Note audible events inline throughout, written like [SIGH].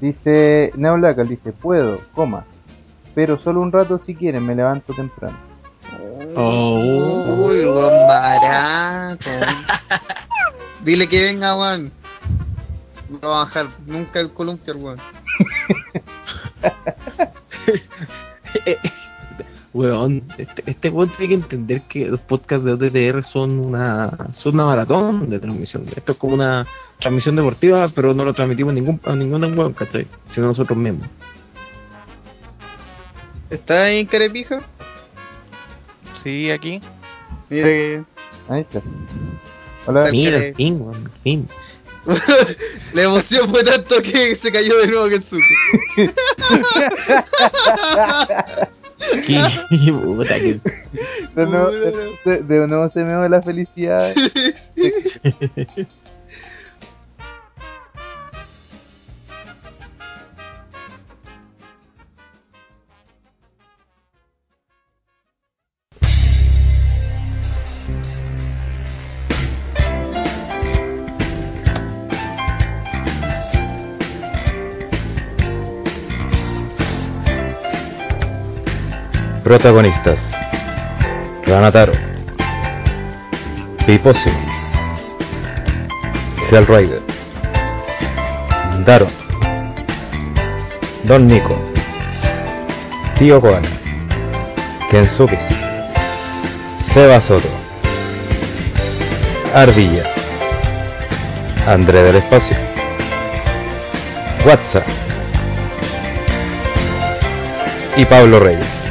Dice Neolacal, dice, puedo, coma, pero solo un rato si quieren, me levanto temprano. Oh. Uy, weón barato. [LAUGHS] Dile que venga, weón. No va a bajar nunca el columpio, weón. [LAUGHS] Weón, este, este weón tiene que entender que los podcasts de OTTR son una son una maratón de transmisión. Esto es como una transmisión deportiva, pero no lo transmitimos a ningún, a ningún weón, ¿cachai? Sino nosotros mismos. ¿Está ahí en Carepija? Sí, aquí. Mira que. Ahí está. Hola, Mira, fin, fin. [LAUGHS] La emoción fue tanto que se cayó de nuevo Kensuke. [LAUGHS] Qué puta que. de, nuevo, de, de nuevo se me va la felicidad. [LAUGHS] Protagonistas. Ranataro Piposi Hell Rider. Daron. Don Nico. Tío Koala Kensuke. Seba Soto. Ardilla. André del Espacio. WhatsApp y Pablo Reyes.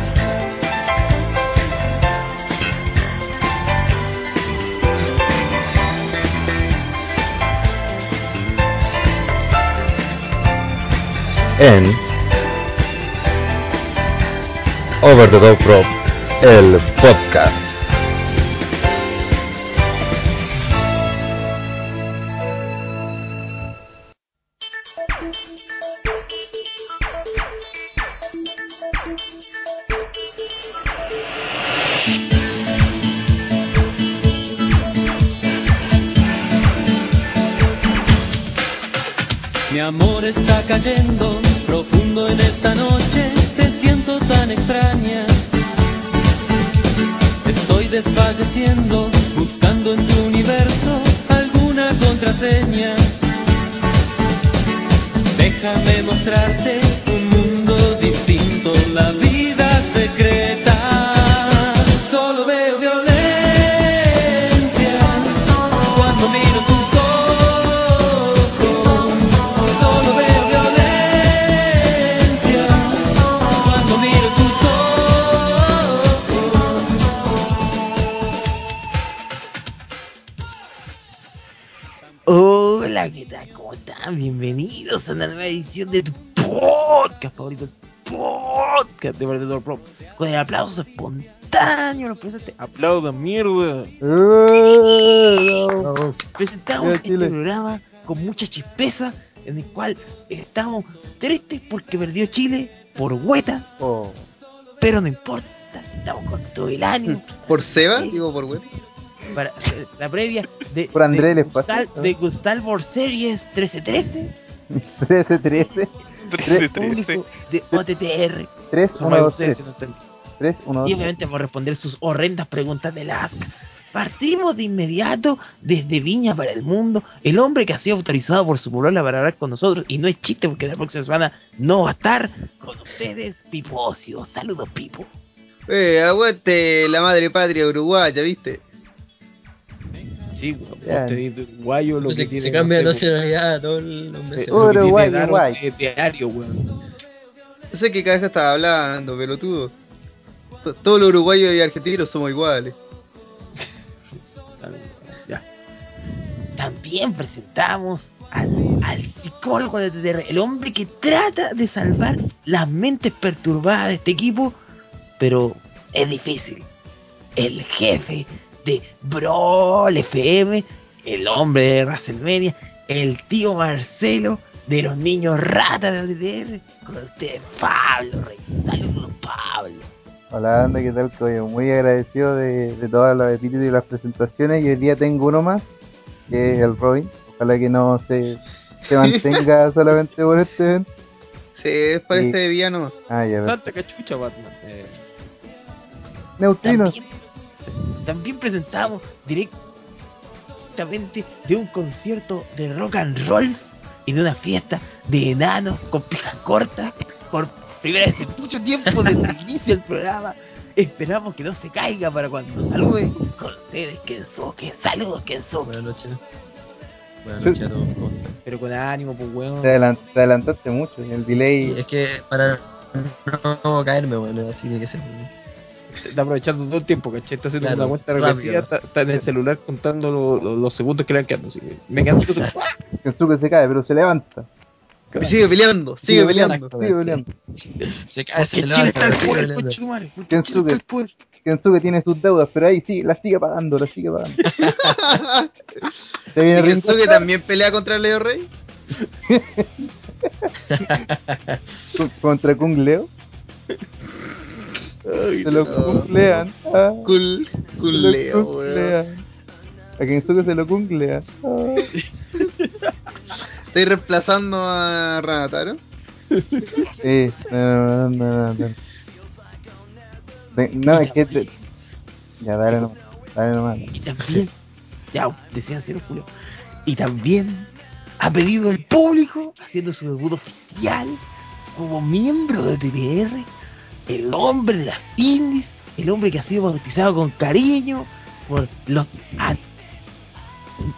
En Over the Top Rope, el podcast. Pro. Con el aplauso espontáneo, los presentes. ¡Aplaudan, mierda! Presentamos este Chile. programa con mucha chispeza, en el cual estamos tristes porque perdió Chile por hueta, Oh, pero no importa, estamos con todo el ánimo. ¿Por Seba? Sí. Digo por weón. para eh, la previa de, Por André de. Gustal, de Gustal por Series 1313 13, 13, 13, 13. público de OTTR 3, Son 1, más 2, ustedes, 3, si no están- 3, 1, 2, y 3. obviamente vamos a responder sus horrendas preguntas de Ask Partimos de inmediato desde Viña para el Mundo, el hombre que ha sido autorizado por su polola para hablar con nosotros, y no es chiste porque la próxima semana no va a estar con ustedes, Pipocio. Saludos, Pipo. Eh, aguante la madre patria uruguaya, ¿viste? Sí, usted guayo lo se, que se tiene. cambia de no sé, nacionalidad todos los meses. Diario, weón. No sé qué cabeza estaba hablando, pelotudo. Todos los uruguayos y argentinos somos iguales. [LAUGHS] Ya. También presentamos al, al psicólogo de TTR, el hombre que trata de salvar las mentes perturbadas de este equipo, pero es difícil. El jefe de Brawl FM, el hombre de WrestleMania, el tío Marcelo de los niños ratas de TTR, con usted Pablo Rey. Saludos, Pablo. Hola, anda, ¿qué tal, Coyo? Muy agradecido de, de todos los epítetos y las presentaciones. Y hoy día tengo uno más, que es el Robin. Ojalá que no se, se mantenga [LAUGHS] solamente por este evento. Sí, es para Sí. este día no. Ah, ya ves. Santa cachucha, Batman. Eh, Neutrinos. También, también presentamos directamente de un concierto de rock and roll y de una fiesta de enanos con pijas cortas por primera vez en mucho tiempo desde el inicio del programa. Esperamos que no se caiga para cuando salude con ustedes, Kensuke. Saludos, Kensuke. Buenas noches. Buenas noches a todos. Pero con ánimo, pues, weón. Te, adelan- te adelantaste mucho. El Y delay. es que para no caerme, bueno, así tiene que ser. Está aprovechando todo el tiempo, ¿cachai? Está haciendo Claro, una cuenta regresiva, está, está en el celular contando lo- lo- los segundos que le han quedado. Así que me otro. [LAUGHS] Kensuke se cae, pero se levanta. Sigue peleando, sigue peleando. Sigue peleando. Se cae, se levanta, Kensuke. Kensuke tiene sus deudas, pero ahí sí, las sigue pagando, las sigue pagando. [LAUGHS] ¿Y Kensuke también pelea contra Leo Rey? [LAUGHS] con- contra Kung Leo. Se lo no. cumplean. Ah, Cool, se cool lo Leo, weón. cumplean. A Kensuke se lo cumplean. Ah. Estoy reemplazando a Ranataro. Eh, no, no, no, no, no. Es que. te- Ya, dale nomás. Dale nomás. Y también, ya, decían cero Julio. Y también ha pedido el público, haciendo su debut oficial como miembro de TTR, el hombre de las indies, el hombre que ha sido bautizado con cariño por los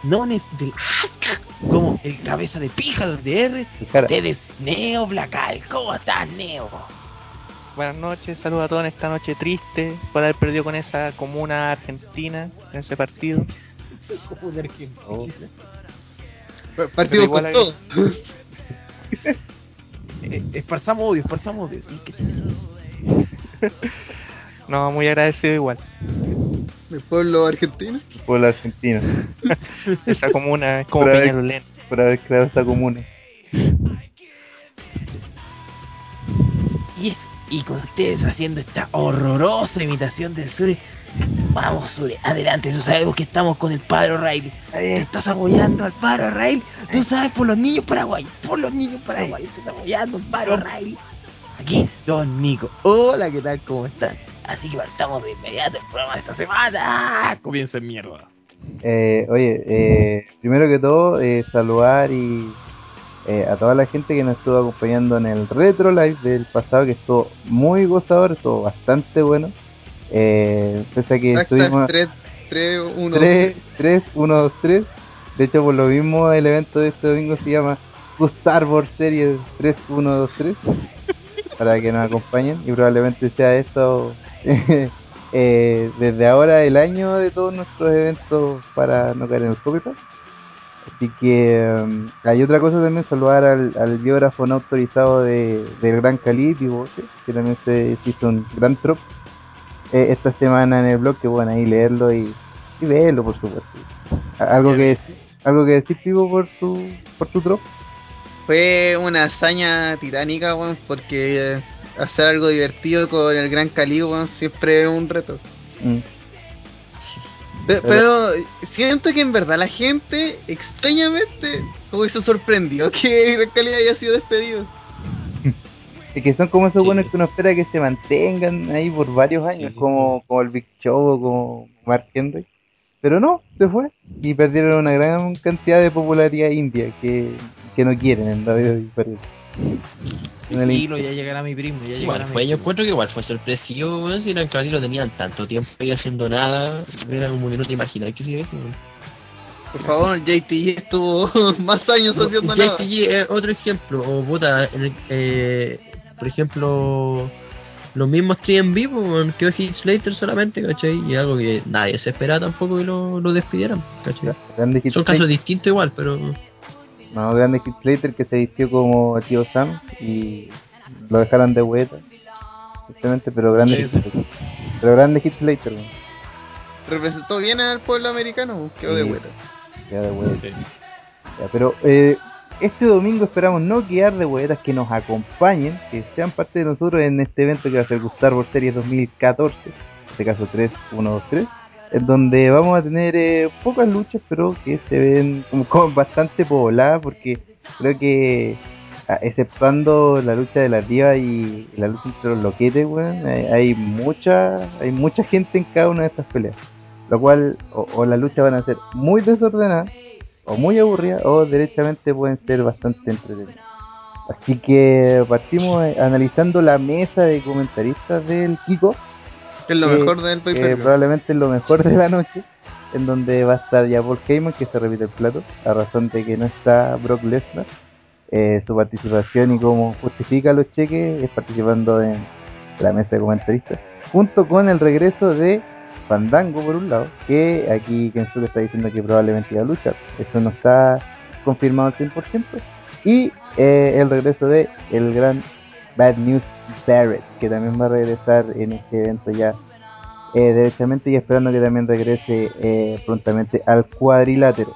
nones del como el cabeza de pija de TTR. Tu cara. Ustedes, Neo Blacal, ¿cómo estás, Neo? Buenas noches, saludos a todos en esta noche triste por haber perdido con esa comuna argentina en ese partido. Como de Argentina. Oh. Partido igual con hay- todo. [LAUGHS] Eh, Esparzamos odio, esparzamos odio. sí, que- No, muy agradecido igual. El pueblo argentino. Pueblo argentino. [LAUGHS] Esa comuna es como Peñalolén. Por haber creado esa comuna. Y, es, y con ustedes haciendo esta horrorosa imitación del Sure. Vamos, Sure, adelante. Tú sabemos que estamos con el padre O'Reilly. Te estás apoyando al padre O'Reilly. Tú sabes, por los niños paraguayos. Por los niños paraguayos. Estás apoyando al padre O'Reilly. Aquí, Don Nico. Hola, ¿qué tal? ¿Cómo están? Así que partamos de inmediato el programa de esta semana. Comienza en mierda. Eh, oye, eh, primero que todo, eh, saludar y eh, a toda la gente que nos estuvo acompañando en el Retro Live del pasado, que estuvo muy gozador, estuvo bastante bueno. Eh, pese a que Hashtag estuvimos 3, 3, 1. 3, 3, 1, 2, 3. De hecho, por lo mismo, el evento de este domingo se llama Star Wars Series 3, 1, 2, 3. Para que nos acompañen y probablemente sea esto [LAUGHS] eh, desde ahora el año de todos nuestros eventos para no caer en el copyright. Así que um, hay otra cosa también, saludar al, al biógrafo no autorizado de, del Gran Cali, Pivote, que también se hizo un gran trop eh, esta semana en el blog, que bueno, ahí leerlo y, y verlo, por supuesto. ¿Algo que algo que decir Pivo, por tu, por tu trop? Fue una hazaña titánica, weón, porque eh, hacer algo divertido con el Gran Cali, weón, siempre es un reto. Mm. Pe- Pero siento que en verdad la gente, extrañamente, como que se sorprendió que Gran Cali haya sido despedido. [LAUGHS] Es que son como esos Sí. buenos que uno espera que se mantengan ahí por varios años, Sí. como, como el Big Show o como Mark Henry. Pero no, se fue y perdieron una gran cantidad de popularidad india que, que no quieren en la vida parece. En el Hilo, ya llegará mi primo. Ya llegará Igual mi fue, yo primo. encuentro que igual fue sorpresivo, weón, si lo tenían tanto tiempo ahí haciendo nada, era como que no te imaginas que sigue weón. Por favor, JTG estuvo [LAUGHS] más años haciendo nada. JTG es otro ejemplo, o puta, en el- eh, por ejemplo, los mismos 3 en vivo, weón, quedó Hit Slater solamente, ¿cachai? Y algo que nadie se esperaba tampoco que lo, lo despidieran, ¿cachai? Grande Son Slater, casos distintos igual, pero no, grande Hit Slater que se vistió como tío Sam y lo dejaron de vuelta. Simplemente, pero grande Sí. Slater. Pero grande Hit Slater. Representó bien al pueblo americano, quedó de Sí. vuelta. Ya de vuelta. Ya, pero eh, este domingo esperamos no quedar de huevetas que nos acompañen, que sean parte de nosotros en este evento que va a ser Gustar World Series 2014, en este caso 3, 1, 2, 3. en donde vamos a tener eh, pocas luchas, pero que se ven como, bastante pobladas, porque creo que, ah, exceptuando la lucha de la diva y la lucha entre los loquetes, weón, hay, hay mucha hay mucha gente en cada una de estas peleas. Lo cual, o las luchas van a ser muy desordenadas, o muy aburridas, o derechamente pueden ser bastante entretenidas. Así que partimos eh, analizando la mesa de comentaristas del Kiko Que es lo mejor del eh, probablemente lo mejor de la noche, en donde va a estar ya Paul Heyman, que se repite el plato, a razón de que no está Brock Lesnar. Eh, su participación y cómo justifica los cheques es participando en la mesa de comentaristas, junto con el regreso de Fandango, por un lado, que aquí Kensuke está diciendo que probablemente iba a luchar. Eso no está confirmado al 100%. Y eh, el regreso de el gran Bad News Barrett, que también va a regresar en este evento ya eh, derechamente y esperando que también regrese eh, prontamente al cuadrilátero.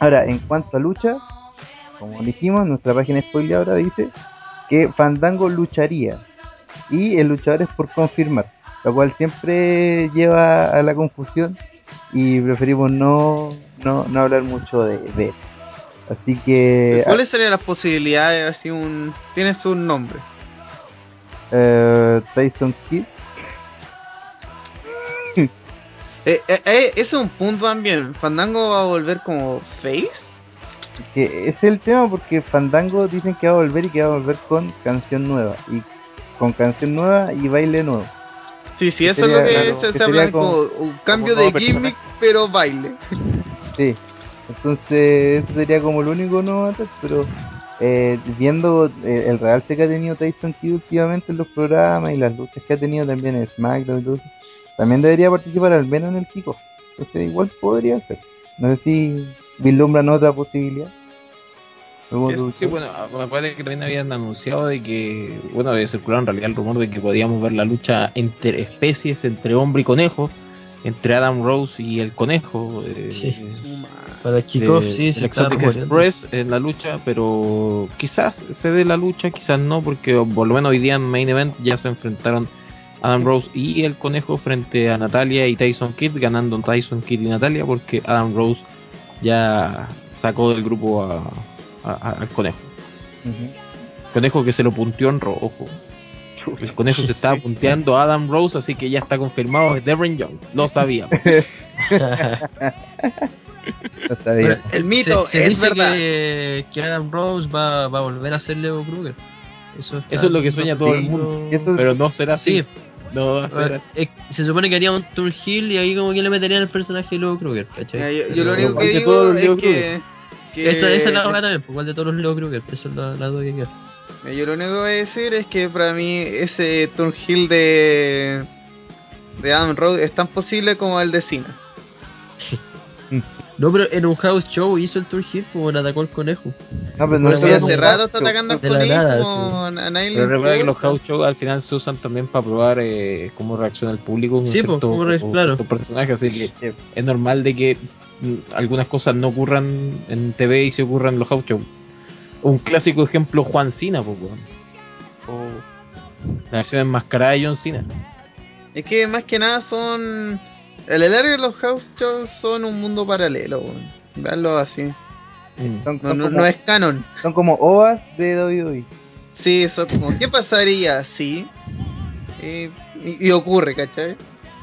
Ahora, en cuanto a lucha, como dijimos, nuestra página spoiler ahora dice que Fandango lucharía y el luchador es por confirmar, lo cual siempre lleva a la confusión y preferimos no, no, no hablar mucho de, de él. Así que ¿Cuáles serían las posibilidades? Así un. Tienes un nombre. eh, Tyson Kidd [LAUGHS] Eh, eh, eh, ese es un punto también. Fandango va a volver como face. que es el tema porque Fandango dicen que va a volver y que va a volver con canción nueva y con canción nueva y baile nuevo. Sí, sí, eso es lo que claro, se, que se habla como, un cambio de personaje. gimmick, pero baile. [LAUGHS] Sí, entonces eso sería como lo único antes, pero eh, viendo eh, el realce que ha tenido Tyson Kidd últimamente en los programas y las luchas que ha tenido también en SmackDown eso, también debería participar al menos en el kickoff. Entonces igual podría ser. No sé si vislumbran otra posibilidad. ¿Algún otro Sí, bueno, me parece que también habían anunciado de que, bueno, había circulado en realidad el rumor de que podíamos ver la lucha entre especies, entre hombre y conejo, entre Adam Rose y el conejo. eh, Sí. Para kickoff, sí, se Exotic. Express en la lucha, pero quizás se dé la lucha, quizás no, porque por lo menos hoy día en Main Event ya se enfrentaron Adam Rose y el conejo frente a Natalia y Tyson Kidd, ganando Tyson Kidd y Natalia, porque Adam Rose ya sacó del grupo a, a- al conejo. Conejo que se lo punteó en rojo. El conejo se estaba punteando a Adam Rose, así que ya está confirmado, es Devin Young. Lo sabíamos. [LAUGHS] No. Bueno, El mito se, se es dice verdad. Que, que Adam Rose va, va a volver a ser Leo Kruger. Eso, es lo que sueña todo el mundo. Pero no será así. Sí, No eh, se supone que haría un Turn Hill y ahí como que le meterían el personaje de Leo Kruger, yo, yo lo único que digo es que, que- Esa, esa es la boca también, pues, igual de todos los Leo Kruger, eso es la, la duda que queda. Yo lo único que voy a decir es que para mí ese turn heel de de Adam Rose es tan posible como el de Cena. [LAUGHS] No, pero en un house show hizo el Hill como le atacó al conejo. No, pero no Sí, sería hace un rato está show. atacando al conejo nada, con a nadie Pero recuerda que los house shows al final se usan también para probar eh, cómo reacciona el público con Sí, pues, claro. personajes, así que Sí. es normal de que mm, algunas cosas no ocurran en TV y se ocurran en los house shows. Un clásico ejemplo, Juan Cena, pues, weón. O la versión enmascarada de John Cena. Es que más que nada son el área de los house shows son un mundo paralelo, weón. Veanlo así. Mm. Son, No, son no, como, no es canon. son como ovas de WWE. Sí, eso como, ¿qué pasaría si? Eh, y, y ocurre, ¿cachai?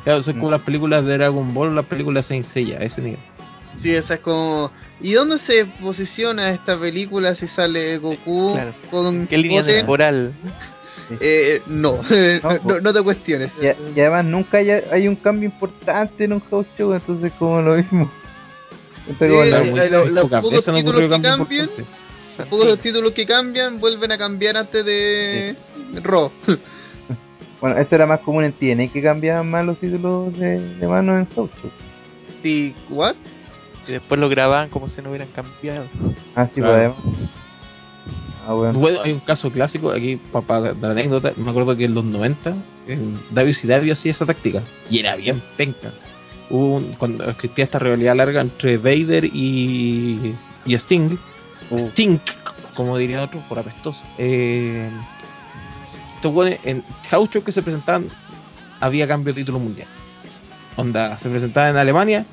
Claro, son como las películas de Dragon Ball, las películas Saint Seiya, ese nivel. Sí, esa es como... ¿Y dónde se posiciona esta película si sale Goku Claro. con ¿Qué línea bote? [LAUGHS] Eh, no, [LAUGHS] no, no te cuestiones. Y, y además nunca hay, hay un cambio importante en un house show, entonces como lo mismo. Entonces, Sí, eh, los pocos títulos que cambian, títulos que cambian vuelven a cambiar antes de Raw. [LAUGHS] bueno, esto era más común en TNA que cambiaban más los títulos de, de mano en house show. ¿Y what? Y después lo grababan como si no hubieran cambiado. Ah, sí, Claro. podemos. Ah, bueno. Bueno, hay un caso clásico aquí para dar anécdota. Me acuerdo que en los 90 en David y David hacía esa táctica y era bien penca. Hubo un- cuando existía esta rivalidad larga entre Vader y, y Sting, Sting, como diría otro, por apestoso. Eh, en gauchos que se presentaban había cambio de título mundial. Onda, se presentaba en Alemania,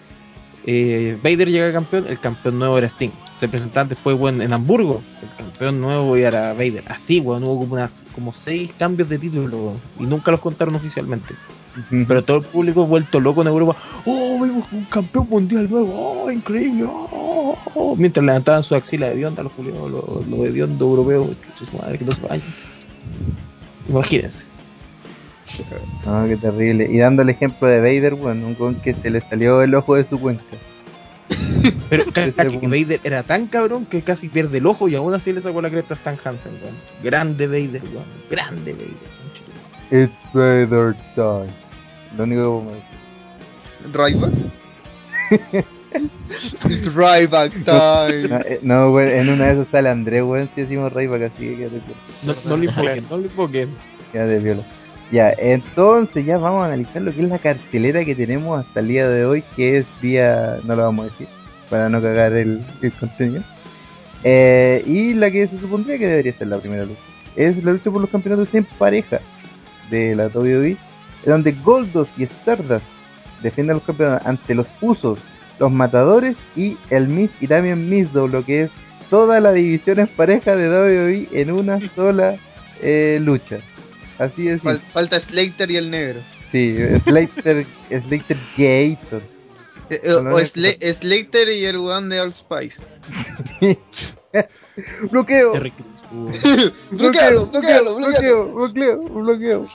eh, Vader llega campeón, el campeón nuevo era Sting. Se presentaban después weón, en Hamburgo, el campeón nuevo era Vader. Así, weón, hubo como, unas, como seis cambios de título y nunca los contaron oficialmente. Pero todo el público vuelto loco en Europa. ¡Oh, vimos un campeón mundial nuevo! ¡Oh, increíble! ¡Oh, oh! Mientras levantaban su axila de Dionda, los culiados, los lo de Diondo europeos, chucha su madre, que no se vayan. Imagínense. No, qué terrible. Y dando el ejemplo de Vader, bueno, un con que se le salió el ojo de su cuenca. [LAUGHS] Pero cacha que. Vader era tan cabrón que casi pierde el ojo y aún así le sacó la cresta a Stan Hansen, weón. Grande Vader, weón. Grande Vader. It's Vader time. Lo único que puedo decir. ¿Ryback? It's Ryback time. No, eh, no, weón, en una de esas sale Andrés, weón, si decimos Rayback así que quédate. No, no le invoquen, no le invoquen. Quédate viola. Ya, entonces ya vamos a analizar lo que es la cartelera que tenemos hasta el día de hoy, que es vía, no lo vamos a decir, para no cagar el, el contenido. Eh, y la que se supondría que debería ser la primera lucha. Es la lucha por los campeonatos en pareja de la WWE, donde Goldust y Stardust defienden los campeonatos ante los Usos, los Matadores y el Miz y también Mizdow, lo que es toda la división en pareja de WWE en una sola eh, lucha. Así es. Fal- falta Slater y el negro. Sí, Slater, [LAUGHS] Slater Gator. Eh, eh, o Sla- Slater y el weón de All Spice. [LAUGHS] bloqueo, [LAUGHS] bloquealo, bloquealo. bloqueo, bloqueo, bloqueo.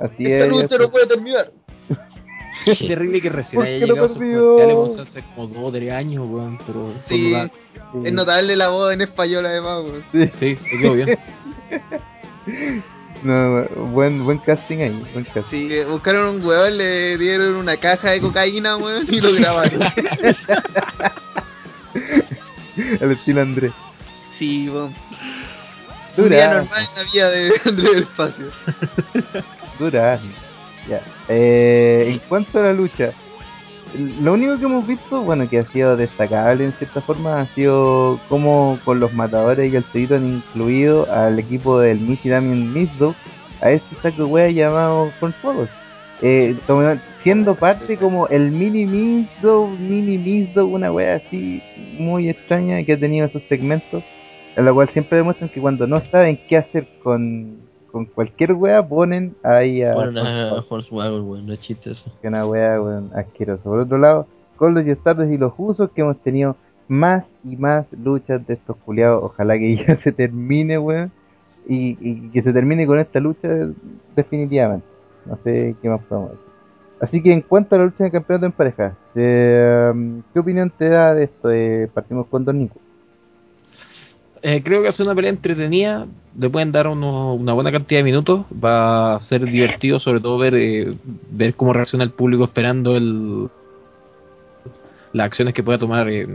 Así Esta es. lucha no puede terminar. Es terrible que recién ¿Por haya llegado a sus perdió? comerciales weón, hace como dos o tres años, weón. Pero Sí, es notable la voz en español además, weón. Sí. Sí, quedó bien. No, buen, buen casting ahí, buen casting. Sí, buscaron un weón, le dieron una caja de cocaína, weón, y lo grabaron. [LAUGHS] Al estilo Andrés. Sí, weón. Un día Dura, normal en la vida de Andrés del Espacio. [LAUGHS] dura. Ya. Eh, en cuanto a la lucha, lo único que hemos visto, bueno, que ha sido destacable en cierta forma, ha sido como con los matadores y el Torito han incluido al equipo del Michi Damien Mizdow a este saco wea llamado Cornflowers. Eh, siendo parte como el mini Mizdow, mini Mizdow, una wea así muy extraña que ha tenido esos segmentos, en la cual siempre demuestran que cuando no saben qué hacer con, con cualquier wea, ponen ahí a Ponen a Hornswoggle, weón, no chiste eso. que una wea weón, asquerosa. Por otro lado, con los Stardust y los Usos que hemos tenido más y más luchas de estos culiados. Ojalá que ya [LAUGHS] se termine, weón. Y, y que se termine con esta lucha definitivamente. No sé qué más podemos decir. Así que en cuanto a la lucha de campeonato en pareja, eh, ¿qué opinión te da de esto? Eh, partimos con Don Nico. Eh, creo que hace una pelea entretenida, le pueden dar uno- una buena cantidad de minutos, va a ser divertido sobre todo ver eh, ver cómo reacciona el público esperando el las acciones que pueda tomar eh,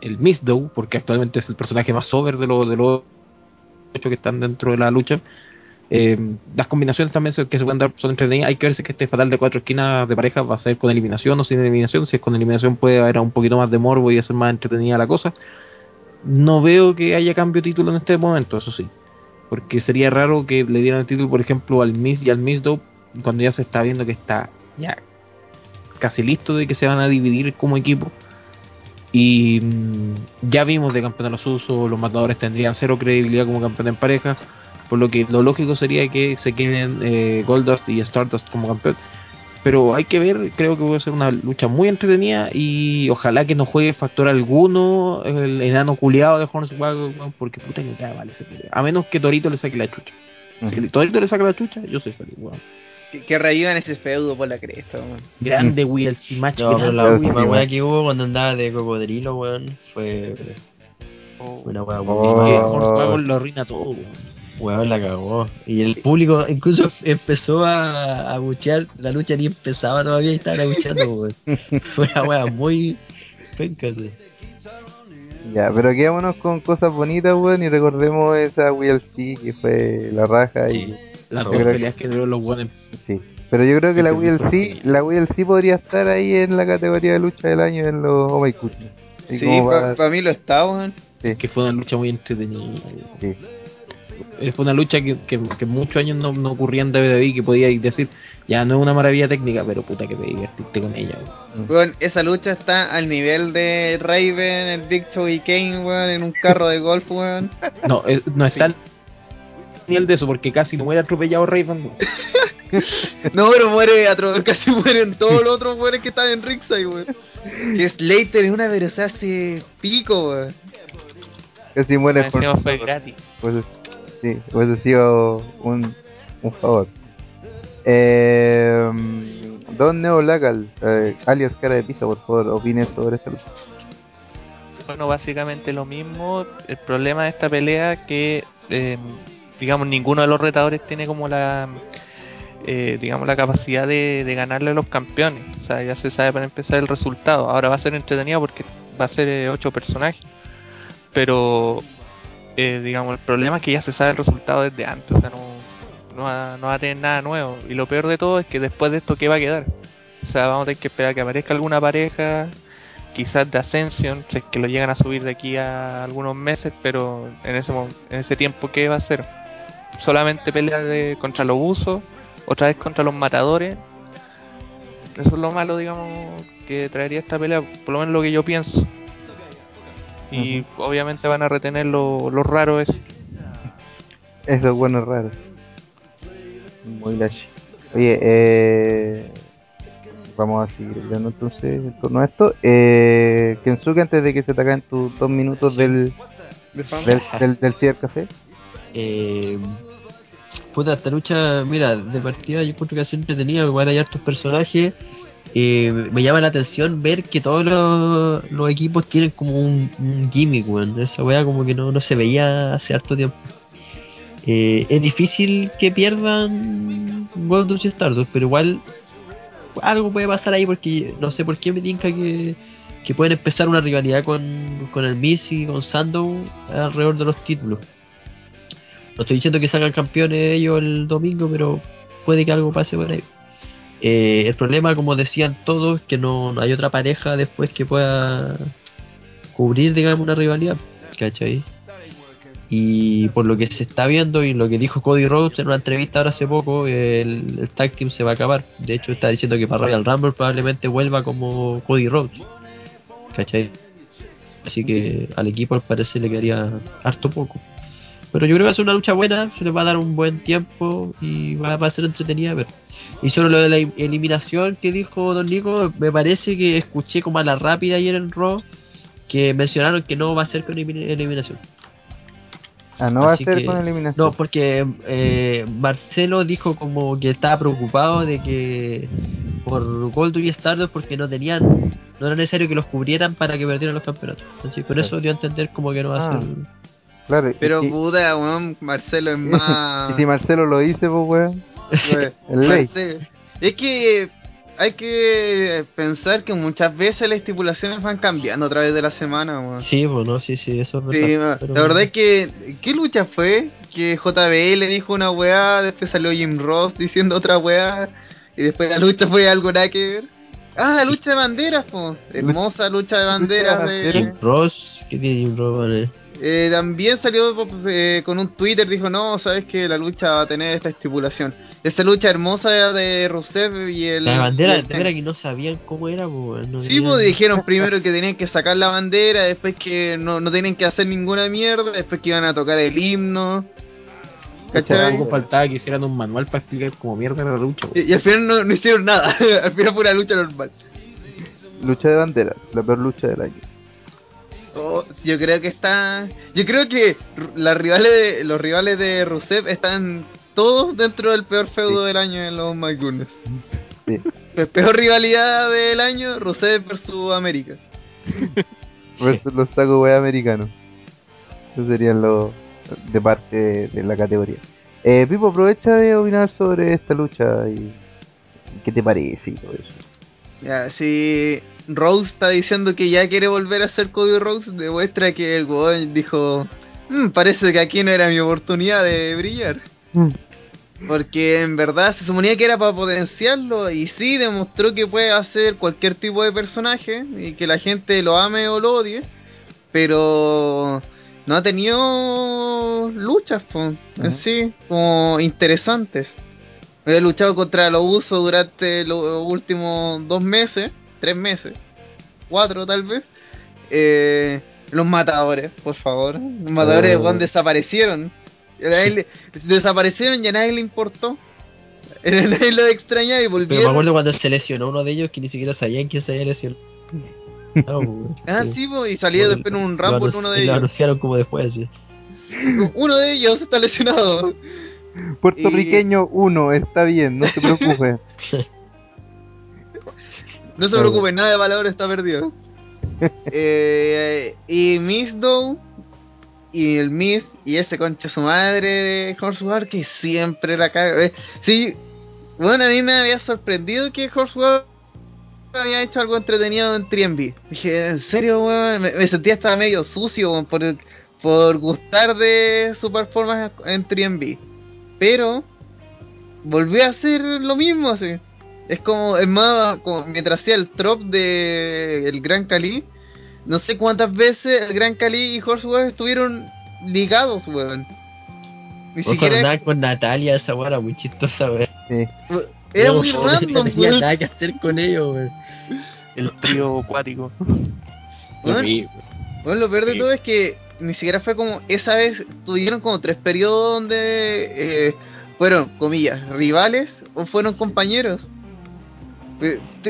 el Mizdow, porque actualmente es el personaje más over de los de los ocho que están dentro de la lucha. Eh, las combinaciones también que se pueden dar son entretenidas. Hay que ver si este fatal de cuatro esquinas de pareja va a ser con eliminación o sin eliminación. Si es con eliminación puede haber un poquito más de morbo y hacer más entretenida la cosa. No veo que haya cambio de título en este momento, eso sí. Porque sería raro que le dieran el título, por ejemplo, al Miss y al Miss Dope cuando ya se está viendo que está ya casi listo de que se van a dividir como equipo. Y mm, ya vimos de campeón a los usos, los matadores tendrían cero credibilidad como campeón en pareja. Por lo que lo lógico sería que se queden eh, Goldust y Stardust como campeón. Pero hay que ver, creo que puede ser una lucha muy entretenida y ojalá que no juegue factor alguno el enano culiado de Hornswoggle, weón, porque puta que cae vale ese pelea. A menos que Torito le saque la chucha. Si Torito le saca la chucha, yo soy feliz, weón. Que, que revivan ese feudo por la cresta, weón. Grande WLC match, No, pero grande la última weá que hubo cuando andaba de cocodrilo, weón, fue una weá Oh. que mala. Hornswoggle lo arruina todo, weón. Weón la cagó. Y el público incluso [LAUGHS] empezó a, a buchear. La lucha ni empezaba todavía y estaban abucheando, [LAUGHS] weón. Fue una weá muy penca. Ya, pero quedémonos con cosas bonitas, weón, y recordemos esa WLC que fue la raja y... Las dos que- peleas que dieron los buenos. Sí, pero yo creo que la WLC, la WLC podría estar ahí en la categoría de lucha del año en los Oh My Goodness. Así Sí, para para- mí lo está, weón. sí, Que fue una lucha muy entretenida. sí. Fue una lucha que, que, que muchos años no, no ocurría en WWE, que podía decir, ya no es una maravilla técnica, pero puta que te divertiste con ella. weón. Weón, esa lucha está al nivel de Raven, el Big Show y Kane, weón, en un carro de golf, weón. [LAUGHS] No, eh, no está al nivel de eso, porque casi no muere atropellado Raven. weón. [LAUGHS] No, pero muere, casi mueren todos los otros weones que están en Ringside, weón. Que Slater es una velocidad hace pico, weón. Casi muere por fue gratis. Pues sí, hubiese sido un, un favor. Eh, Don Neo Lagal, eh, alias cara de pizza, por favor, opine sobre esta lucha. Bueno, básicamente lo mismo. El problema de esta pelea que, eh, digamos, ninguno de los retadores tiene como la, eh, digamos, la capacidad de, de ganarle a los campeones. O sea, ya se sabe para empezar el resultado. Ahora va a ser entretenido porque va a ser eh, ocho personajes. Pero, eh, digamos, el problema es que ya se sabe el resultado desde antes. O sea, no, no, va, no va a tener nada nuevo. Y lo peor de todo es que después de esto, ¿qué va a quedar? O sea, vamos a tener que esperar que aparezca alguna pareja quizás de Ascension, que lo llegan a subir de aquí a algunos meses, pero en ese en ese tiempo ¿qué va a ser? Solamente peleas de contra los usos, otra vez contra los matadores. Eso es lo malo, digamos, que traería esta pelea, por lo menos lo que yo pienso. Y obviamente van a retener lo, lo raro eso. Eso es bueno raro. Muy lash. Oye, eh, vamos a seguir viendo entonces en torno a esto. Eh, Kensuke, antes de que se te acaben tus dos minutos del, del, del, del cibercafé. Eh, puta, esta lucha, mira, de partida yo encuentro que ha sido entretenida, igual hay hartos personajes. Eh, me llama la atención ver que todos los, equipos tienen como un, gimmick, weón. Esa weá como que no, no se veía hace harto tiempo. Eh, es difícil que pierdan Goldust y Stardust, pero igual algo puede pasar ahí porque no sé por qué me tinca que, que pueden empezar una rivalidad con, con el Miz y con Sandow alrededor de los títulos. No estoy diciendo que salgan campeones ellos el domingo, pero puede que algo pase por ahí. Eh, el problema, como decían todos, es que no, hay otra pareja después que pueda cubrir, digamos, una rivalidad. Y por lo que se está viendo y lo que dijo Cody Rhodes en una entrevista ahora hace poco, el, el tag team se va a acabar. De hecho, está diciendo que para Royal Rumble probablemente vuelva como Cody Rhodes. Así que al equipo al parecer le quedaría harto poco. Pero yo creo que va a ser una lucha buena, se les va a dar un buen tiempo y va, va a ser entretenida. Pero... Y sobre lo de la im- eliminación que dijo Don Nico, me parece que escuché como a la rápida ayer en Raw que mencionaron que no va a ser con elimin- eliminación. Ah, no va a ser que- con eliminación. No, porque eh, Marcelo dijo como que estaba preocupado de que por Gold y Stardust porque no tenían, no era necesario que los cubrieran para que perdieran los campeonatos. Así por eso dio a entender como que no va a Ah. ser. Claro, y Pero si- puta, weón, Marcelo es [LAUGHS] y más. si Marcelo lo dice, pues weón. Es ley. Marcelo- Es que hay que pensar que muchas veces las estipulaciones van cambiando a través de la semana, weón. Sí, bueno, sí, sí, eso es Sí, verdad. ma- pero- la verdad es que. ¿Qué lucha fue? Que JBL le dijo una weá, después salió Jim Ross diciendo otra weá, y después la lucha fue algo nada que ver. Ah, la lucha de banderas, po. Hermosa lucha de banderas de. Jim Ross, ¿qué tiene Jim Ross? Vale? Eh, también salió pues, eh, con un Twitter, dijo, no, sabes que la lucha va a tener esta estipulación. Esa lucha hermosa de Rusev y el... La bandera, el- de que no sabían cómo era, pues. No Sí, tenían- pues dijeron [LAUGHS] primero que tenían que sacar la bandera, después que no, no tenían que hacer ninguna mierda, después que iban a tocar el himno. ¿Cachai? Algo faltaba que hicieran un manual para explicar cómo mierda era la lucha. y al final no, no hicieron nada, [LAUGHS] al final fue una lucha normal. Lucha de bandera, la peor lucha del año. Oh, yo creo que está. Yo creo que las rivales de, los rivales de Rusev están todos dentro del peor feudo Sí. del año en los My. Sí. Pe- Peor rivalidad del año, Rusev versus América. Versus los tacos wey americanos. Eso serían los de parte de, de la categoría. Eh, Pipo, aprovecha de opinar sobre esta lucha y qué te parece y todo eso. Ya, si Rose está diciendo que ya quiere volver a ser Cody Rose, demuestra que el weón dijo: "Mm, Parece que aquí no era mi oportunidad de brillar. Porque en verdad se suponía que era para potenciarlo y sí demostró que puede hacer cualquier tipo de personaje y que la gente lo ame o lo odie. Pero no ha tenido luchas po, en sí, como interesantes. He luchado contra los usos durante los últimos dos meses, tres meses, cuatro tal vez. Eh, los matadores, por favor. Los matadores Oh. desaparecieron. Le- [LAUGHS] desaparecieron y a nadie le importó. [LAUGHS] A nadie lo extraña y Pero me volvieron. acuerdo cuando se lesionó uno de ellos que ni siquiera sabían quién se había lesionado. [LAUGHS] Ah. Ah, sí, y salía Lo- después en un lo Rumble anunci- uno de Lo ellos. anunciaron como después, así. Uno de ellos está lesionado. Puertorriqueño 1, está bien, no te preocupes. No se preocupen, nada de valor está perdido. [LAUGHS] eh, y Miss Dow y el Miss y ese concha su madre de que siempre la caga. Eh, sí, bueno, a mí me había sorprendido que Horsewar había hecho algo entretenido en 3B. Dije, ¿en serio, weón? Me, me sentía hasta medio sucio weón, por, por gustar de su performance en 3B. Pero volvió a hacer lo mismo, así. Es como, es más, como mientras hacía el trop de el Gran Cali, no sé cuántas veces el Gran Cali y Horsewar estuvieron ligados, weón. Ni O siquiera con, nada con Natalia, esa weá era muy chistosa, weón. Sí. era muy No, random, No tenía nada que hacer con ellos, weón. El trío acuático. Weón, Horrible. Bueno, lo peor de Sí. todo es que ni siquiera fue como esa vez tuvieron como tres periodos donde eh, fueron, comillas, rivales o fueron compañeros.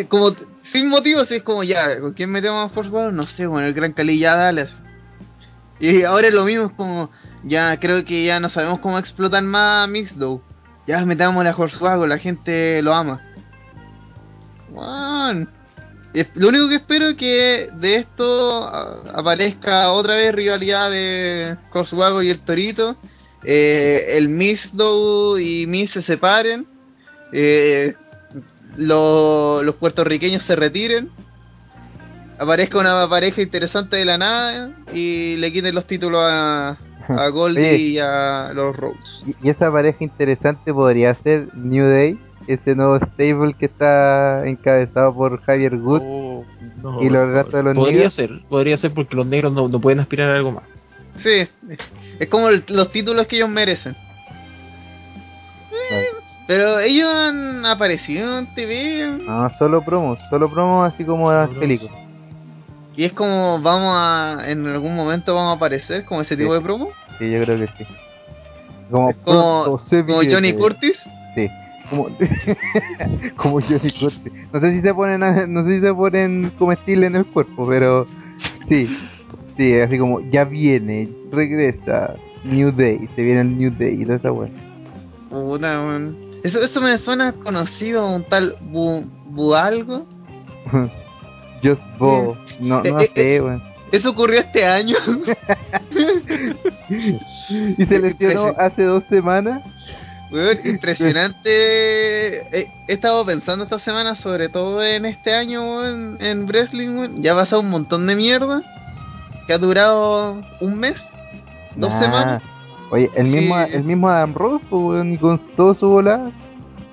Como sin motivos, es como ya, ¿con quién metemos a Force? No sé, bueno, el Gran Cali ya Dallas. Y ahora es lo mismo, es como, ya creo que ya no sabemos cómo explotar más a Mixdow. Ya metamos a Horsewagon, la gente lo ama. Lo único que espero es que de esto aparezca otra vez rivalidad de Horsewagon y el Torito. Eh, el Mixdow y Miss se separen. Eh, lo- los puertorriqueños se retiren. Aparezca una pareja interesante de la nada y le quiten los títulos a, [LAUGHS] a Goldie y a los Rhodes. Y- Y esa pareja interesante podría ser New Day, ese nuevo stable que está encabezado por Javier Good Oh, No, y los restos de los Podría negros. ser, podría ser porque los negros no, no pueden aspirar a algo más. Sí, es como el- los títulos que ellos merecen. Pero ellos han aparecido en TV No, solo promos, solo promos así como Solo Angélico. y es como vamos a en algún momento vamos a aparecer como ese tipo Sí. de promo, Sí, yo creo que sí. Como, como- como Johnny. Curtis. Sí, como, [LAUGHS] como Johnny Curtis. No sé si se ponen, a- no sé si se ponen comestibles en el cuerpo, pero sí, sí, así como ya viene, regresa, New Day, se viene el New Day y toda esa weá. Puta, man. Eso, eso me suena conocido, un tal Bu, Bu algo. Just [LAUGHS] Bo, no, no Eh, eh, sé, weón. Eso ocurrió este año. [LAUGHS] Y se lesionó hace dos semanas. Weón, impresionante. He, [LAUGHS] he estado pensando esta semana, sobre todo en este año weón, en wrestling. weón. Ya ha pasado un montón de mierda. Que ha durado un mes, dos Nah. semanas. Oye, el Sí. mismo, el mismo Adam Rose, pues, weón, y con todo su volada,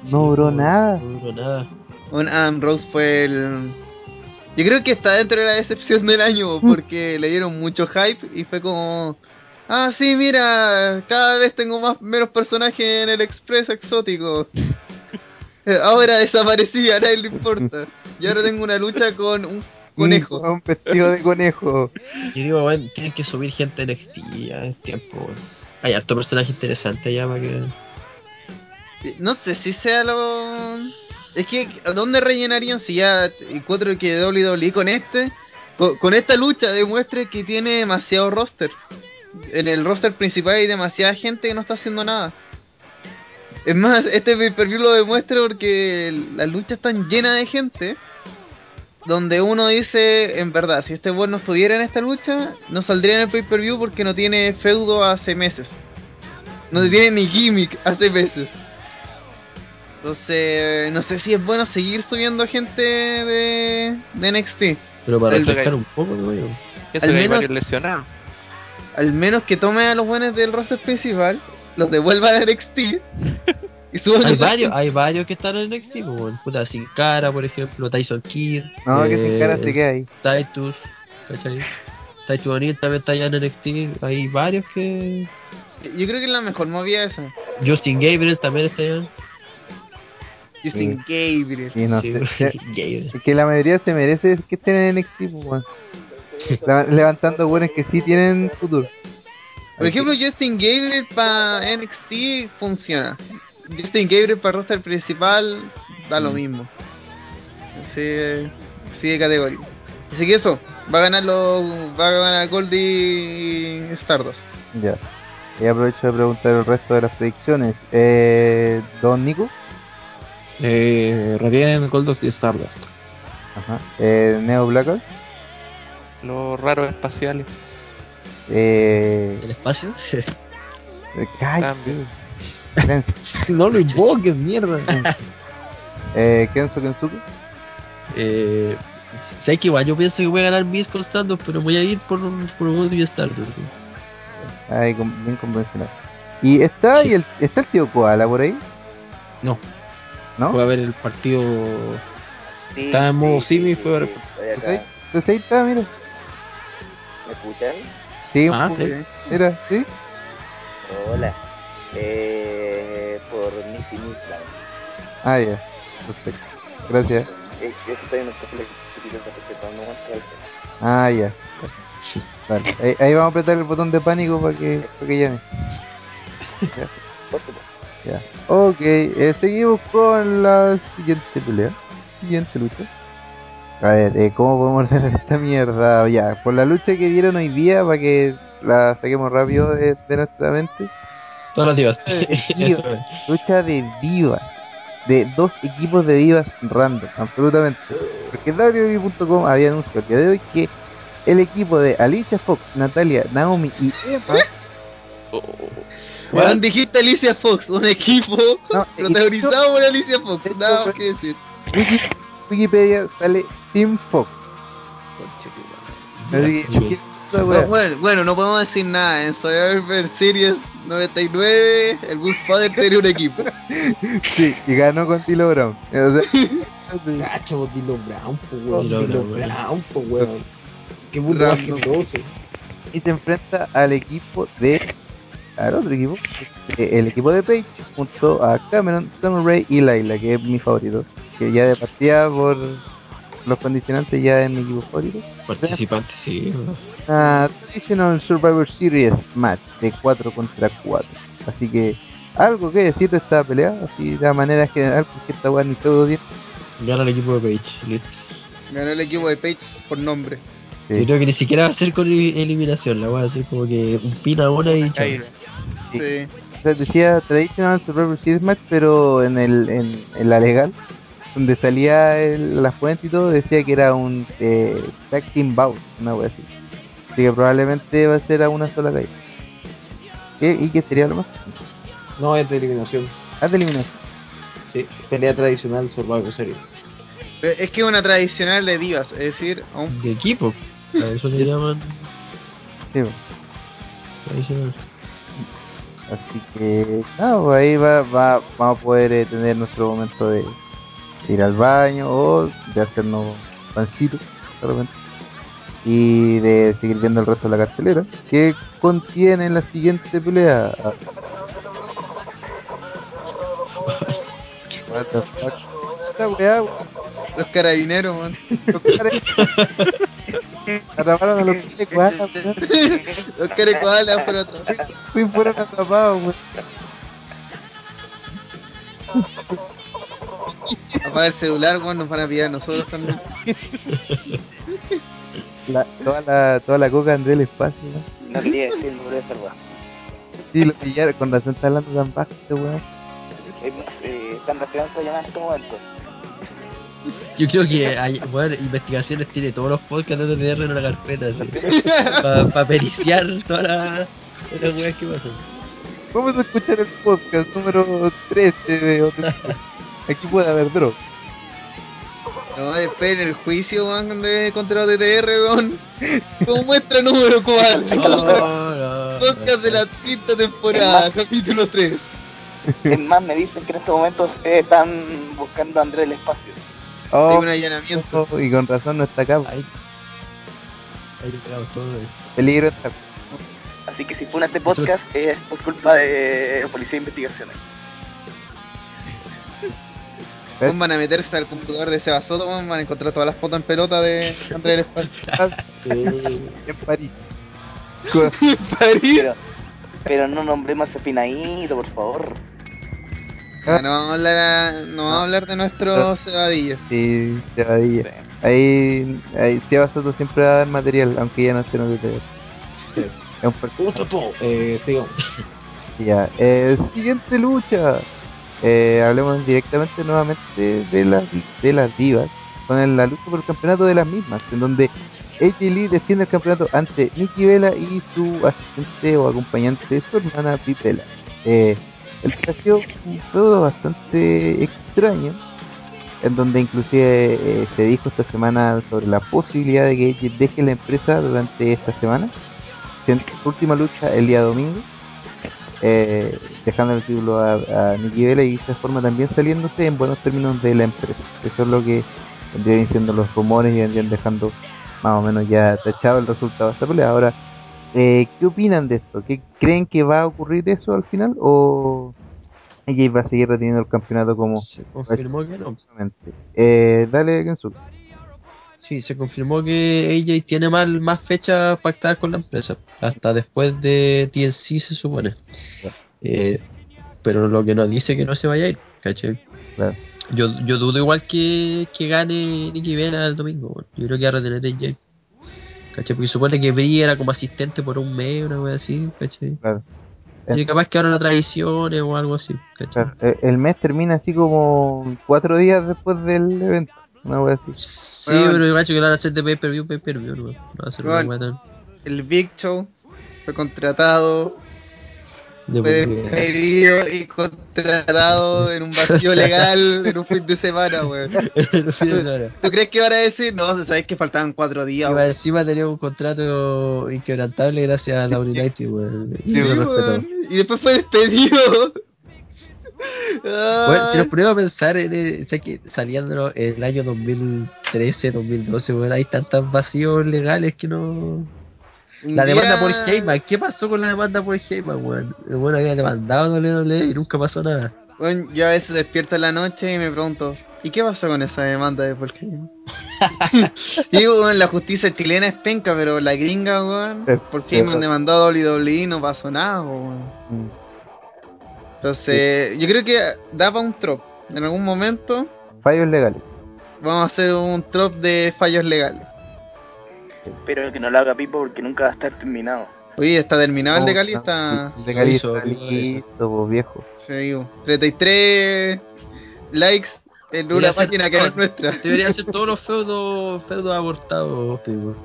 no duró nada. No duró nada. Un Adam Rose fue el. Yo creo que está dentro de la decepción del año porque le dieron mucho hype y fue como. Ah, sí, mira, cada vez tengo más menos personajes en el Express exótico. [LAUGHS] Eh, Ahora desaparecí, a nadie le importa. Y ahora tengo una lucha con un conejo. Un, un vestido de conejo. Yo digo, weón, tienen que subir gente en NXT ya es tiempo, weón. Hay harto personaje interesante ya para que. No sé si sea lo. Es que, ¿a dónde rellenarían si ya encuentro que WWE con este, con, esta lucha demuestre que tiene demasiado roster? En el roster principal hay demasiada gente que no está haciendo nada. Es más, este pay-per-view lo demuestra porque las luchas están llenas de gente. Donde uno dice, en verdad, si este bueno no estuviera en esta lucha, no saldría en el pay-per-view porque no tiene feudo hace meses. No tiene ni gimmick hace meses. Entonces, no sé si es bueno seguir subiendo gente de, de NXT. Pero para refrescar un poco, weón. Eso Al menos- varios lesionados. Al menos que tome a los buenos del roster principal, los devuelva a NXT. [LAUGHS] Hay varios, hay varios que están en NXT, pues, weón. Puta, Sin Cara, por ejemplo, Tyson Kidd. No, que eh, sin cara se queda ahí. Titus, ¿cachai? Taito O'Neill también está allá en NXT. Hay varios que. Yo creo que es la mejor movida esa. Justin Gabriel también está allá. Justin Gabriel. Y no Sí, sé. [LAUGHS] Gabriel. Es que la mayoría se merece que estén en NXT, pues, weón. [LAUGHS] Levantando buenos que sí tienen futuro. Por ejemplo, Justin Gabriel para NXT funciona. Justin Gabriel para roster principal da lo mismo. Sigue, sigue categoría. Así que eso, va a ganar los, va a ganar Goldie Stardust. Ya. Y aprovecho de preguntar el resto de las predicciones. Eh, Don Nico. Eh, retienen Goldust y Stardust. Ajá. Eh, Neo Blackard. Los raros espaciales. Eh, ¿El espacio? [LAUGHS] silencio. No lo invoques, mierda. [LAUGHS] eh, Kenzo Kensuke. eh, sé que igual yo pienso que voy a ganar Miz con Stardust, pero voy a ir por, por Goldie y Stardust. Ay, con- bien convencional. Y está, y el, está el tío Koala por ahí, No, ¿no? fue a ver el partido. Sí, Estaba en modo sí, simi fue a ver- Entonces, acá. entonces ahí está, mira. ¿Me escuchan? Sí, un Ah, poco. sí. Mira, sí. Hola. Eh, por Missy Nisland. Ah, ya. Perfecto. Gracias. Eh, no Ah, ya. Vale. Ahí, ahí vamos a apretar el botón de pánico para que, para que llame. Ya. Ok, eh, seguimos con la siguiente pelea. Siguiente lucha. A ver, eh, ¿cómo podemos ordenar esta mierda? Ya, por la lucha que dieron hoy día, para que la saquemos rápido de, de nuestra mente. Divas. [LAUGHS] Divas. Es. Lucha de divas. De dos equipos de divas random, absolutamente. Porque WWE.com había anunciado día de hoy que el equipo de Alicia Fox, Natalia, Naomi y Emma [LAUGHS] Juan, dijiste Alicia Fox, un equipo No, [LAUGHS] protagonizado por Alicia Fox. Nada más que decir. Wiki- Wikipedia sale Team Fox. Así que, Esa Bueno, wea. bueno, bueno, no podemos decir nada. En Survivor Series 99, el Bullfather tenía un equipo. [LAUGHS] Sí, y ganó con Tilo Brown. [LAUGHS] Cacho, Dilo Brown, po, weón, Dilo Brown, po, weón. Qué Random. generoso. y se enfrenta al equipo de. al otro equipo. eh, El equipo de Paige junto a Cameron, Summer Rae y Laila, que es mi favorito. Que ya de partida por los condicionantes ya es mi equipo favorito. Participantes, sí. Una Traditional Survivor Series match de 4 contra 4. Así que algo que decir de esta pelea, así de manera general, porque esta weá ni todo bien. Gana el equipo de Page. Listo. Ganó el equipo de Page por nombre. Sí. Yo creo que ni siquiera va a ser con eli- eliminación. La voy a hacer como que un pin ahora y chao. Sí. Sí. O sea, decía Traditional Survivor Series match, pero en, el, en, en la legal, donde salía el, la fuente y todo, decía que era un eh, tag team bout, una wea así. Así que probablemente va a ser a una sola caída. ¿Qué? ¿Y qué sería lo más? No, es de eliminación. Haz de eliminación. Sí, pelea tradicional Survivor Series. Pero Es que es una tradicional de divas, es decir, un- De equipo. A eso le [LAUGHS] llaman Sí, po. tradicional. Así que, nada, pues ahí va, va, vamos a poder eh, tener nuestro momento de ir al baño o de hacernos pancitos, de repente. Y de seguir viendo el resto de la cartelera. que contiene la siguiente pelea? What the fuck? Esta weá, los carabineros, man. Los caras- Atraparon a los [LAUGHS] weón. [LAUGHS] Los por atrás. Fui fueron atrapados, weón. Apaga el celular, weón, nos van a pillar nosotros también. [LAUGHS] La, toda, la, toda la coca André el espacio, ¿no? No quería decir el nombre de esa weá. Sí, lo pillaron, con razón está hablando tan bajo este weón. Eh, eh, Están referencia a llamar en este momento. Yo creo que hay, bueno, investigaciones tiene todos los podcasts de TTR en una carpeta así. [LAUGHS] Para periciar todas las las weas que pasan. Vamos a escuchar el podcast número 13 de otro. [LAUGHS] Aquí puede haber drogas. No, después en el juicio, weón, de contra DTR, weón. [LAUGHS] Como muestra número 4. [LAUGHS] no, Podcast de la quinta temporada, capítulo 3. Es más, me dicen que en este momento eh, están buscando a Andrés el espacio. Hay Oh, un allanamiento. y con razón no está acá. Ahí pegamos todo. Peligro está. Así que si fue este podcast es por culpa de Policía de Investigaciones. Weón, van a meterse al computador de Seba Soto, weón, van a encontrar todas las fotos en pelota de Andrés del Espacio. en París. París. Pero, pero no nombremos a Pinaíto, por favor. Ah, no vamos a hablar, a- no vamos a hablar de nuestro cebadillo. Sí, Cebadilla. Ahí, ahí Seba Soto siempre va a dar material, aunque ya no esté en TV. Sí. Es un per- Gusto todo. Eh, sigamos. [LAUGHS] Ya, eh, siguiente lucha. Eh, hablemos directamente nuevamente de las de las divas con la lucha por el campeonato de las mismas, en donde AJ Lee defiende el campeonato ante Nikki Vela y su asistente o acompañante, su hermana Pipela. Eh, el ha sido un feudo bastante extraño, en donde inclusive eh, se dijo esta semana sobre la posibilidad de que AJ deje la empresa durante esta semana, siendo su última lucha el día domingo eh, dejando el título a, a Nikki Bella y de esta forma también saliéndose en buenos términos de la empresa. Eso es lo que vendrían siendo los rumores y vendrían dejando más o menos ya tachado el resultado de esta pelea. Ahora, eh, ¿qué opinan de esto? ¿Qué creen que va a ocurrir eso al final o ella va a seguir reteniendo el campeonato como Se confirmó que no. Eh, dale, Kensu. Sí, se confirmó que AJ tiene más, más fechas pactadas con la empresa. Hasta después de TNC se supone. Eh, pero lo que nos dice que no se vaya a ir, ¿cachai? Claro. Yo, yo dudo igual que, que gane Nicky Vela el domingo. Yo creo que va a retener a AJ. ¿Cachai? Porque supone que Brie era como asistente por un mes, una wea así, ¿cachai? Claro. Y capaz que ahora la tradiciones o algo así, ¿cachai? Claro, eh, el mes termina así como cuatro días después del evento. Una wea así. Sí, Weón. pero igual que lo van a hacer de pay per view, pay per view, no, no va a ser una Weón. wea tan. El Big Show fue contratado, de fue despedido y contratado en un vacío legal en un fin de semana, weón. [LAUGHS] ¿Tú crees que van a decir? No, sabes que faltaban cuatro días, weón. encima tenía un contrato inquebrantable gracias a la [LAUGHS] United, weón. Y Sí, weón. Y después fue despedido. Bueno, si nos ponemos a pensar en el, que saliendo en el año 2013, 2012, bueno, hay tantos vacíos legales que no... La demanda día- por Heyman, ¿qué pasó con la demanda por Heyman, weón? El bueno había demandado a WWE y nunca pasó nada. Bueno, yo a veces despierto en la noche y me pregunto, ¿y qué pasó con esa demanda de Paul Heyman? [LAUGHS] Digo, weón, la justicia chilena es penca, pero la gringa, weón, sí, Heyman demandó a WWE y no pasó nada, weón. Entonces, yo creo que da para un trop. En algún momento Fallos legales. vamos a hacer un trop de fallos legales. Pero que no lo haga Pipo porque nunca va a estar terminado. Oye, está terminado el y no, está... El está listo, pues, viejo. Sí, digo, 33 likes en una Debería página que no es nuestra. Deberían ser [LAUGHS] todos los feudos, feudos abortados, tipo.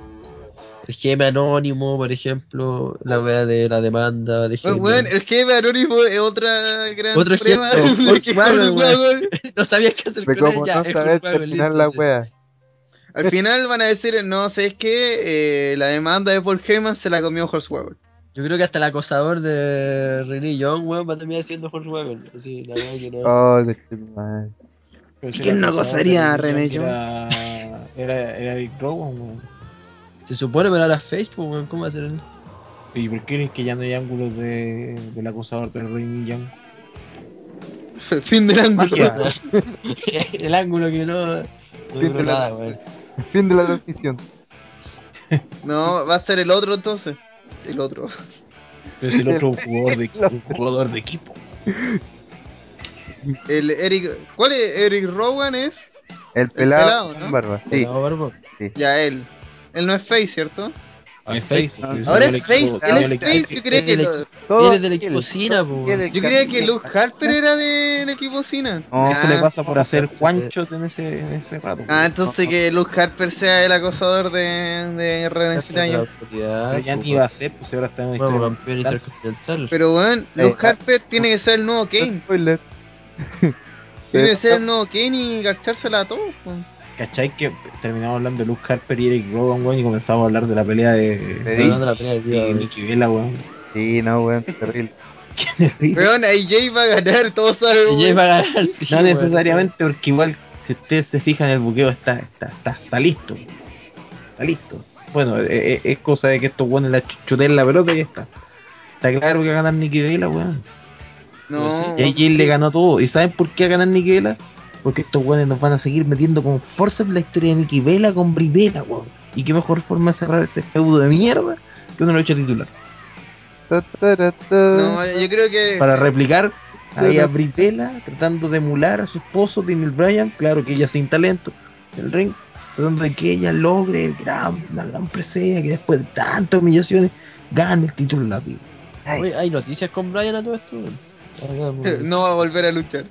El GM anónimo, por ejemplo, la wea de la demanda de Bueno, GM. weón, el jefe anónimo es otra gran Otro [LAUGHS] weón. Hogan- [LAUGHS] no sabías qué hacer con ella. no saber terminar la wea. Al final van a decir, no sé, es que eh, la demanda de Paul Heyman se la comió Horseweber. Yo creo que hasta el acosador de René Young, weón, va a terminar siendo Volkswagen. Así, la verdad que no. Oh, qué si ¿Quién no de a René Young Era, era, era Rowan, weón. Se supone, pero ahora Facebook, weón, ¿cómo va a ser él? ¿Y por qué es que ya no hay ángulos de, del acosador de Rey Young? [LAUGHS] fin del ángulo. Magia. [LAUGHS] el ángulo que no. No Fin de la- nada, weón. [LAUGHS] Fin de la transición. No, va a ser el otro entonces. El otro. Pero es el otro jugador de, un jugador de equipo. El Eric. ¿Cuál es? Eric Rowan es. El pelado, pelado, ¿no? barba. Sí, Pelado barba. Ya él. Él no es Face, ¿cierto? Ah, es Face. Ahora el es Face. Él el es Face. Yo creía que, lo- Eres del equipo Cina, yo creía que Luke Harper era del equipo Cena. No, Eso le Ah, pasa por hacer Juanchos en ese, en ese rato. Ah, entonces que Luke Harper sea el acosador de, de Pero ya ni iba a ser, pues ahora está en historia campeón intercontinental. Pero weón, Eh, Luke ah. Harper tiene que ser el nuevo Kane. Spoiler. [LAUGHS] Tiene que ser el nuevo Kane y gachársela a todos. pues. ¿Cachai? Que terminamos hablando de Luke Harper y Eric Rowan, weón, y comenzamos a hablar de la pelea de, De la pelea de. Nicky Vela, weón. Sí, no, weón, terrible. [LAUGHS] Weón, Jay va a ganar, todos Y sabemos. ya iba a ganar, [LAUGHS] sí, No weón. necesariamente, porque igual, si ustedes se fijan, el buqueo está, está, está, está listo. Está listo. Bueno, eh, eh, es cosa de que estos buenos la chuten la pelota y ya está. Está claro que va a ganar Nikki Vela, weón. No. Y AJ le ganó todo. ¿Y saben por qué va a ganar Nikki Vela? Porque estos weones nos van a seguir metiendo con fuerza en la historia de Nikki Vela con Bri Vela, weón. Y qué mejor forma de cerrar ese feudo de mierda que uno lo echa titular. No, yo creo que. Para replicar ahí a Bri Vela tratando de emular a su esposo Daniel Bryan, claro que ella sin talento, en el ring, tratando de que ella logre el gran, la gran presea, que después de tantas humillaciones gane el título. Oye, hay noticias con Brian a todo esto. [LAUGHS] No va a volver a luchar.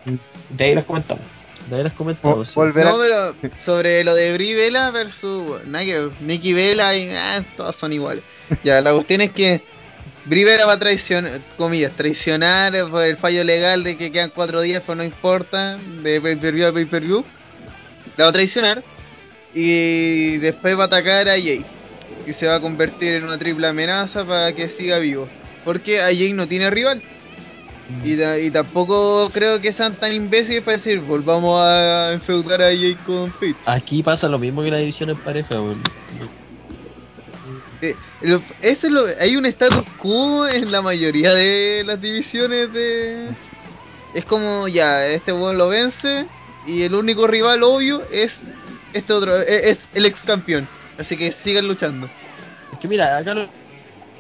De ahí las comentamos. De las comentado. Vol- sí. volverá- No, pero sobre lo de Brie Vela versus Nikki Vela y ah, todas son iguales. Ya, la cuestión es que Brie Vela va a traicionar, comillas, traicionar por el fallo legal de que quedan cuatro días, pero no importa, de pay-per-view a pay-per-view. La va a traicionar y después va a atacar a Jay. Y se va a convertir en una triple amenaza para que siga vivo. Porque a Jay no tiene rival. Y, ta- y tampoco creo que sean tan imbéciles para decir, volvamos a enfeudar a Jay con Fitz. Aquí pasa lo mismo que la división en pareja, weón. Eh, lo- eso es lo- hay un status quo en la mayoría de las divisiones de... Es como, ya, este weón lo vence y el único rival obvio es este otro, eh, es el ex campeón. Así que sigan luchando. Es que mira, acá lo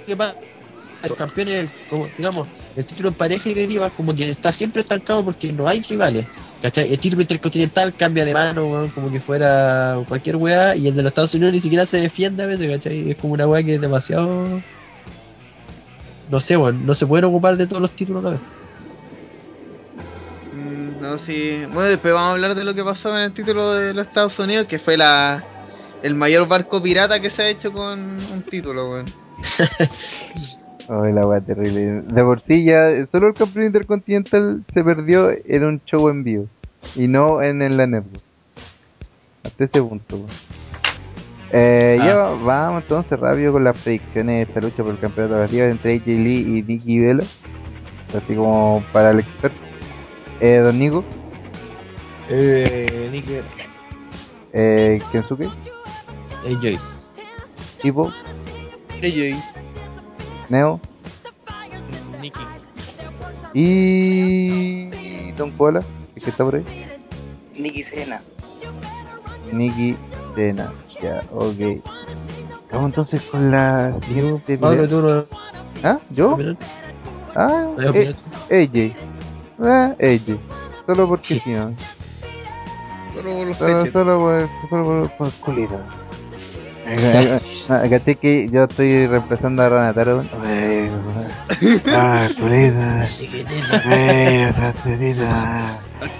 que pasa, los campeones, como digamos, el título en pareja y deriva como que está siempre estancado porque no hay rivales. ¿Cachai? El título intercontinental cambia de mano, weón, como que fuera cualquier weá, y el de los Estados Unidos ni siquiera se defiende a veces, ¿cachai? Es como una weá que es demasiado. No sé, weón, no se pueden ocupar de todos los títulos a la vez. Mm, No, sí. Bueno, después vamos a hablar de lo que pasó en el título de los Estados Unidos, que fue la el mayor barco pirata que se ha hecho con un título, weón. [LAUGHS] Ay, la wea terrible. De por sí ya, solo el campeón intercontinental se perdió en un show en vivo. Y no en, en la network. Hasta ese punto, weón. Eh, Ah, ya va- vamos entonces rápido con las predicciones de esta lucha por el campeonato de arriba entre AJ Lee y Nikki Vela. Así como para el experto. Eh, Don Nico, Eh, Nick, eh, Kensuke, AJ. Tipo, AJ. Neo Nikki. y Don Cola, que está por ahí. Nikki Sena. Nikki Sena. Ya, ok. Vamos entonces con la siguiente Pablo, tú no. ¿Ah? ¿yo? Ah, eh. AJ. Ah, AJ. Solo porque sí, ¿no? Solo por los Solo, solo por, solo por, por culito. Caché que yo estoy reemplazando a Ranataro. [LAUGHS] Ay, Ah, culita.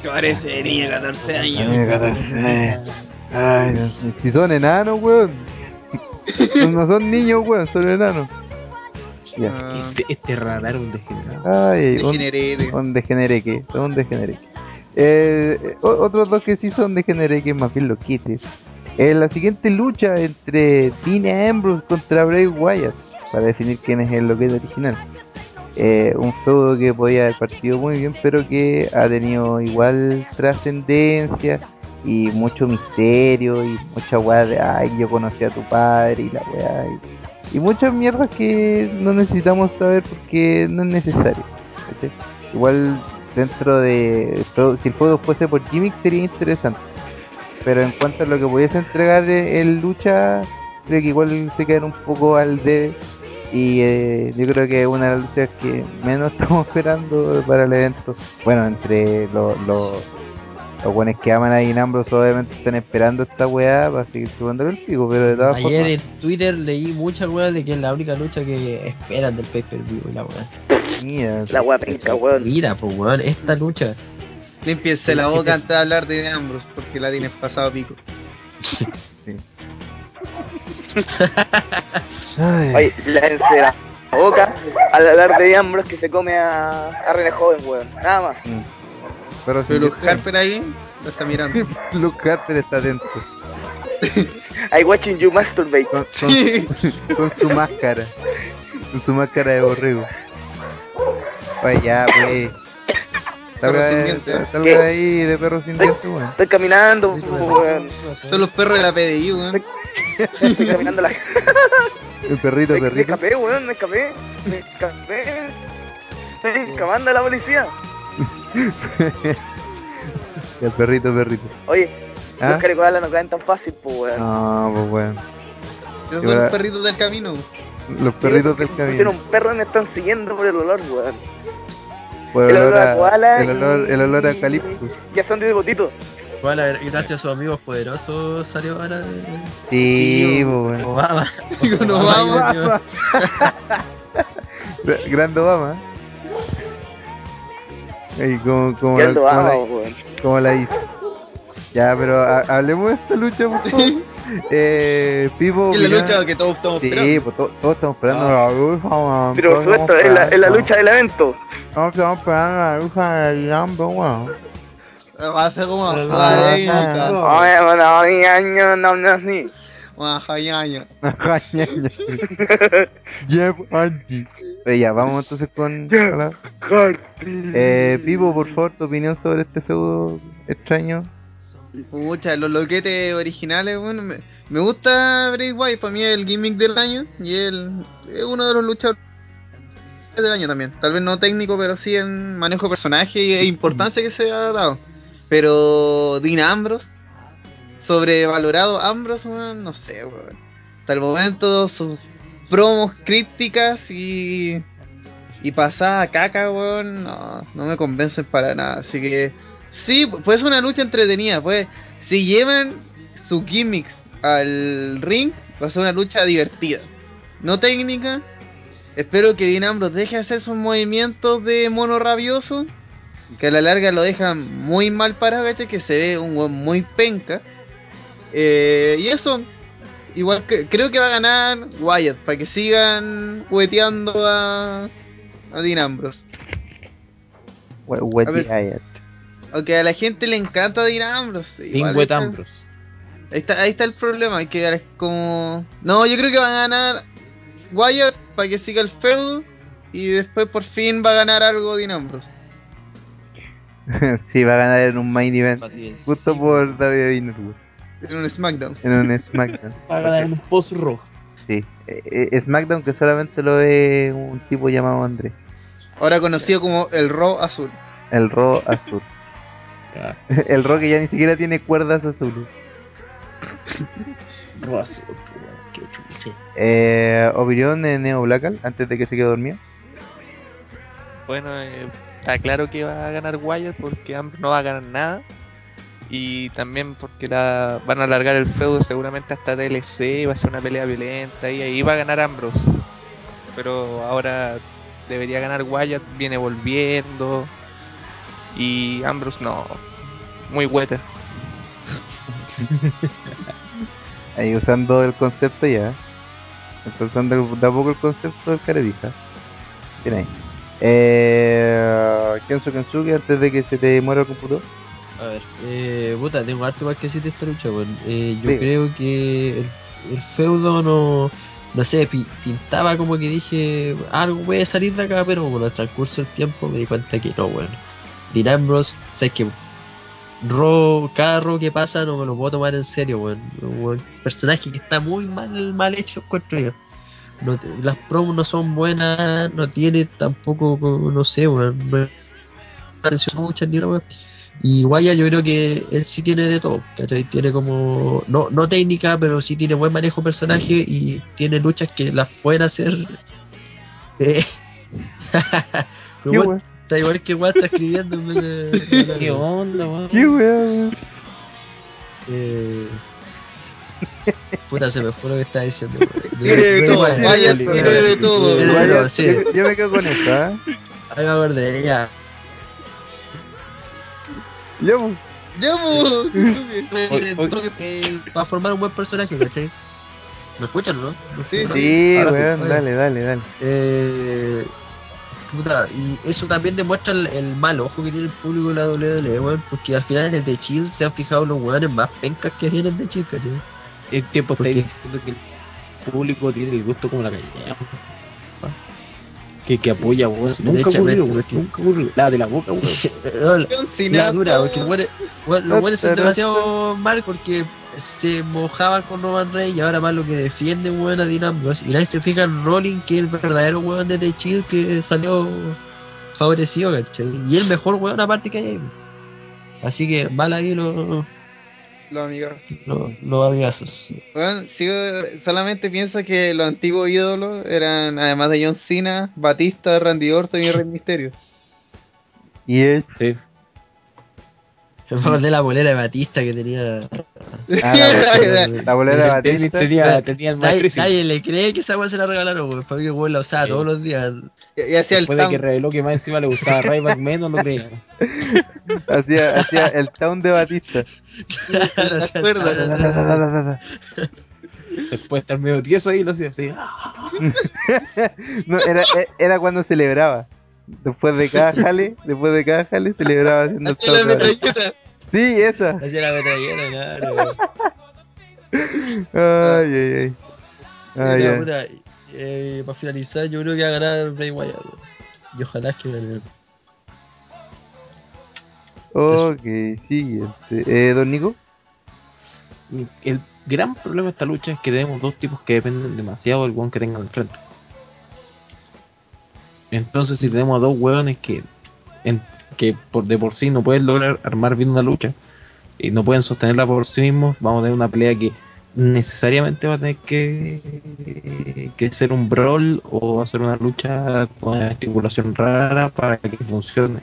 Parece de niña de 14 Ay, 14. Ay, Dios si son enanos, weón. No son niños, weón, son enanos. Ya. Este, este radar es un degenerado. Ay, un, un degenereque, son un degenereque. Eh, otros dos que sí son degenereques, más bien loquites. En la siguiente lucha entre Dean Ambrose contra Bray Wyatt, para definir quién es el loquete original. Eh, un feudo que podía haber partido muy bien, pero que ha tenido igual trascendencia y mucho misterio y mucha weá de, ay, yo conocí a tu padre y la weá. Y, muchas mierdas que no necesitamos saber porque no es necesario. Igual dentro de, si el juego fuese por gimmick sería interesante. Pero en cuanto a lo que pudiese entregar eh, en lucha, creo que igual se quedan un poco al debe. Y eh, yo creo que es una de las luchas que menos [LAUGHS] estamos esperando para el evento. Bueno, entre los los los buenos que aman a Dean Ambrose obviamente están esperando esta weá para seguir subiendo el pico, pero de todas Ayer formas, en Twitter leí muchas weas de que es la única lucha que esperan del pay per view y la wea. mira, La guapinca, weón. Mira, pues weón, esta lucha. Límpiense la boca antes de hablar de Ambrose, porque la tienes pasado pico. ay, Oye, lávense la boca al hablar de Ambrose que se come a, a René Joven, weón. Nada más. pero si Luke estoy- Harper ahí lo está mirando. [LAUGHS] Luke Harper está atento [LAUGHS] I watching you masturbate. con, [LAUGHS] con- con su máscara, con su máscara de borrego. Oye, ya, pues. Perro sin de, dientes. salga de ahí de perro sin dientes, weón. Estoy caminando, weón. Son los perros de la PDI, weón. Estoy, Estoy caminando la... [LAUGHS] El perrito, me, me perrito. escapé, weón, me escapé. Me escapé. Estoy escapando a la policía. [LAUGHS] El perrito, perrito. Oye, ¿Ah? los caricolas no caen tan fácil, pues, weón. No, pues bueno. Esos son los perritos del camino. Los perritos del Tiene camino. un perro me están siguiendo por el olor, weón. Por el olor olor a koala el olor, el olor a y- eucaliptus. Ya son de botito. Igual, a ver, gracias a sus amigos poderosos salió ahora de Sí, pues bueno. Obama. Con Obama. [LAUGHS] [LAUGHS] Grande Obama. Ey, como, como, la, como, la, weón. como la hizo. Ya, pero ha- hablemos de esta lucha, por favor. [LAUGHS] eh, Pipo. Es la lucha que todos estamos Sí, esperando. pues to- todos estamos esperando la lucha, weón. Pero suelto, estamos es la, es la lucha del evento. Todos estamos esperando la lucha del Lambo, weón. Va a ser como Ah, polémica. ah, Oye, bueno, mi año no no así. Majañaña. [LAUGHS] Jeff Hardy. Pero ya, vamos entonces con. Eh, Pipo, por favor, tu opinión sobre este feudo extraño. Pucha, los loquetes originales, bueno, me, gusta Bray Wyatt, para mí es el gimmick del año y él es uno de los luchadores del año también. Tal vez no técnico, pero sí en manejo de personaje e importancia que se ha dado. Pero Dean Ambrose, sobrevalorado Ambrose, weón, no sé, weón. Hasta el momento sus promos crípticas y y pasada caca, weón, no, no me convencen para nada. Así que sí, puede ser una lucha entretenida, pues si llevan sus gimmicks al ring, va a ser una lucha divertida. No técnica. Espero que Dean Ambrose deje de hacer sus movimientos de mono rabioso. Que a la larga lo dejan muy mal para ¿cachai? que se ve un muy penca. Eh, y eso, igual que, creo que va a ganar Wyatt para que sigan jugueteando a, a Dean Ambrose. We- Aunque a la gente le encanta Dean Ambrose. igual Ingüet está- Ambrose. Ahí está, ahí está el problema, hay que dar como... No, yo creo que va a ganar Wyatt para que siga el feudo y después por fin va a ganar algo Dean Ambrose. [LAUGHS] sí, va a ganar en un main event. Justo por David Innerwood. En un SmackDown. En un SmackDown. [LAUGHS] Va a ganar un post rojo. Sí. Eh, eh, SmackDown que solamente lo ve un tipo llamado André. Ahora conocido como el Raw Azul. El Ro azul. [LAUGHS] El Ro que ya ni siquiera tiene cuerdas azules. [LAUGHS] Rojo, qué chucha. Eh, opinión de Neo Blackal antes de que se quede dormido. Bueno, eh, está claro que va a ganar Wyatt porque Ambrose no va a ganar nada. Y también porque la, van a alargar el feudo seguramente hasta DLC, va a ser una pelea violenta y ahí va a ganar Ambrose. Pero ahora debería ganar Wyatt, viene volviendo. Y Ambrose no, muy hueta. [LAUGHS] Ahí usando el concepto ya. Está usando el- de a poco el concepto del caredija. Bien ahí. Eh, Kenzo Kensuke antes de que se te muera el computador. A ver, eh, puta, tengo harto más que decir de esta lucha, weón. Eh, yo Sí. creo que el, el feudo no, no sé, pi- pintaba como que dije, algo puede salir de acá, pero con el transcurso del tiempo me di cuenta que no, weón. Dean Ambrose, sabes que Raw, cada Raw que pasa no me lo puedo tomar en serio, weón. Un personaje que está muy mal, mal hecho, encuentro yo. No las promos no son buenas, no tiene tampoco, no sé, weón. No me pareció muchas ni una, weón. Y Guaya yo creo que él sí tiene de todo, ¿cachai? Tiene como, no, no técnica, pero sí tiene buen manejo de personaje y tiene luchas que las pueden hacer. Eh. [LAUGHS] ¿Qué Pero? Está igual que Guay está escribiendo en vez de- ¿Qué onda, weón? ¿Qué weón? Eh, Puta, se me fue lo que estaba diciendo. [LAUGHS] Tiene todo, vaya, eh, tiene de todo. todo, sí. yo, yo me quedo con esto, ¿ah? Ahí me acordé, ya. Ya, pues. Todo que- que- Para formar un buen personaje, ¿cachai? ¿Me escuchan o no? ¿Me Sí? Sí, weón, dale, dale, dale. Eh, puta, y eso también demuestra el, el mal ojo que tiene el público de la WWE, weón, porque al final en el de Chill se han fijado los weones más pencas que vienen de Chill, ¿cachai? El tiempo está diciendo que el público tiene el gusto como la calle. Que, que apoya, weón. Nunca ocurrió, weón. Nunca ocurrió. La de la boca, weón. [LAUGHS] No, la- la dura, porque los weones, son demasiado mal porque se mojaban con Roman Reigns y ahora más lo que defiende weón a Dean Ambrose. Y nadie se fija en Rolling, que es el verdadero weón de The Chill que salió favorecido, ¿cachai? Y el mejor weón aparte que hay. Así que mal ahí los, Los amigos. los, los amigazos. Bueno, sigo, solamente pienso que los antiguos ídolos eran, además de John Cena, Batista, Randy Orton y Rey Mysterio. Y es. Sí. Se me acordé la bolera de Batista que tenía. Ah, [LAUGHS] la, bolera- la bolera de Batista. tenía, tenía el Nadie, maestro nadie le cree que esa weá se la regalaron, weón. Para mí, weón, la usaba Sí. todos los días. Y, y hacía el Después de que reveló que más encima le gustaba [LAUGHS] Ryback menos, no creía. Hacía, hacía el town de Batista. Claro, [LAUGHS] acuerdas? Después de estar medio tieso ahí, lo hacía así. No, era, era cuando celebraba. Después de cada jale, después de cada jale celebraba haciendo el la metralleta. Sí, esa. Hacía la metralleta, claro. weón. Ay, ay, ay. Ah, puta, eh, para finalizar, yo creo que va a ganar Bray Wyatt. Y ojalá que gane. Ok, siguiente. Eh, Don Nico. El gran problema de esta lucha es que tenemos dos tipos que dependen demasiado del weón que tengan al frente. Entonces, si tenemos a dos hueones que, que por de por sí no pueden lograr armar bien una lucha y no pueden sostenerla por sí mismos, vamos a tener una pelea que necesariamente va a tener que, que ser un brawl o ser una lucha con una estipulación rara para que funcione.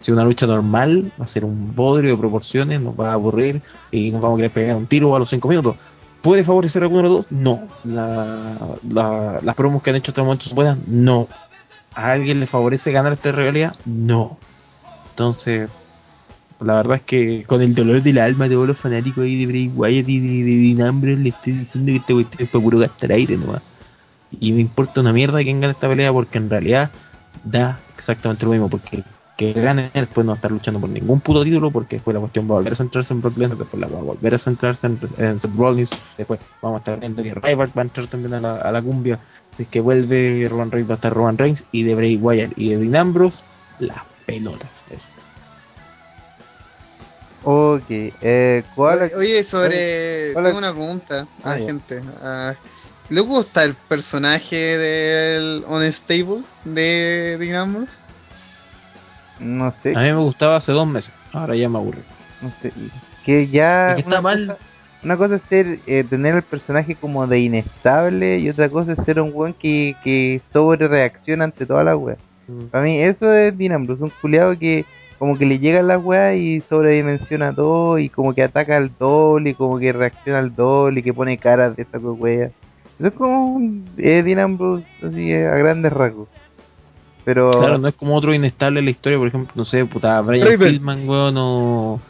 Si una lucha normal va a ser un bodrio de proporciones, nos va a aburrir y nos vamos a querer pegar un tiro a los 5 minutos. ¿Puede favorecer a alguno de los dos? No. La, la- las promos que han hecho hasta el momento son buenas? No. ¿A alguien le favorece ganar esta rivalidad? No. Entonces, la verdad es que con el dolor del alma de todos los fanáticos ahí de Bray Wyatt y de, de Dean Ambrose le estoy diciendo que este cuestión es para puro gastar aire nomás. Y me importa una mierda quién gane esta pelea porque en realidad da exactamente lo mismo. Porque que gane después no va a estar luchando por ningún puto título porque después la cuestión va a volver a centrarse en Brock Lesnar, después la va a volver a centrarse en, en Rollins, después vamos a estar viendo que Ryback va a entrar también la, a la cumbia, si es que vuelve Roman Reigns va a estar Roman Reigns y de Bray Wyatt y de Dean Ambrose, la pelota. Eso. Ok, eh, ¿cuál? Oye, sobre. Tengo una pregunta a Ah, la ya. gente. Ah, ¿Le gusta el personaje del Unstable de Dean Ambrose? No sé, A mí me gustaba hace dos meses, ahora ya me aburre. no sé. Que ya. Es que está una mal. cosa- una cosa es ser, eh, tener el personaje como de inestable y otra cosa es ser un weón que, que sobre reacciona ante toda la wea. Para mí eso es Dean Ambrose, un culiado que como que le llega la weá y sobredimensiona todo y como que ataca al doble y como que reacciona al doble y que pone caras de esta wea. Eso es como un- eh, así eh, a grandes rasgos. Pero Claro, no es como otro inestable en la historia, por ejemplo, no sé, puta, Brian Raven. Pillman, weón, o,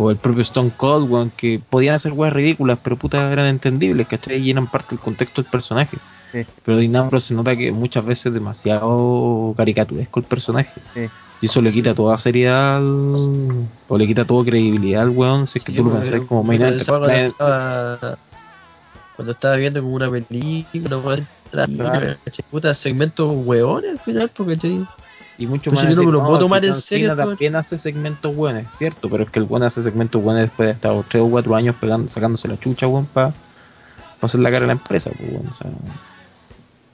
o el propio Stone Cold, weón, que podían hacer weas ridículas, pero puta, eran entendibles, ¿cachai? Y eran parte del contexto del personaje. Sí. Pero Dean Ambrose se nota que muchas veces es demasiado caricaturesco el personaje. Sí. Y eso le quita toda seriedad o le quita toda credibilidad al weón, si es que Sí, tú lo pensás como main cuando estaba- Cuando estaba, viendo como una película, weón. ¿cachai? puta, segmentos weones al final, porque ¿cachai? Y mucho Pues más. yo no me lo puedo tomar en serio, todo. también hace segmentos buenos, cierto, pero es que el buen hace segmentos buenos después de estar 3 o 4 años pegando, sacándose la chucha, weón, para hacer la cara a la empresa, pues, o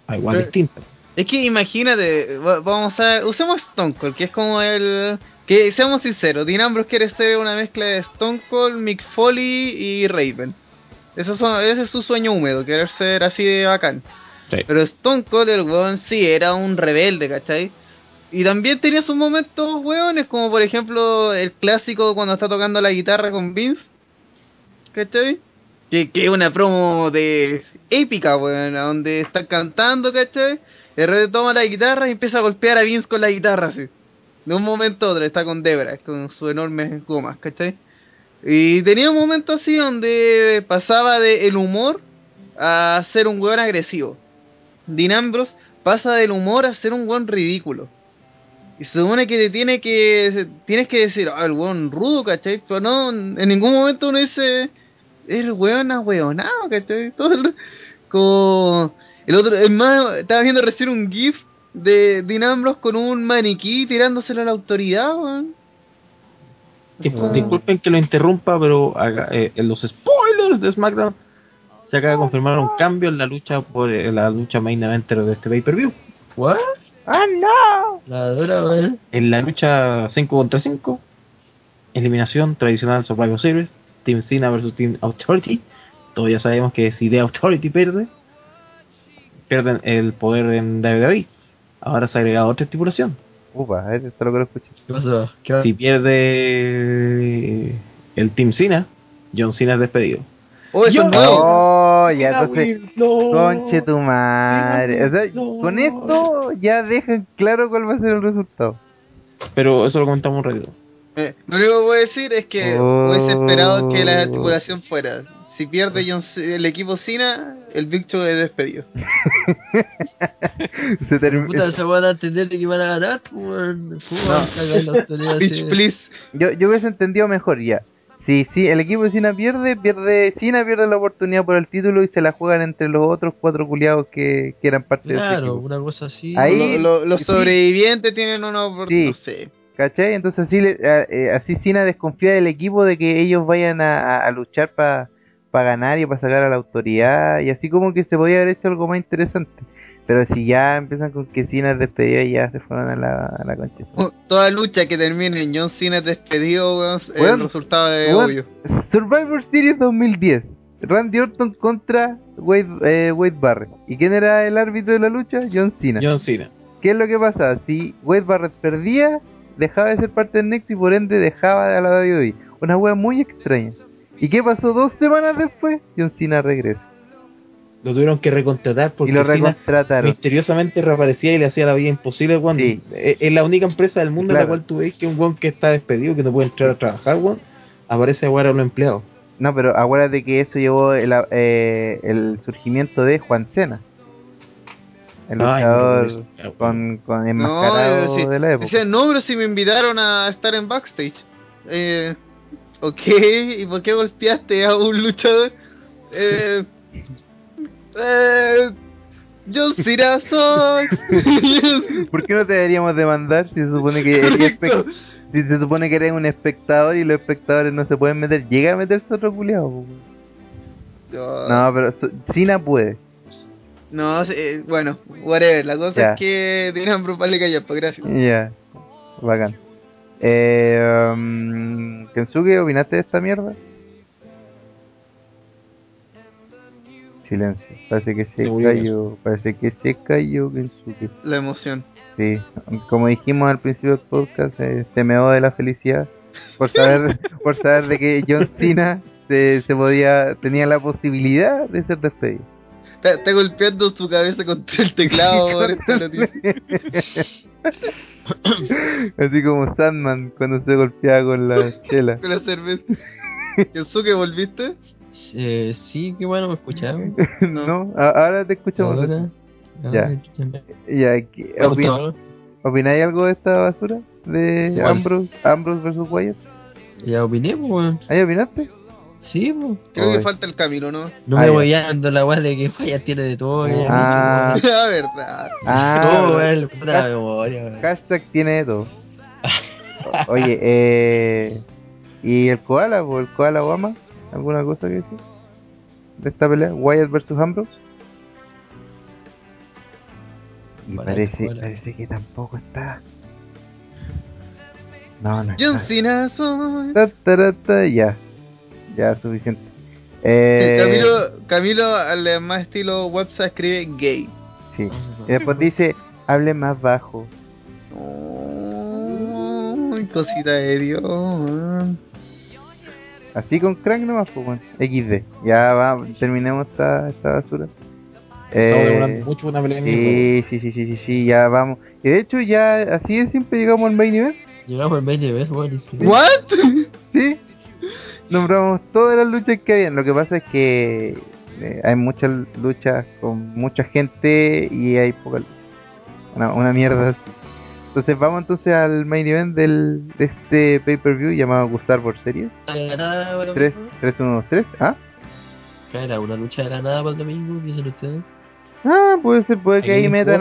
sea, igual Pero- distinta. Es que imagínate, va- vamos a usemos Stone Cold, que es como el que seamos sinceros, Dean Ambrose quiere ser una mezcla de Stone Cold, Mick Foley y Raven. Esos son, ese es su sueño húmedo, querer ser así de bacán. Sí. Pero Stone Cold, el weón, sí, era un rebelde, ¿cachai? Y también tenía sus momentos weones, como por ejemplo el clásico cuando está tocando la guitarra con Vince. ¿Cachai? Que, es una promo de épica, weón, donde está cantando, ¿cachai? De repente toma la guitarra y empieza a golpear a Vince con la guitarra, así. De un momento a otro, está con Debra, con sus enormes gomas, ¿cachai? Y tenía un momento así donde pasaba de el humor a ser un weón agresivo. Dean Ambrose pasa del humor a ser un weón ridículo. Y se supone que te tiene que. Tienes que decir, ah, el weón rudo, ¿cachai? Pero no, en ningún momento uno dice. El weón ahueonado, ¿cachai? Todo el. Como. El otro. Es más, estaba viendo recién un GIF de Dean Ambrose con un maniquí tirándoselo a la autoridad, weón. Dis- Disculpen que lo interrumpa, pero haga- eh, en los spoilers de SmackDown se acaba de confirmar un cambio en la lucha por eh, la lucha main eventer de este pay-per-view. ¿What? ¡Ah, no! La dura. En la lucha 5 contra 5, eliminación tradicional Survivor Series, Team Cena versus Team Authority. Todos ya sabemos que si The Authority pierde, pierden el poder en WWE. Ahora se ha agregado otra estipulación. Upa, a esto lo quiero escuchar. ¿Qué pasó? ¿Qué pasó? Si pierde el Team Cena, John Cena es despedido. Oh, eso nuevo. Oh, ya, entonces, conche tu madre. O sea, con esto ya dejan claro cuál va a ser el resultado. Pero eso lo comentamos un ratito. Eh, lo único que voy a decir es que Oh. hubiese esperado que la estipulación fuera. Si pierde John C- el equipo Cena, el Big Show es despedido. [LAUGHS] Se Pero termi- puta, se van a entender de que van a ganar, pues, weón. ¿Cómo van a cagar la autoridad Bitch, please. yo, yo hubiese entendido mejor ya. Si si el equipo de Cena pierde, pierde Cena pierde la oportunidad por el título y se la juegan entre los otros cuatro culiados que, que eran parte de ese Claro, una cosa así. Ahí- Lo- lo- los sí. sobrevivientes tienen una oportunidad. No Sí. sé. ¿Cachai? Entonces así, le- a- eh, así Cena desconfía del equipo de que ellos vayan a, a- a luchar para ganar y para sacar a la autoridad y así como que se podía haber hecho algo más interesante. Pero si ya empiezan con que Cena es despedido y ya se fueron a la, a la concha. Uh, Toda lucha que termine en John Cena despedido, weón, el resultado es weón. obvio. Survivor Series 2010. Randy Orton contra Wade, eh, Wade Barrett. ¿Y quién era el árbitro de la lucha? John Cena. John Cena. ¿Qué es lo que pasa? Si Wade Barrett perdía, dejaba de ser parte del Next y por ende dejaba de la WWE. Una wea muy extraña. ¿Y qué pasó dos semanas después? John Cena regresa. Lo tuvieron que recontratar porque y lo recontrataron. misteriosamente reaparecía y le hacía la vida imposible, weón. Sí. Es, es la única empresa del mundo en la cual tú ves que un weón que está despedido, que no puede entrar a trabajar, weón, aparece a jugar a un empleado. No, pero acuérdate que eso llevó el, eh, el surgimiento de Juan Cena. El luchador no, no, con, con No, enmascarado sí. de la época. Decía, no, pero si me invitaron a estar en backstage. Eh, ok, ¿y por qué golpeaste a un luchador? Eh, [LAUGHS] eh, Cena sucks. [LAUGHS] ¿Por qué no te deberíamos demandar si se supone que eres si se supone que eres un espectador y los espectadores no se pueden meter? Llega a meterse otro culiado. No, No, pero Cena puede. no, eh, bueno, whatever. La cosa Ya. es que tienen brutal Callapa, gracias. Ya, bacán. Eh, um, Kensuke, ¿opinaste de esta mierda? Silencio. Parece que se murió cayó. Parece que se cayó Kensuke. La emoción. Sí, como dijimos al principio del podcast, eh, se meó de la felicidad por saber, [LAUGHS] por saber de que John Cena se, se podía, tenía la posibilidad de ser despedido. Está, está golpeando su cabeza contra el teclado [LAUGHS] por esta noticia. [LAUGHS] Así como Sandman cuando se golpeaba con la chela. Con la cerveza. ¿Kensuke volviste? Eh, sí, qué bueno, me escucharon. [LAUGHS] no, ahora te escuchamos. Ahora. Ya. ahora. Ya, ¿qué- ¿Me opin-? ¿Opináis algo de esta basura? De ¿Cuál? Ambrose, Ambrose vs. Wyatt. Ya opiné, pues, weón. ¿Ahí opinaste? Sí, pues. Creo que Ay. falta el camino, ¿no? No Ah, me ya. voy ando la weá de que Falla tiene de todo. que Ah. dicho, [LAUGHS] La verdad. Ah, [LAUGHS] No, weón, puta memoria. Hashtag tiene de todo. Oye, eh. ¿Y el koala? ¿O el koala Obama? ¿Alguna cosa que decir? ¿De esta pelea? ¿Wyatt vs Ambrose? Y parece, parece que tampoco está. No, no John está. Cena soy. Ta, ta, ta, ya. Ya, suficiente. Eh, Camilo, Camilo, al más estilo WhatsApp, escribe gay. Sí. Y después dice, hable más bajo. Uy, cosita de Dios. Así con crank nomás, pues, bueno. XD. Ya va, terminemos esta, esta basura. Eh, mucho una pelea sí, sí, sí, sí, sí, sí, ya vamos. Y de hecho, ya así de siempre llegamos al main event. Llegamos al 20 veces, weón. y- ¿What? Sí. Nombramos todas las luchas que habían. Lo que pasa es que eh, hay muchas luchas con mucha gente y hay poca. Una, una mierda. así. Entonces vamos entonces al main event del, de este pay-per-view llamado Gustar por Series. La nada, para el 3, domingo. 3, 1, 2, 3. ¿Ah? Era una lucha de la nada para el domingo, dicen ustedes. Ah, puede ser, puede que ahí metan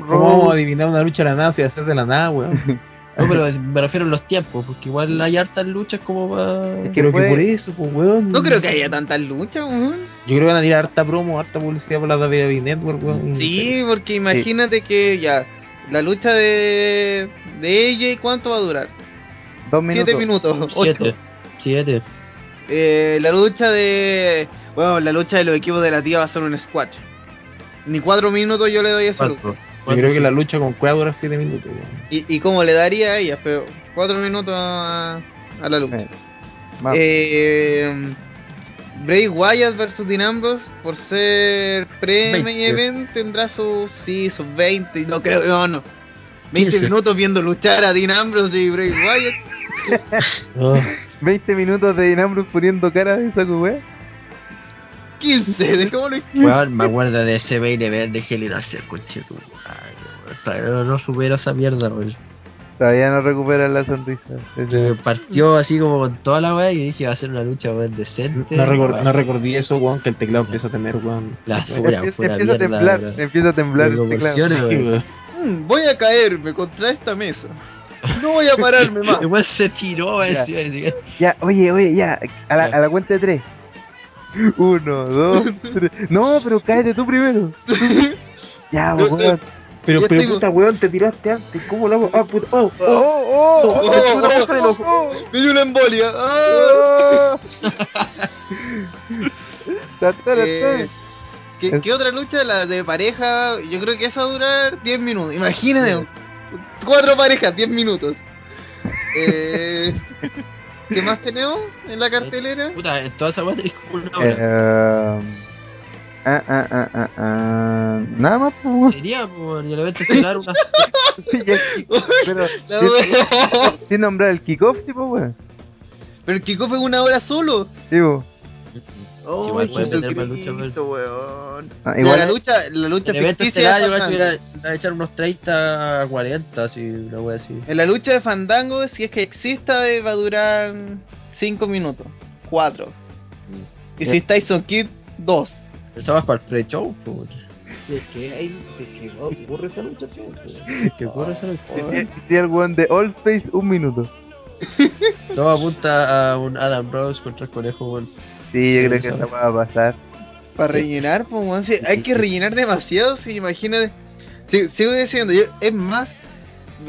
¿cómo- a ¿Cómo, adivinar una lucha de la nada si hacer de la nada, weón? [LAUGHS] No, pero me refiero a los tiempos, porque igual hay hartas luchas como para... Es que Creo que por eso, pues, weón. No creo que haya tantas luchas, weón. Yo creo que van a tirar harta promo, harta publicidad por la WWE Network, weón. Sí, porque imagínate que ya, la lucha de, de ella, ¿cuánto va a durar? Dos minutos. Siete minutos, ocho. Siete. Siete. Eh, la lucha de. Bueno, la lucha de los equipos de la tía va a ser un squash. Ni cuatro minutos yo le doy a esa lucha. Yo creo que la lucha con Cueva dura 7 minutos. ¿Y, y cómo le daría a ella? Pero cuatro minutos a, a la lucha. Eh. Eh, Bray Wyatt versus Dean Ambrose por ser pre-main 20. event tendrá sus sí, sus 20, no creo, no, no. 20 15. minutos viendo luchar a Dean Ambrose y Bray Wyatt. [LAUGHS] [LAUGHS] No. 20 minutos de Dinambros poniendo cara de saco, weón. 15, dejémoslo en Weón, me acuerdo de ese main event de Hell in a Cell, no supero esa mierda, weón. Todavía no recupera la sonrisa. Partió así como con toda la weá y dije va a ser una lucha weón decente. No, recor- Weón, no recordí eso, weón, que el teclado empieza a tener, weón. La Weón, pura, Empieza, pura empieza a temblar, weón. empieza a temblar el teclado. Sí. Mm, voy a caerme contra esta mesa. No voy a pararme más. [LAUGHS] Igual se tiró, Ya. Ya, oye, oye, ya, a la, Ya. a la cuenta de tres. Uno, dos, [LAUGHS] tres. No, pero cállate tú primero. [LAUGHS] Ya, weón. Pero, pero tengo- puta, weón, te tiraste antes. ¿Cómo lo hago? Ah, puta, oh, Oh, oh. oh, oh, Oh, oh, oh, oh, Me dio una embolia. [LAUGHS] Oh. Eh. ¿qué, qué otra lucha? La de pareja. Yo creo que esa va a durar 10 minutos. Imagínate. Cuatro parejas, 10 minutos. Eh, ¿Qué más tenemos en la cartelera? Puta, en toda esa como una Eh, hora. Ah, ah, ah, ah, ah. Nada más, pues, weón. Sería, pues, y el evento estelar una. [LAUGHS] Ya, Pero, sin- nombrar el kickoff, tipo, weón. Pero el kickoff es una hora solo. Tipo, Oh, Igual puede tener más lucha, Jesucristo, weón. ah, igual la lucha, la lucha ficticia yo hubiera- hubiera echar unos 30 a 40, así, una wea así. En la lucha de Fandango, si es que exista, eh, va a durar 5 minutos. 4. Y si es Tyson Kidd, 2. Pensabas para el pre-show, pues. Si es que hay, si es que ocurre esa lucha, tío. [LAUGHS] ¿Qué ocurre esa lucha? si- si el weón de All Space, un minuto. [LAUGHS] Todo apunta a un Adam Rose contra el conejo, weón. Sí, yo creo que eso. va a pasar. Para rellenar, pues, hay que rellenar demasiado, si imagínate. Sí, sigo diciendo, yo, es más,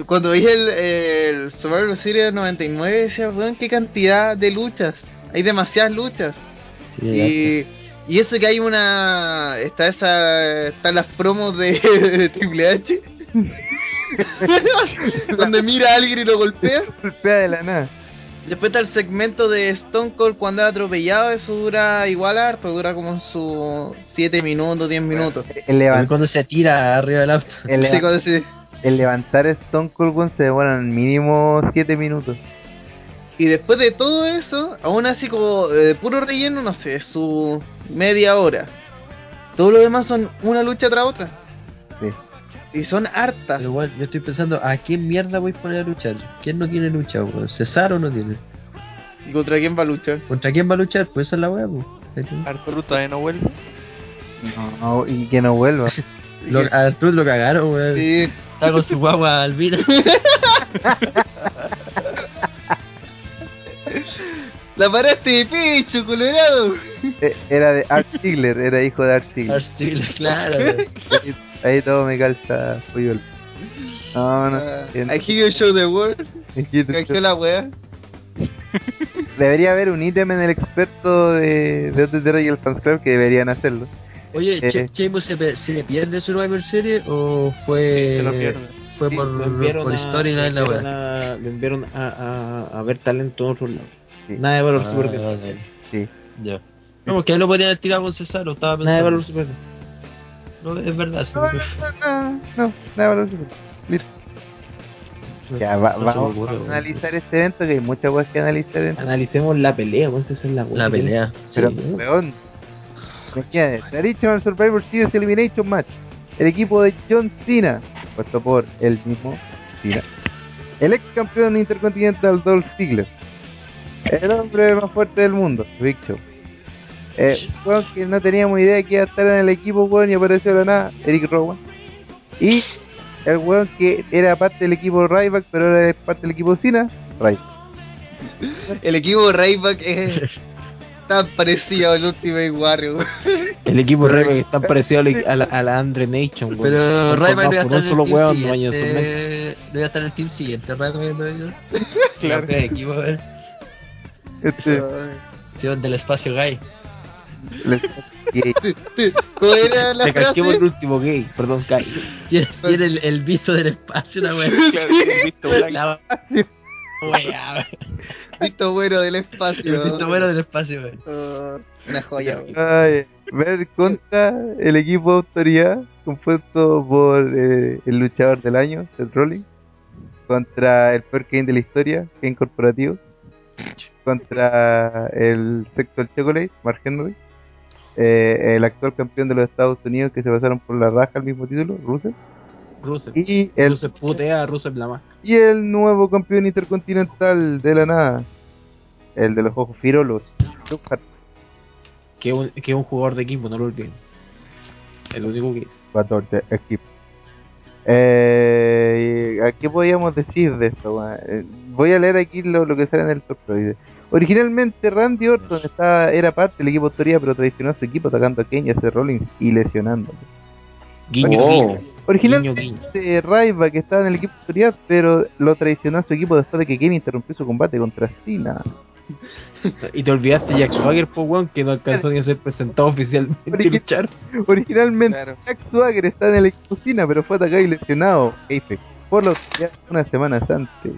cuando vi el, el Survivor Series 99, decía, weón, qué cantidad de luchas. Hay demasiadas luchas. Sí, Y, y eso que hay una. Está esa. Están las promos de, [LAUGHS] de Triple H. [LAUGHS] donde mira a alguien y lo golpea. [LAUGHS] Golpea de la nada. Después está el segmento de Stone Cold cuando es atropellado. Eso dura igual harto, dura como sus 7 minutos, 10 minutos. El, También levan- cuando se tira arriba del auto. el Sí, leva- cuando se- el levantar Stone Cold se demoran mínimo 7 minutos. Y después de todo eso, aún así como eh, puro relleno, no sé, su media hora. Todo lo demás son una lucha tras otra. Sí. Y son hartas. Pero igual, yo estoy pensando, ¿a quién mierda voy a poner a luchar? ¿Quién no tiene lucha, weón? ¿César o no tiene? ¿Y contra quién va a luchar? ¿Contra quién va a luchar? Pues esa es la weá, pues. Arturo todavía no vuelve. No, y que no vuelva. [LAUGHS] Lo, a [LAUGHS] Arturo lo cagaron, weón. Sí. Está con su guagua albina. [LAUGHS] [LAUGHS] La paraste de pecho, colorado. Eh, Era de Art Ziegler, era hijo de Art Ziegler. Arturo, claro, weón. Ahí, ahí todo me calza Puyol. No, no. I hear you show the world. Canjeó la wea. Debería haber un ítem en el experto de, de OTTR y el Fansclub que deberían hacerlo. Oye, Eh. Se, se pierde Survivor Series o fue Se lo pierde. Fue Sí, por, por a- storyline la weá? enviaron a- Lo enviaron a, a, a ver talento en otro lado. Sí. Nada de valor Ah, super. Sí. Ya. No, porque ahí lo podrían haber tirado con César, estaba Nada de pensando. valor super No, es verdad. No, no, no, no, no, nada más. Listo. Ya, va- No vamos ocurre, a analizar este evento, que hay muchas cosas que analizar. dentro. Analicemos la pelea, weón, esa es la La pelea. Pero, sí. weón, imagínate, Traditional Survivor Series Elimination Match. El equipo de John Cena, puesto por el mismo Cena. El ex campeón intercontinental Dolph Ziggler. El hombre más fuerte del mundo, Big Show. Eh, weón, que no teníamos idea que iba a estar en el equipo, weón, y apareció de nada, Eric Rowan. Y el weón que era parte del equipo Ryback, pero es parte del equipo Cena, Ryback. El equipo Rayback es tan parecido al Ultimate Warrior. El equipo Rey que está parecido a la, a la, a la Andre Nation. Pero a formado estar por en un el solo team siguiente. A estar en el team siguiente. Iba [LAUGHS] Claro. Equipo. Este, Sí, del espacio gay. [LAUGHS] ¿Cómo era la casquemos el frase? último gay, perdón, Kai. Tiene, el, el visto del espacio, una wea. Claro, el visto blanco. Wea, bueno del El espacio. visto bueno del espacio, [LAUGHS] wea. Oh, una joya. ver contra el equipo de autoridad compuesto por eh, el luchador del año, Seth Rollins, contra el peor Kane de la historia, Kane Corporativo, contra el Sexual Chocolate, Mark Henry, eh, el actual campeón de los Estados Unidos que se pasaron por la raja al mismo título, Rusev, Rusev. y el, Rusev putea a Rusev la más. y el nuevo campeón intercontinental de la nada, el de los ojos firolos. Que es un, que un jugador de equipo, no lo olviden. Es lo único que es. jugador de equipo. Eh, ¿a ¿Qué podíamos decir de esto? Eh, voy a leer aquí lo, lo que sale en el dice, Originalmente Randy Orton estaba, era parte del equipo de autoridad, pero traicionó a su equipo atacando a Kane y a Rollins y lesionándolo. Guiño, Oh. guiño. Originalmente Guiño, Ryback estaba en el equipo de autoridad, pero lo traicionó a su equipo después de que Kane interrumpió su combate contra Cena. [LAUGHS] Y te olvidaste de Jack Swagger, po, weón, que no alcanzó ni a ser presentado oficialmente y Origi- luchar. [LAUGHS] Originalmente Claro. Jack Swagger estaba en el equipo Cena, pero fue atacado y lesionado Kayfabe, por la autoridad unas semanas antes.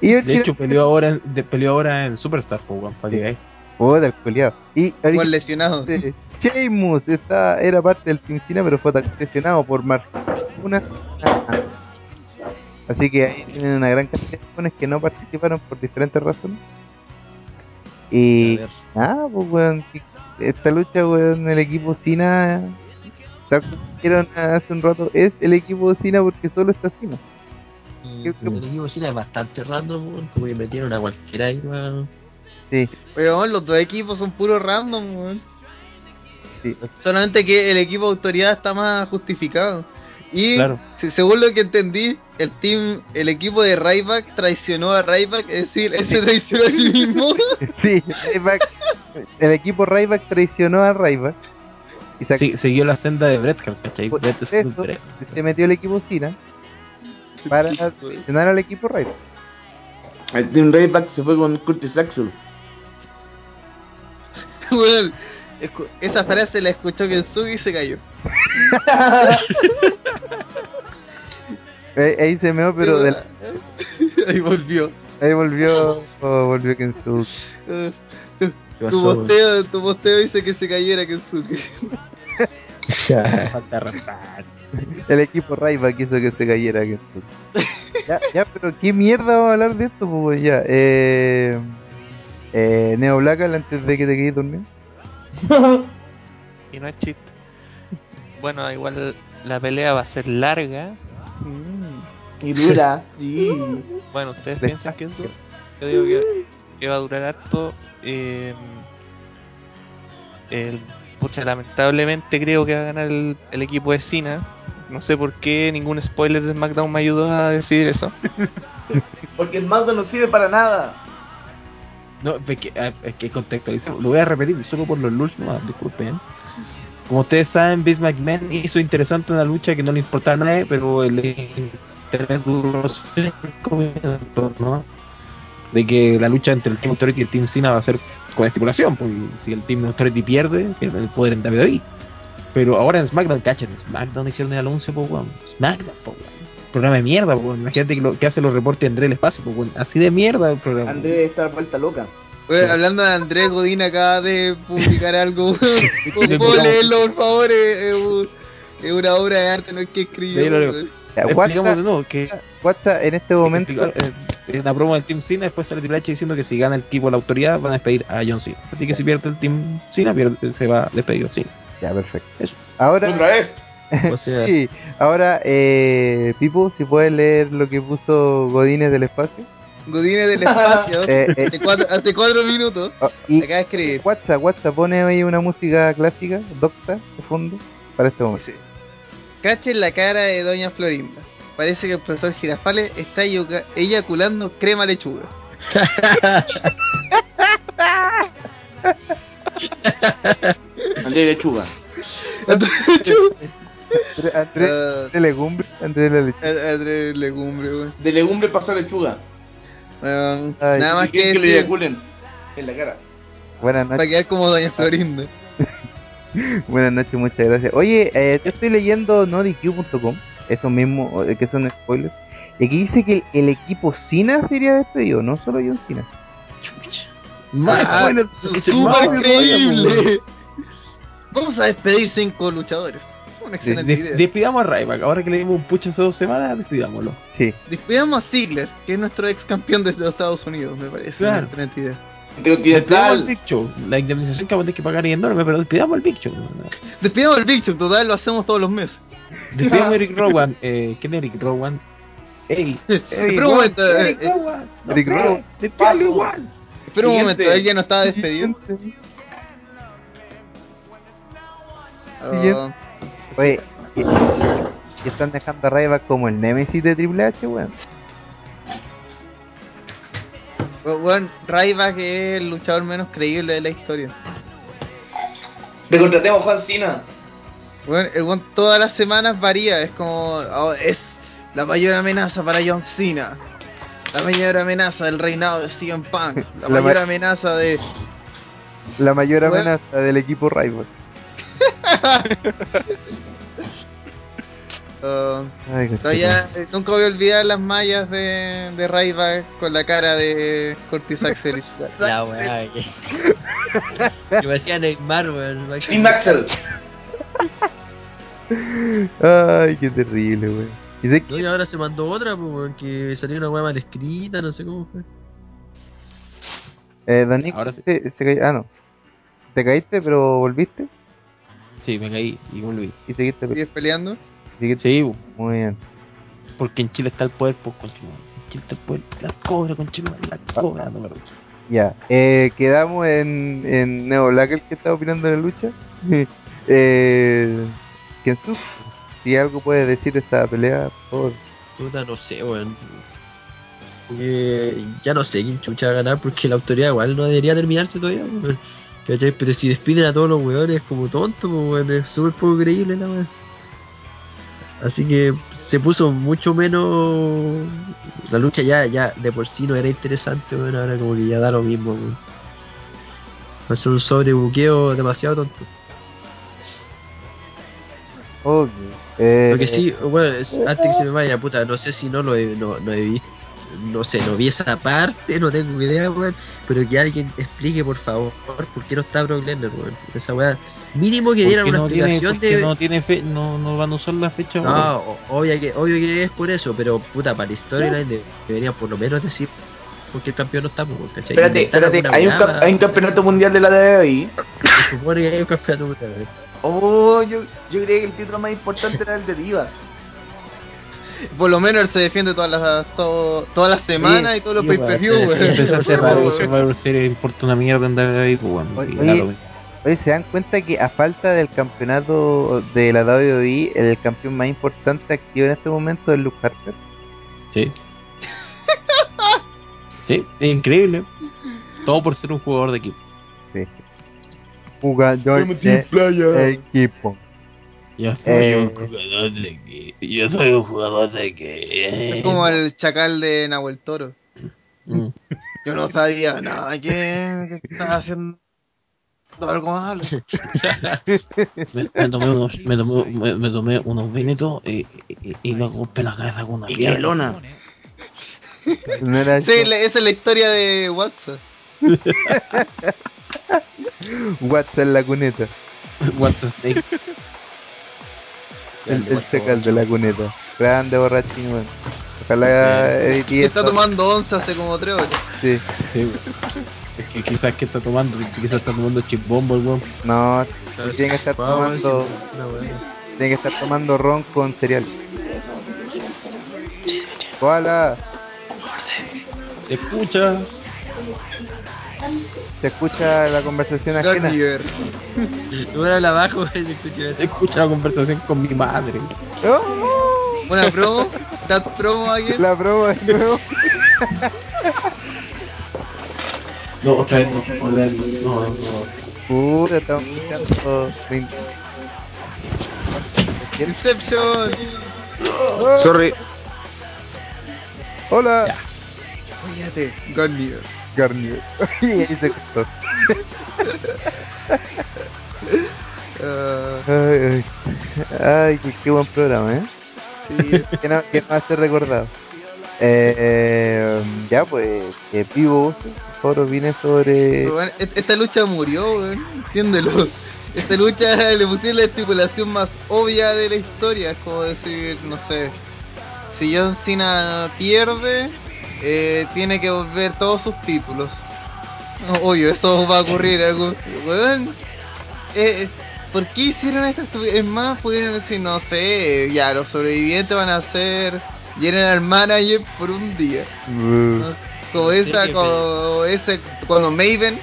Y De hecho, peleó ahora en, de- peleó ahora en Superstar, po, weón, para que veáis. Puta, el culiao. Y originalmente Sheamus está, era parte del Team Cena, pero fue lesionado por Mark. Una Así que ahí tienen una gran cantidad de jóvenes que no participaron por diferentes razones. Y ah, pues weón, esta lucha, weón, el equipo Cena, tal hace un rato, es el equipo Cena porque solo está Cena. ¿Qué- qué- El equipo Cena es bastante random, weón, como que metieron a cualquiera ahí, weón. Sí, Weón, los dos equipos son puros random, weón. Sí. Solamente que el equipo de autoridad está más justificado. Y Claro. según lo que entendí, el team, el equipo de Ryback traicionó a Ryback, es decir, él se traicionó a sí mismo. [LAUGHS] Sí, Ryback- el equipo Ryback traicionó a Ryback y Sí, siguió la senda de Bret Hart, ¿cachai? por Bret eso, es un Bret. se metió el equipo Cena para traicionar al equipo Ryback. El Team Rayback se fue con Curtis Axel. Escu- esa frase la escuchó Kensuke y se cayó. [LAUGHS] Ahí, ahí se meó, pero de la- [LAUGHS] Ahí volvió. ahí volvió, oh, volvió Kensuke. Eh, [LAUGHS] ¿Qué Tu posteo, tu posteo dice que se cayera Kensuke. Falta. El equipo Ryback hizo que se cayera Kensuke. ya, ya, pero qué mierda vamos a hablar de esto, pues ya. Eh, eh, Neo Blackal antes de que te quedes dormido. [LAUGHS] Y no es chiste. Bueno, igual la pelea va a ser larga. Y dura, [LAUGHS] sí. Bueno, ustedes piensan que es duro. Yo digo que, que va a durar harto. Eh, el, pucha, lamentablemente creo que va a ganar el, el equipo de Cena. No sé por qué ningún spoiler de SmackDown me ayudó a decir eso. [LAUGHS] Porque el mando no sirve para nada. No, es que, ah, es que. Lo voy a repetir solo por los lulz, no, disculpen. Como ustedes saben, Vince McMahon hizo interesante una lucha que no le importaba a nadie, pero el internet duró cinco minutos, ¿no? De que la lucha entre el Team Authority y el Team Cena va a ser con estipulación, porque si el Team Authority pierde, pierde el poder en WWE. Pero ahora en SmackDown, cachen, en SmackDown hicieron el anuncio, pues, weón. SmackDown, pues, weón. Programa de mierda, pues. Imagínate que, lo, que hace los reportes de André el Espacio, pues. Así de mierda el programa. André debe estar vuelta loca. Weón, hablando de Andrés Godín acaba de publicar algo. [LAUGHS] Sí, ¿Puedo sí. leerlo, por favor? Es, es un- es una obra de arte, no es que escribió. Sí, Explicamos de nuevo que WhatsApp en este momento. eh, en la promo del Team Cena después sale Triple H diciendo que si gana el equipo la autoridad van a despedir a John Cena. Así que si pierde el Team Cena pierde, se va despedido Cena. Ya, perfecto. Eso. Ahora. ¿Otra vez? O sea, [LAUGHS] Sí, ahora, eh, Pipo, si puedes leer lo que puso Godínez del espacio. Godínez del espacio. [LAUGHS] Eh, eh, hace, cuatro, hace cuatro minutos. oh, y Acaba de escribir. WhatsApp, WhatsApp, pone ahí una música clásica, docta, de fondo, para este momento. Dice, Cachen la cara de Doña Florinda. parece que el profesor Girafales está eyacu- eyaculando crema lechuga. [LAUGHS] André Lechuga. André, André, Ah, André Legumbre, André la legumbres, weón. De legumbre pasó a lechuga. Ay, Nada más que, que le eyaculen en la cara. Buenas para noches, quedar como Doña Florinda. [LAUGHS] buenas noches, muchas gracias. Oye, eh, yo estoy leyendo nodq.com, eso mismo, eh, que son spoilers. Y aquí dice que el, el equipo Cina sería despedido, no solo John Cena. Ah, bueno, su- que ¡Súper se creíble! Vamos a despedir cinco luchadores. Una excelente De- idea. despidamos a Ryback. Ahora que le dimos un pucho hace dos semanas, despidámoslo. Sí, Despidamos a Ziggler, que es nuestro ex campeón desde los Estados Unidos, me parece. Una Claro. excelente idea. Despidamos al. Big Show. La indemnización que vamos a tener que pagar es enorme, pero despidamos al Big Show. Despidamos al Big Show, total, lo hacemos todos los meses. Despidamos a Eric Rowan. Eh, ¿Quién es Eric Rowan? Ey, [LAUGHS] Espera un momento, eh, Eric eh, Rowan. Eric Rowan. despídalo igual. espera un momento, él ya no estaba despedido. Ah, Oye, y, y están dejando a Ryback como el Nemesis de Triple H, weón. bu- bueno, Ryback es el luchador menos creíble de la historia. Recontratemos a Juan Cena. Bueno, el weón todas las semanas varía, es como oh, es la mayor amenaza para John Cena. La mayor amenaza del reinado de CM Punk. La, La mayor ma- amenaza de La mayor amenaza del equipo Ryback. [LAUGHS] Ay, todavía eh, nunca voy a olvidar las mallas de, de Ryback con la cara de Curtis Axel. La weá [LAUGHS] que. me hacía Neymar, weón. Axel. Ay, qué terrible, weón. Y No, y ahora se mandó otra, pues, weón, que salió una weá mal escrita, no sé cómo fue. eh, Don Nick Ahora sí. se, se cayó- Ah, no. Te caíste, pero volviste Sí, me caí y volví. y seguiste. ¿Sigues peleando? Sí, Muy bien. porque en Chile está el poder, pues, conchito. En Chile está el poder. La cobra, conchito, la cobra. No, perdón. Ya. Eh, quedamos en, en Neo Black, el que está opinando de la lucha. [LAUGHS] eh, Kensu, si algo puedes decir de esta pelea, por favor. Puta, no sé, weón. Eh, ya no sé quién chucha va a ganar porque la autoridad igual no debería terminarse todavía, weón. ¿Cachai? Pero si despiden a todos los weones como tontos, pues, weón, es súper poco creíble la weón. Así que se puso mucho menos. La lucha ya, ya de por sí no era interesante, weón. Ahora como que ya da lo mismo, weón. Va a ser un sobrebuqueo demasiado tonto. Ok. Eh, Lo que sí, bueno, es- antes que se me vaya, puta, no sé si no lo he, no, no he visto, no sé, no vi esa parte, no tengo idea, weón, pero que alguien explique, por favor, por qué no está Brock Lesnar, weón. Esa weá, mínimo que dieran Porque una no explicación de... no tiene fe, no, no van a usar la fecha. No, o- obvio que, obvio que es por eso, pero puta, para la storyline de- deberían por lo menos decir porque el campeón no está, pues, ¿cachai? Espérate, espérate. Hay un, cap- hay un campeonato mundial de la WWE. Se supone que hay un campeonato mundial, Oh, yo, yo creía que el título más importante era el de Divas. Por lo menos él se defiende todas las todo- todas las semanas y todos los Empezó a hacer algo, [LAUGHS] weón. Survivor Series importa una mierda en WWE, pues bueno. Oye, ¿se dan cuenta que a falta del campeonato de la WWE, el campeón más importante activo en este momento es Luke Harper? Sí. sí, es increíble. Todo por ser un jugador de equipo. Sí. Jugador de equipo. Yo soy Eh, un jugador de equipo. Yo soy un jugador de Es equipo. como el chacal de Nahuel Toro. Mm. Yo no sabía nada que, que estaba haciendo algo malo. [LAUGHS] Me, me tomé unos, me tomé, me, me tomé unos vinitos y, y, y luego golpeé la cabeza con una Y piedra. Lona. No era Sí, esa es la historia de WhatsApp. [LAUGHS] WhatsApp en la cuneta. What's the stake? El, el chacal de la cuneta. Grande borrachín, weón. Ojalá edite Que está tomando once hace como tres horas. Sí. Sí. Es que quizás que está tomando, quizás está tomando chip bombo el weón. No, tiene que estar tomando, tiene que estar tomando ron con cereal. Koala, Escucha. Se escucha la conversación ajena. Garnier. No era la abajo, [LAUGHS] se escucha eso. Escucha la conversación con mi madre. ¡Oh! Una promo, that promo aquí. La prueba de nuevo. No, otra vez no. otra vez no, no, no. Puta, estamos escuchando. Inception. Sorry. Hola. Fíjate, Garnier. Garnier. [LAUGHS] y ahí se cortó. Ah, Ay, ay, qué, qué buen programa, ¿eh? sí. [LAUGHS] que no, que no hace recordado. Eh, ya, pues, que vivo, por favor, opine sobre. Et- Esta lucha murió, weón. Entiéndelo. Esta lucha le pusieron la estipulación más obvia de la historia. Es como decir, no sé. Si John Cena pierde, eh, tiene que volver todos sus títulos. No, obvio, eso va a ocurrir. Algo, weón. Eh, ¿Por qué hicieron esto? Es más, pudieron decir, no sé, ya, los sobrevivientes van a ser General Manager por un día. Uh, Como esa, como ese, cuando Maven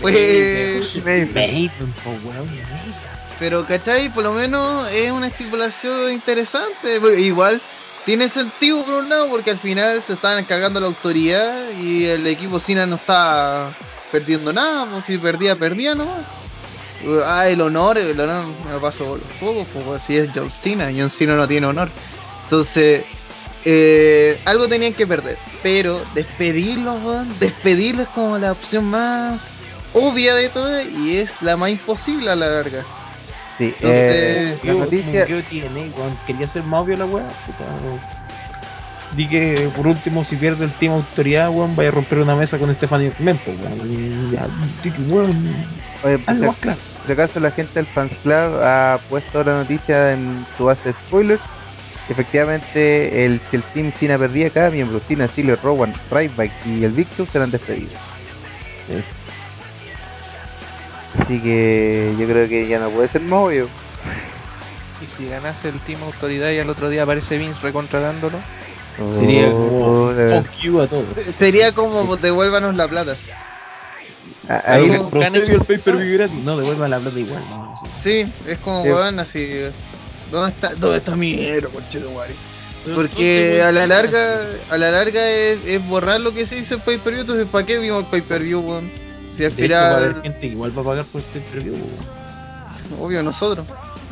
fue... Maven, po, weón, Maven. Pero, ¿cachai? Por lo menos es una estipulación interesante. Igual tiene sentido por un lado, porque al final se estaban cagando la autoridad y el equipo Cena no está perdiendo nada. Pues si perdía, perdía nomás. Ah, el honor, el honor me lo paso los juegos, pues si es John Cena, John Cena no tiene honor. Entonces, eh, algo tenían que perder. Pero despedirlos, weón, despedirlos es como la opción más obvia de todas y es la más imposible a la larga. Sí, eh, la noticia. ¿Qué tiene? Quería ser más obvio la weá. puta. Di que por último, si pierde el team autoridad, weón, vaya a romper una mesa con Stephanie Mempo, weón. Y ya, di que, weón, Oye, pues, algo más si- claro. si acaso la gente del Fans Club ha puesto la noticia en su base de spoilers. Efectivamente, el, si el Team Cena perdía, cada miembro, Cena, Steeler, Rowan, Ryback y el Show serán despedidos. Así que yo creo que ya no puede ser más obvio. Y si ganase el Team Autoridad y al otro día aparece Vince recontratándolo, Sería Oh, como de- fuck you a todos. Sería como devuélvanos la plata. Ah, Ahí el pay per view gratis. No, devuelvan la plata igual, no. sí. Sí, es como, Sí. weón, así. ¿Dónde está, dónde está mi dinero, conchetumare? Porque a la larga, a la larga es, es borrar lo que se hizo en pay per view, entonces ¿para qué vimos el pay per view, weón? Si al hecho, va a haber final, gente que igual va a pagar por el pay per view. weón. obvio nosotros.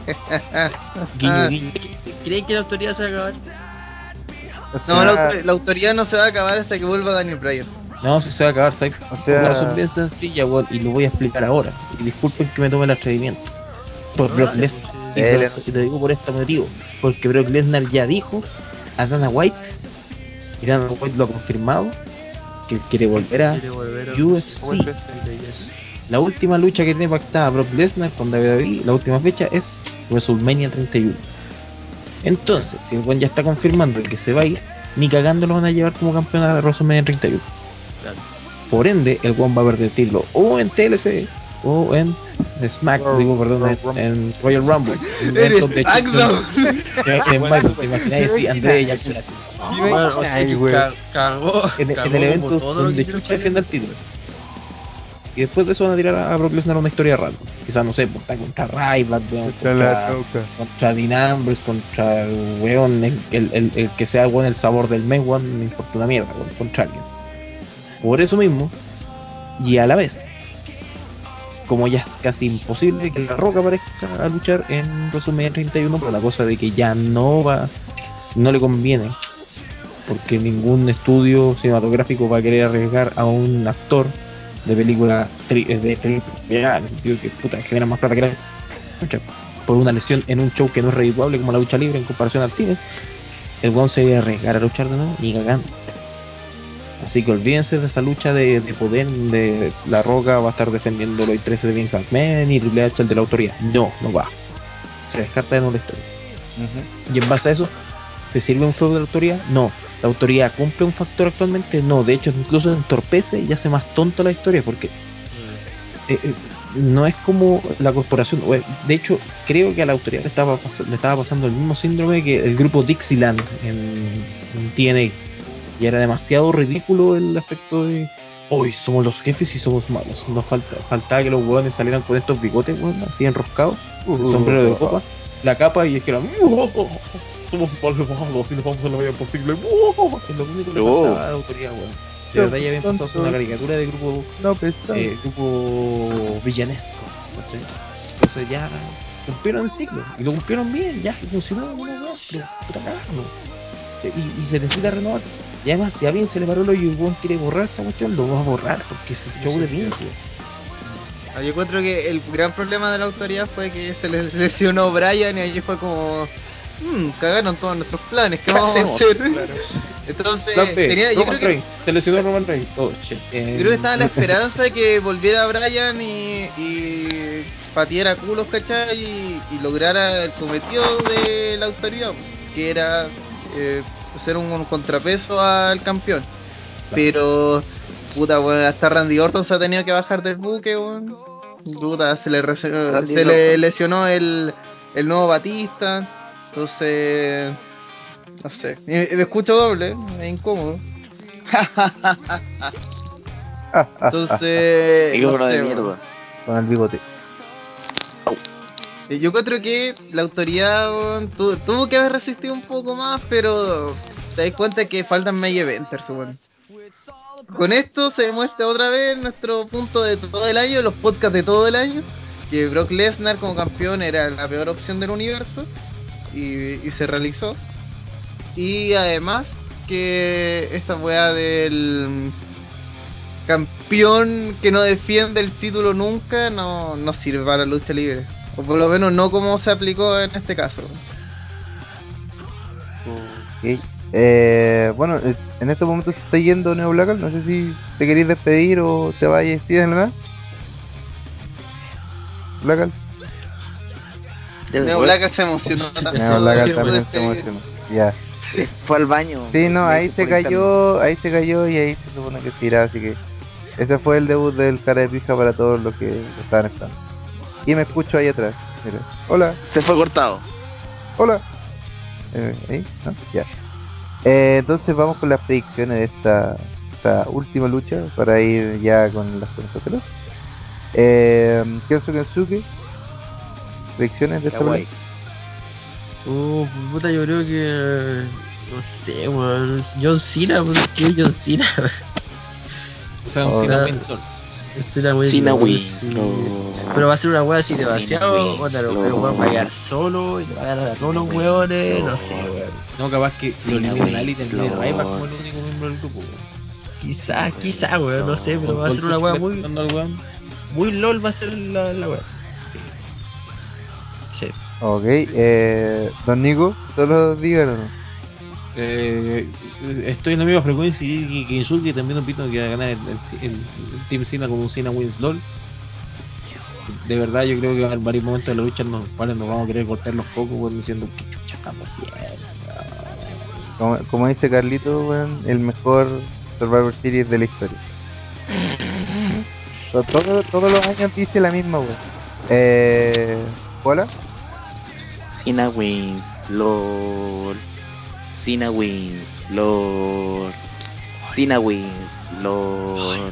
[LAUGHS] Guiño, guiño. ¿Creen que la autoridad se va a acabar? o No, la, la autoridad no se va a acabar hasta que vuelva Daniel Bryan. No, si se va a acabar, ¿sabes? O sea- La razón bien sencilla, weón, y lo voy a explicar ahora. Y disculpen que me tome el atrevimiento. Por Brock Lesnar. Y te digo por este motivo. Porque Brock Lesnar ya dijo a Dana White, y Dana White lo ha confirmado, que quiere volver a Quiere volver a- UFC. La última lucha que tiene pactada Brock Lesnar con WWE, la última fecha es WrestleMania 31. Entonces, si el buen ya está confirmando que se va a ir, ni cagando lo van a llevar como campeón a WrestleMania 31. Claro. Por ende, el One va a perder el título o en TLC o en Smack, digo, perdón, en, Royal Rumble. [LAUGHS] En Eres SmackDown. [LAUGHS] Te- imagináis. Bueno, que güey. ca- cagó, En, el evento donde Chucha defienda el título. Y después de eso van a tirar a Brock Lesnar una historia rara. Quizás, no sé, está contra Ryback, Contra contra, Dean Ambrose, contra el weón, el, el, el, el que sea weón el sabor del mes, weón, no importa una mierda, contra alguien. Por eso mismo, y a la vez, como ya es casi imposible que la Roca aparezca a luchar en WrestleMania 31 por la cosa de que ya no va, no le conviene, porque ningún estudio cinematográfico va a querer arriesgar a un actor de película eh, de en el sentido que puta, genera más plata que la lucha, por una lesión en un show que no es redituable como la lucha libre en comparación al cine, el weón se a arriesgar a luchar de nuevo ni cagando. Así que olvídense de esa lucha de, de poder de La Roca va a estar defendiendo los 13 de Vince McMahon y Triple H el de la autoridad. No, no va. Se descarta de la historia. Y en base a eso, ¿te sirve un feudo de la autoridad? No. ¿La autoridad cumple un factor actualmente? No. De hecho, incluso entorpece y hace más tonto la historia porque eh, eh, no es como la corporación. eh, De hecho, creo que a la autoridad le estaba, le estaba pasando el mismo síndrome que el grupo Dixieland en, en TNA. Y era demasiado ridículo el aspecto de. Hoy somos los jefes y somos malos. Nos falta, faltaba que los huevones salieran con estos bigotes, weón, así enroscados, el sombrero de copa, la capa y es que era "Oh, somos malvados y nos vamos a la medida posible. Oh", Es lo único que le Oh. faltaba la autoridad, weón. De verdad ya habían pasado a ser una caricatura de grupo No, eh, grupo villanesco. Entonces ya cumplieron el ciclo. Y lo cumplieron bien, ya funcionó una weá, pero puta cagada, ¿no? y, y se necesita renovar. Y además, si a bien se le paró el hoyo y quiere borrar esta cuestión, lo va a borrar porque es el show de Vince. Ah, Yo encuentro que el gran problema de la autoridad fue que se les lesionó Brian y allí fue como. Mmm, cagaron todos nuestros planes, ¿qué vamos a hacer? Claro. [LAUGHS] Entonces, B, tenía, yo, Roman creo que. Se lesionó Roman Reigns. Oh, shit. Eh, yo creo que estaba la [LAUGHS] esperanza de que volviera Brian y, y patiera culos, ¿cachai? Y, y lograra el cometido de la autoridad, que era eh, ser un, un contrapeso al campeón. Pero, puta, weón, hasta Randy Orton se ha tenido que bajar del buque, weón. Puta, se le, se le lesionó el, el nuevo Batista. Entonces, no sé. Y- y Me escucho doble, es incómodo. [LAUGHS] Entonces, [LAUGHS] no sé, de mierda. Con el bigote. Eh, Yo creo que la autoridad tuvo que haber resistido un poco más, pero te das cuenta que faltan main eventers, weón. Con esto se demuestra otra vez nuestro punto de todo el año, los podcasts de todo el año, que Brock Lesnar como campeón era la peor opción del universo y, y se realizó. Y además que esta weá del campeón que no defiende el título nunca no, no sirve para la lucha libre. O por lo menos no como se aplicó en este caso. Eh, bueno, en estos momentos se está yendo Neo Blackal. No sé si te queréis despedir o te de la nada. Blackal. Neo Blackal se emocionó también. Neo Blackal Se también se puede emocionó. Ya. Fue al baño. Sí, no, ahí se cayó, ahí se cayó y ahí se supone que se irá, así que ese fue el debut del cara de pija para todos los que lo estaban esperando. Y me escucho ahí atrás. Mira. Hola, Se fue cortado. hola. Eh, ¿Ahí? ¿No? Ya. Eh, entonces vamos con las predicciones de esta, esta última lucha para ir ya con las cosas. Eh, Kenzo Kensuke. Predicciones de esta lucha. Uh, puta, yo creo que. No sé, weón. John Cena, ¿por qué John Cena? [LAUGHS] O sea, un. Cena Sí. no. Pero va a ser una weá así demasiado. pero no. el weón va a quedar solo y le va a ganar a todos los weones. no. No sé, weón. No, capaz que lo wins, y tendría no. Ryback como el único miembro del grupo. weón. Quizá, quizá, weón. No sé, pero va a ser una le muy. al. Muy LOL va a ser la, la weá. Sí. Ok, eh, Don Nico, solo díganlo. Eh, estoy en la misma frecuencia y que, que Insulki también opino que va a ganar el, el, el- el Team Cena como un Cena Wins LOL. De verdad, yo creo que va a haber varios momentos de la lucha en los cuales nos vamos a querer cortar los cocos weón, diciendo que chucha estamos bien. Como, como dice Carlito, el mejor Survivor Series de la historia. [LAUGHS] To- todo- todos los años dice la misma, weón. Eh, ¿Hola? Cena wins, LOL. Cena wins, LOL. Cena wins, LOL.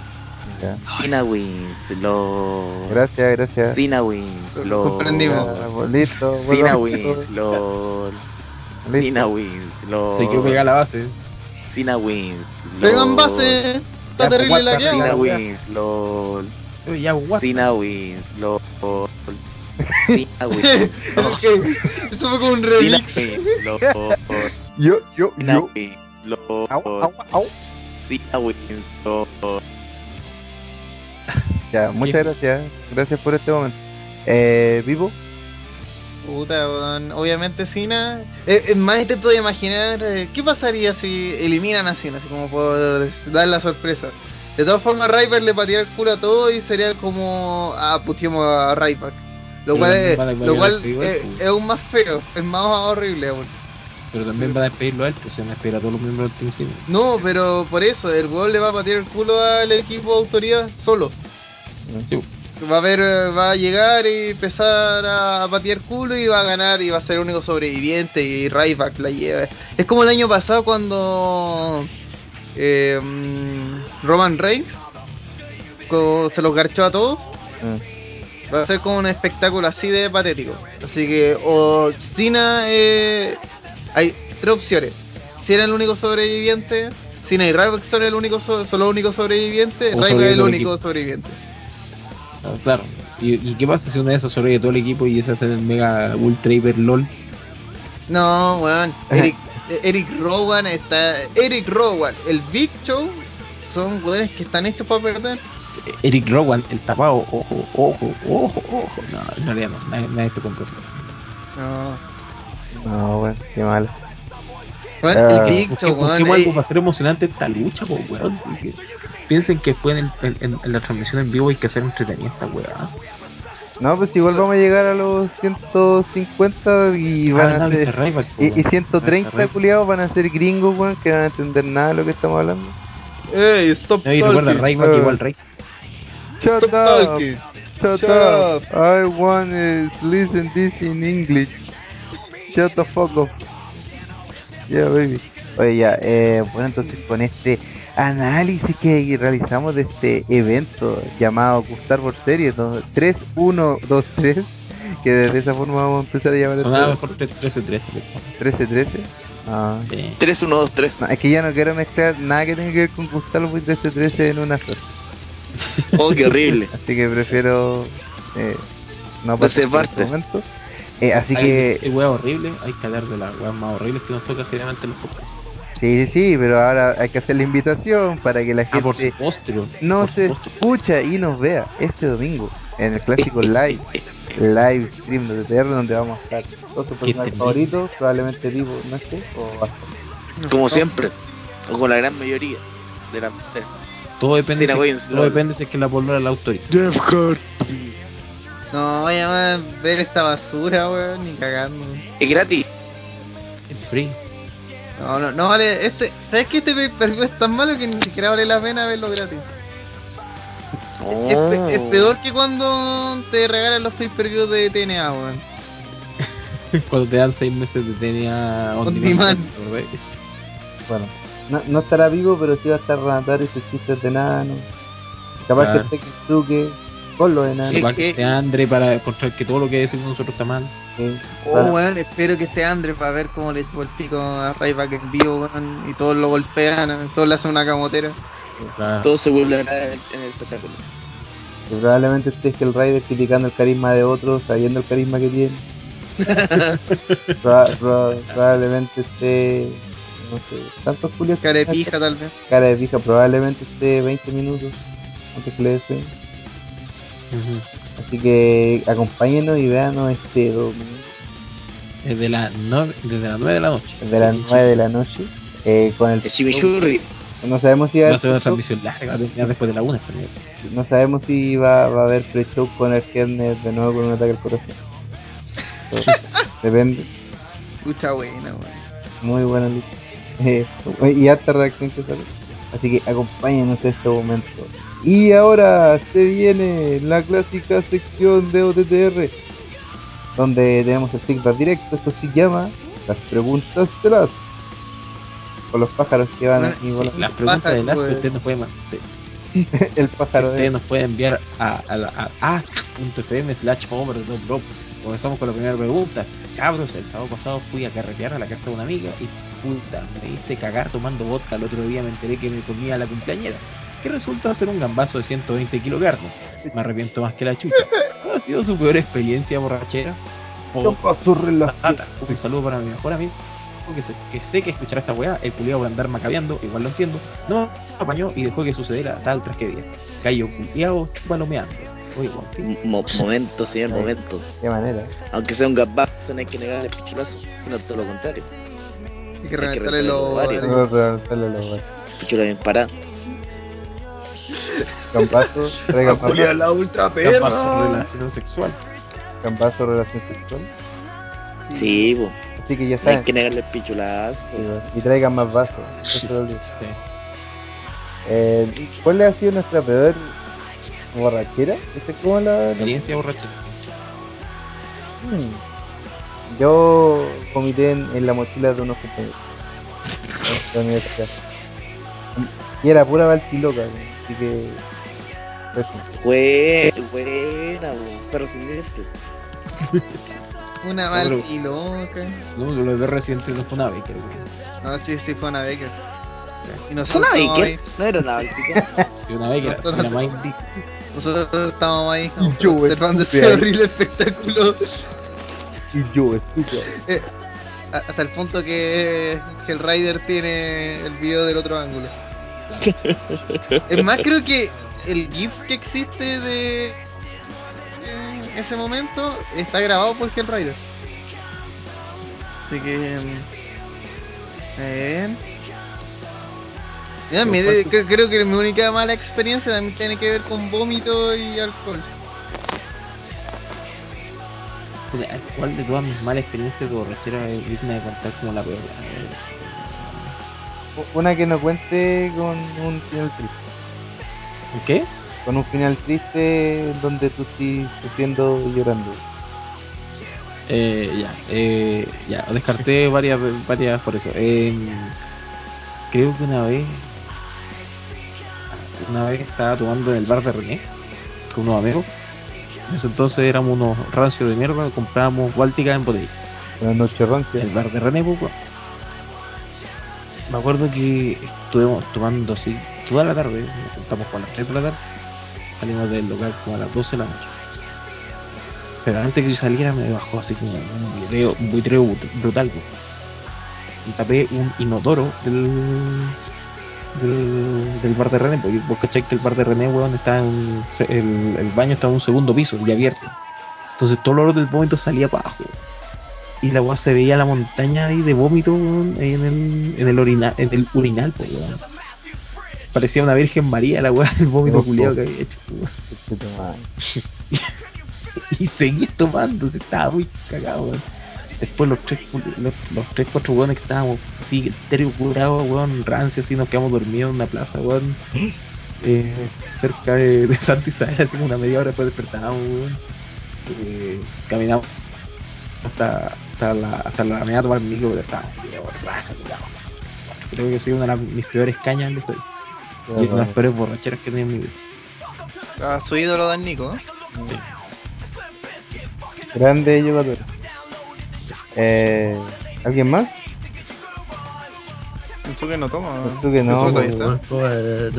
Ya. Cena wins, LOL. Gracias, gracias. Cena wins, LOL. Comprendimos. Ya, pues, listo, Cena bueno, wins, LOL. listo. Cena wins, LOL. Se quedó pegada la base. Cena wins, Pegan base. Está Ya, terrible pues, la que Cena ya. wins, LOL. Wins, Eso fue como un remix. [LAUGHS] Yo, yo, yo. Au, au, au. Ya, muchas gracias. Gracias por este momento. Eh, Vivo, Puta. Obviamente Cena. Eh, es más intento de imaginar eh, qué pasaría si eliminan a Cena, así como por dar la sorpresa. De todas formas, Ryback le patearía el culo a todo y sería como. Ah, puteamos a Ryback. Lo cual, es, lo cual es, pues. es aún más feo, es más horrible aún. Pero también va a despedirlo a él, pues se van a despedir a todos los miembros del Team Cena. No, pero por eso, el weón le va a patear el culo al equipo de autoridad solo. Sí, Va a ver, va a llegar y empezar a, patear culo y va a ganar y va a ser el único sobreviviente y Ryback la lleva. Es como el año pasado cuando eh, mm, Roman Reigns se los garchó a todos Mm. Va a ser como un espectáculo así de patético. Así que, o Cena, eh, hay tres opciones. Cena es el único sobreviviente, Cena y Ryback son, el único so- son los únicos sobrevivientes, Ryback es el único equipo. sobreviviente. Ah, Claro. ¿Y, y qué pasa si una de esas sobrevive todo el equipo y ese hace el mega ultra hiper lol? No, weón. [LAUGHS] Eric, Eric Rowan está. Eric Rowan, el Big Show, son weones que están hechos para perder. Eric Rowan, el tapado, ojo, ojo, ojo, ojo. No, en realidad no, nadie, nadie se compra eso. No. No, bueno, qué mal. Weón, Ah. el Big Busqué- Show, weón. busquemos algo eh, para hacer emocionante esta lucha, po, weón. porque Piensen que después en, el- en- en la transmisión en vivo hay que hacer entretenida esta weá. No, pues igual vamos a llegar a los 150 y van Ah, a no, ser. Ryback, Y, y weón. 130 Mr. Ryback. culiados van a ser gringos, weón, que no van a entender nada de lo que estamos hablando. Ey, stop No, y recuerda. Ryback igual Rey. Shut Stop up! talking. Shut, Shut up. up. I want to listen this in English. Shut the fuck up. Yeah, baby. Oye, ya, eh, bueno, entonces con este análisis que realizamos de este evento llamado Gustar por Series 3123, que de esa forma vamos a empezar a llamar Sonaba esto mejor 13-13. 13-13. Ah. Sí. 3, 1, 2, 3. No, es que ya no quiero mezclar nada que tenga que ver con Gustar por 13-13 en una sola. [LAUGHS] Oh, qué horrible. Así que prefiero eh, no pasar por Reservarte. este momento. Eh, así Hay que, que weá horrible, hay que hablar de las weas más horribles que nos toca seriamente en los podcasts. sí, sí, sí, pero ahora hay que hacer la invitación para que la Ah, por gente supuesto. no por se supuesto. escucha y nos vea este domingo en el clásico live, live stream de TTR donde vamos a estar todos sus Qué personajes favoritos, probablemente tipo, no sé, o Como siempre. O con la gran mayoría de las mujeres. Todo depende, Cena si, todo depende si es que la polola la autoriza. Jeff Hardy. No, voy a ver esta basura, weón, ni cagando. Es gratis. It's free. No, no, no vale. Este, ¿Sabes que este pay-per-view es tan malo que ni siquiera vale la pena verlo gratis? Es, pe- es Oh. peor que cuando te regalan los pay-per-views de TNA, weón. [LAUGHS] Cuando te dan 6 meses de TNA on, On demand, demand. bueno, no, no estará vivo, pero sí va a estar Renatar esos chistes de nano. Capaz Claro. que esté Kisuke con los enanos. Capaz que esté Andre para encontrar que todo lo que decimos nosotros está mal. sí, Oh, para- weón, espero que esté Andre para ver cómo le echó el pico a Ryback en vivo, weón. Y todos lo golpean, todos le hacen una camotera. Claro. Todo se vulnerará en en el espectáculo. que probablemente esté el Rider criticando el carisma de otros, sabiendo el carisma que tiene. [LAUGHS] Proba- proba- probablemente esté, no sé, tantos culios. Cara de pija, tal vez. Cara de pija, probablemente esté 20 minutos antes que le dé sueño. Ujú. Así que acompáñenos y véanos este domingo, Desde, la no- desde las 9 de la noche. desde las Sí, 9 de la noche, eh, con el El no sabemos si va a haber una transmisión larga, después de la 1. no sabemos si va, va a haber pre-show con el Kernel de nuevo con un ataque al corazón. Eso [LAUGHS] Depende. Escucha buena, weón. Muy buena lucha. Eh, y harta reacción que sale. Así que acompáñenos en este momento. Y ahora se viene la clásica sección de OTTR. Donde tenemos el feedback directo. Esto se llama las preguntas de las. Con los pájaros que van aquí volando. Las preguntas de las que ustedes nos pueden, de- [LAUGHS] El pájaro ustedes de. nos pueden enviar a, a, a as.fm slash over. Comenzamos con la primera pregunta. Cabros, el sábado pasado fui a carretear a la casa de una amiga y puta, me hice cagar tomando vodka. El otro día me enteré que me comía la cumpleañera. Que resulta ser un gambazo de 120 kilogramos. Me arrepiento más que la chucha. Ha sido su peor experiencia borrachera. Tata. Un saludo para mi mejor amigo. Que sé, que sé que escuchará esta weá, el culiado por andar macabeando, igual lo entiendo. No, se apañó y dejó que sucediera tal tragedia. Cayó culiado, chupalomeando. Weón, Mo- momento, señor, momento. Qué manera. Aunque sea un gabazo, no hay que negarle el pichulazo, sino todo lo contrario. Hay que reventarle los weá. Pichula bien parada. Campazo, más. la ultra perra. relación sexual. Campazo, relación sexual. Sí, po. Así que ya No hay saben. que negarle el pichulazo. Sí, y traigan más vasos. Eso es lo que- Eh, ¿Cuál ha sido nuestra peor borrachera? ¿Esta es como la, la- Experiencia borrachera. Hmm. Yo vomité en, en la mochila de unos compañeros de la universidad. Y era pura baltiloca, así que. Eso. Bue- buena, po. perro sin. [LAUGHS] Una No, mal pero- y loca. No, lo de Resident Evil no fue una que. No, sí, sí, fue una Baker. Y ¿Fue una Baker? No era una Baker. Sí, una [LAUGHS] era, [LAUGHS] Nosotros- estábamos ahí yo, observando ese estúpida. horrible espectáculo. Y yo, estúpido. Eh, hasta el punto que, que el Rider tiene el video del otro ángulo. es más, creo que el GIF que existe de eh, ese momento está grabado por Hell Rider. Así que. mm, Bien. Ya, Pero mire, ¿cuál cre- creo que mi única mala experiencia también tiene que ver con vómito y alcohol. ¿Cuál de todas mis malas experiencias de borrachera es digna de contar como la peor? Una que no cuente con un final triste. ¿Qué? Con un final triste donde tú estés sufriendo y llorando. Eh, ya, eh, ya, descarté varias, varias por eso. Eh, creo que una vez, una vez estaba tomando en el bar de René con unos amigos. En ese entonces éramos unos rancios de mierda, comprábamos Báltica en botella. Una noche rancia. El bar de René, pues. Me acuerdo que estuvimos tomando así toda la tarde, nos juntamos con las 3 de la tarde, salimos del local como a las 12 de la noche. Pero antes que yo saliera me bajó así como un buitreo, un buitreo brut- brutal. po. Y tapé un inodoro del, del, del bar de René, porque vos cachai que el bar de René, weón, está en, el, el baño está en un segundo piso y abierto. Entonces todo el olor del vómito salía para abajo. Y la weá se veía la montaña ahí de vómito weón, ahí en el, en el, orina, en el urinal, weón. Parecía una Virgen María la weá, el vómito culiado que había hecho. weón. [LAUGHS] Y seguí tomando, se estaba muy cagado, weón. Después los tres, los, los tres, cuatro weones que estábamos así, estéreo curados, weón, rancios, así nos quedamos dormidos en una plaza, weón. Eh, cerca de, de Santa Isabel, así como una media hora después despertábamos, weón. Eh, caminamos hasta, hasta la, hasta la media tomar micro, pero estábamos así, borracha. Creo que sido una de las, mis peores cañas en la historia. Y una de las peores borracheras que he tenido en mi vida. A su ídolo Dan Nico, ¿eh? Grande jugador. Eh, ¿Alguien más? Que no toma. Tú que no, pues, pues,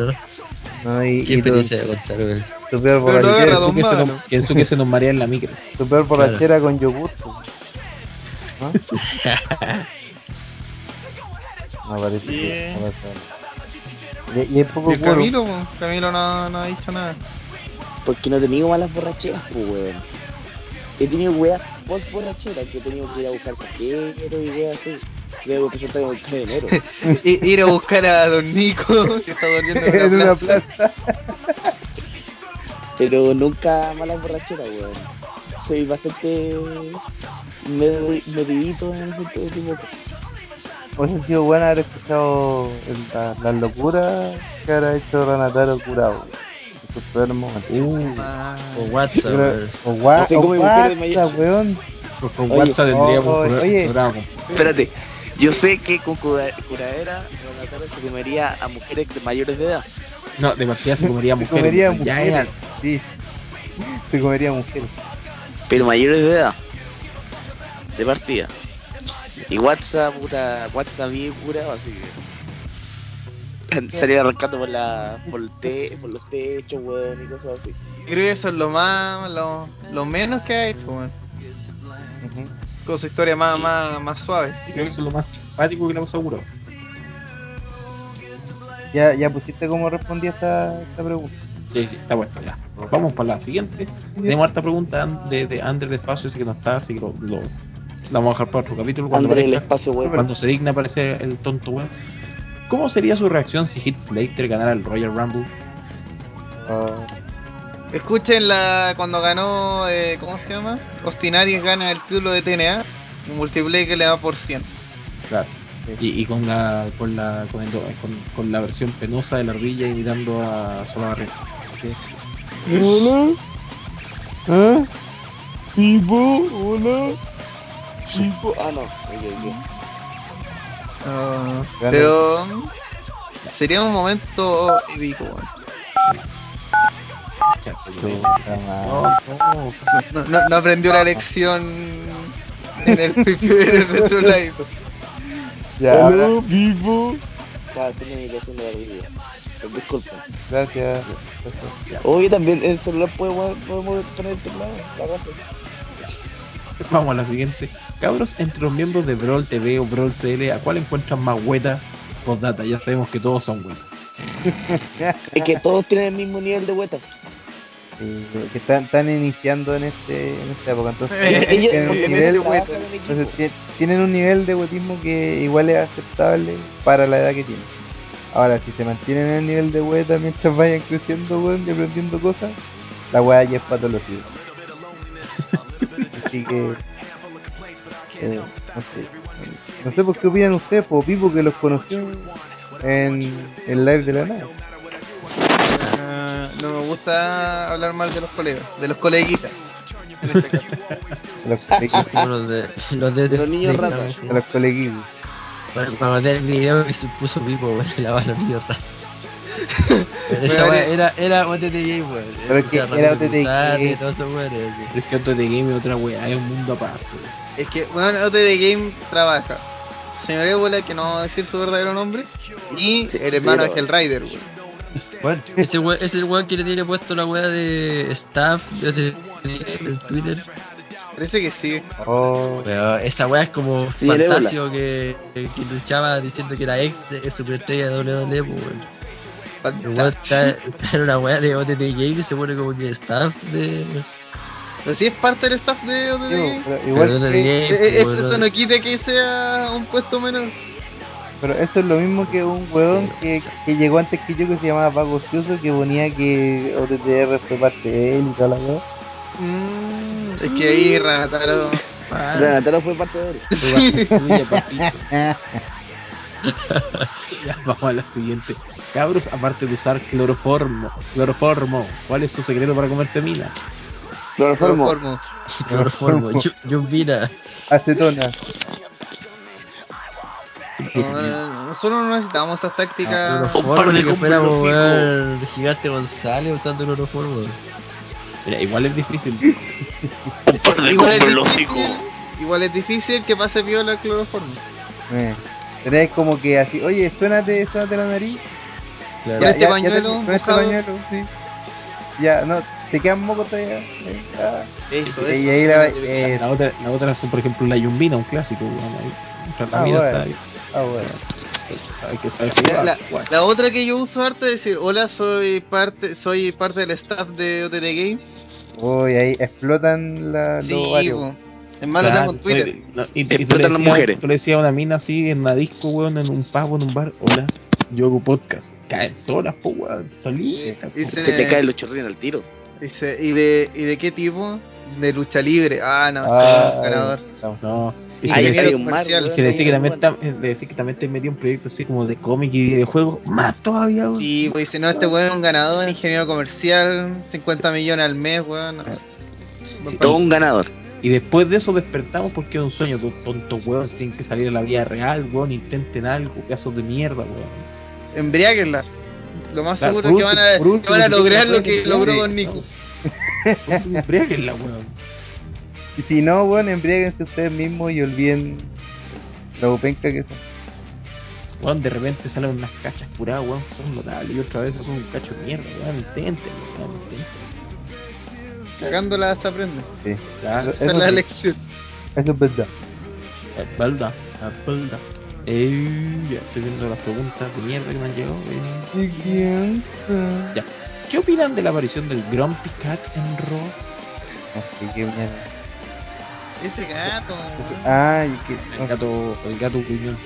no. Y, ¿Qué y tu, contar, weón? tu peor borrachera, dos que, se nos, pienso que se nos marea en la micro. tu peor borrachera con yogur. pues. ¿No? [LAUGHS] No parece que no pasa. Y, y hay poco Y el cuero. Camilo, po, Camilo no, no ha dicho nada. Porque no he tenido malas borracheras, pues, weón. He tenido weas post borracheras que he tenido que ir a buscar cajero y weas así. Luego presentar el 3 de enero. [LAUGHS] I- Ir a buscar a Don Nico, [LAUGHS] que está durmiendo en [LAUGHS] en una plaza. Pero nunca malas borracheras, weón. Soy bastante med- medidito en ese tipo de cosas. Hubiese sido bueno haber escuchado la, las locuras que habrá hecho Ranataro curado. En Uh, Ah, O WhatsApp, weón. O No sé o WhatsApp, weón. pues con Oye, WhatsApp tendríamos oye, un oye. programa Espérate, yo sé que con cura- curadera se comería a mujeres de mayores de edad. No, de partida se comería Se mujeres. comería ya mujeres. era- Sí. Se comería mujeres. Pero mayores de edad. De partida. Y WhatsApp, puta, WhatsApp bien curado, así que. [LAUGHS] Salir arrancando por la. por el te, por los techos, weón, y cosas así. creo que eso es lo más, lo, lo menos que ha hecho, weón. Ujú. Con su historia más, más, más suave. Creo que eso es lo más simpático que le hemos asegurado. Ya, ya pusiste cómo respondí a esta, esta pregunta. Sí, sí, está puesto ya. Vamos para la siguiente. Tenemos harta pregunta de, de Ander de Espacio, ese que no está, así que lo, lo- la vamos a dejar para otro capítulo cuando André el espacio, weón. Cuando se digna aparecer el tonto weón. ¿Cómo sería su reacción si Heath Slater ganara el Royal Rumble? Ah, Escuchen la cuando ganó, eh, ¿cómo se llama? Austin Aries gana el título de TNA, y multiplique le da por 100. Claro. Y, y con la con la con, el- con- con la versión penosa de la ardilla imitando a Sola Barrera. ¿Hola? ¿Eh? ¿Tipo? ¿Hola? Tipo- Ah, no. Ah, Gana. pero sería un momento épico. No, no. No, aprendió la lección en el [LAUGHS] primer Retro Live. Ya, ahora, vivo. Estaba haciendo mi imitación de la vida. Disculpa. gracias. Oye, también el celular podemos, podemos poner el teclado. [LAUGHS] Vamos a la siguiente. Cabros, entre los miembros de Brawl TV o Brawl CL, ¿a cuál encuentran más hueta? Postdata, ya sabemos que todos son huetas. [LAUGHS] Es que todos tienen el mismo nivel de vuelta. Sí, que están, están iniciando en este en esta época entonces Eh, Ellos tienen, un nivel, entonces, ti- tienen un nivel de huetismo que igual es aceptable para la edad que tienen ahora si se mantienen en el nivel de hueta mientras vayan creciendo weón, y aprendiendo cosas la weá ya es patología [LAUGHS] así que eh, no sé no sé por qué opinan ustedes por Pipo que los conoció en el live de la nada Ah, no me gusta hablar mal de los colegas, de los coleguitas. En este caso. los los de los de, Los niños de- ratas. sí. los coleguitos Para, para el video que se puso Pipo, lavar [LAUGHS] los niños ratas. Pero era- era, OTT Game, weón. Pero es que era OTT Game. Pero es que otro de game es otra weá, es un mundo aparte. Es que, bueno, OT de Game trabaja. Señor Ébola, que no va a decir su verdadero nombre. Y Sí, el hermano sí, de Hellrider, weón. Bueno, [LAUGHS] ese es el weón que le tiene puesto la weá de staff de OTT Game en Twitter. Parece que sí. oh Pero esa weá es como Sí, el Fantasio que, que luchaba diciendo que era ex de superestrella de WWE, pues, weón. Weón está, está en una weá de OTT Game y se pone como que staff de. Pero sí es parte del staff de OT de Sí, Game. pero igual Pero no que- Eh, eh, pues, Eso no- no quita que sea un puesto menor. Pero eso es lo mismo que un huevón que, que llegó antes que yo que se llamaba Paco Ocioso que ponía que OTTR fue parte de él y toda la weá. Mm, es que ahí Ranataro. [LAUGHS] Renataro fue parte de él. [LAUGHS] [LAUGHS] Ya, vamos a la siguiente. Cabros, aparte de usar cloroformo, cloroformo, ¿cuál es su secreto para comerte mina? Cloroformo. Cloroformo. Cloroformo, Yu- Yumbina. Acetona. No, no, no, nosotros no necesitamos estas tácticas. Cloroformo, ni que fuéramos weón Gigante González usando cloroformo. Mira, igual es difícil. [LAUGHS] Igual es difícil, igual es difícil que pase viola el cloroformo. Eh. Tenés como que así, oye, suénate, suénate la nariz. Claro. Con este te- pañuelo con este pañuelo, sí. Ya, no, te quedan mocos todavía. eh, ah. Eso, Y eso. ahí sí, la- eh, La otra, la otra son, por ejemplo, la yumbina, un clásico. ahí. La Ah, bueno. está ahí, Ah, bueno. hay que saber La, la- Bueno. la otra que yo uso harto es decir, hola, soy parte soy parte del staff de OTT Game. Uy, ahí explotan la, Sí, los. Es más, lo Claro, tengo en Twitter. no, y, y tú, le Explotan las decías, mujeres. tú le decías a una mina así en una disco, weón, en un pub, en un bar, hola, yo hago podcast. Caen solas, po, weón, solitas. po. Dice- Se te caen los chorrines al tiro. dice, ¿y de, ¿y de qué tipo? De lucha libre. Ah, no, Ah, ganador. estamos. No, y Ah, se decía- y que también está- que también te metía un proyecto así como de cómic y videojuegos, más todavía, weón. Y pues dice, no, este weón es un ganador, ingeniero comercial, 50 millones al mes, weón. no. Sí, todo un ganador. Y después de eso despertamos porque es un sueño, todos tontos weón, tienen que salir a la vida real, weón, intenten algo, pedazos de mierda, weón. Embriáguenla. Lo más Claro, seguro es que van a, que van a lograr lo que logró Don no. [LAUGHS] Nico. Último, embriáguenla, weón. Y si no, bueno, embriáguense ustedes mismos y olviden lo penca que son. Weón, de repente salen unas cachas curadas, weón, son notables, y otra vez son un cacho de mierda, weón, intenten, weón, intenten. Cagándola se aprende. Sí, Claro, Esa es la sí, lección. eso es verdad. Es verdad, es verdad. Eh, ya estoy viendo las preguntas de mierda que me han llegado. eh. Ya. ¿Qué opinan de la aparición del Grumpy Cat en Raw? Sé qué mierda. Ese gato. Ah, y que. El gato, el gato gruñón.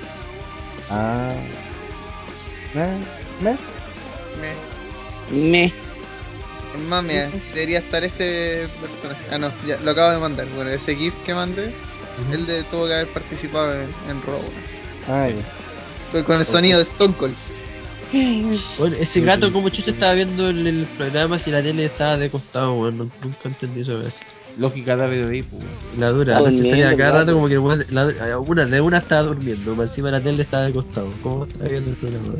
Ah. ¿Eh? ¿Eh? Me- Me. Mira, debería estar este personaje. Ah, no, ya lo acabo de mandar. Bueno, ese GIF que mandé, él de, tuvo que haber participado en, en Raw. Ah, ya. Fue Con el sonido de Stone Cold. Bueno, ese gato como chucha estaba viendo el, el programa si la tele estaba de costado, weón. no- Nunca entendí eso. Lógica de WWE, pues, weón. La dura, la noche salía cada rato como que el weón- la, una, de una estaba durmiendo, encima la tele estaba de costado. ¿Cómo estaba viendo el programa?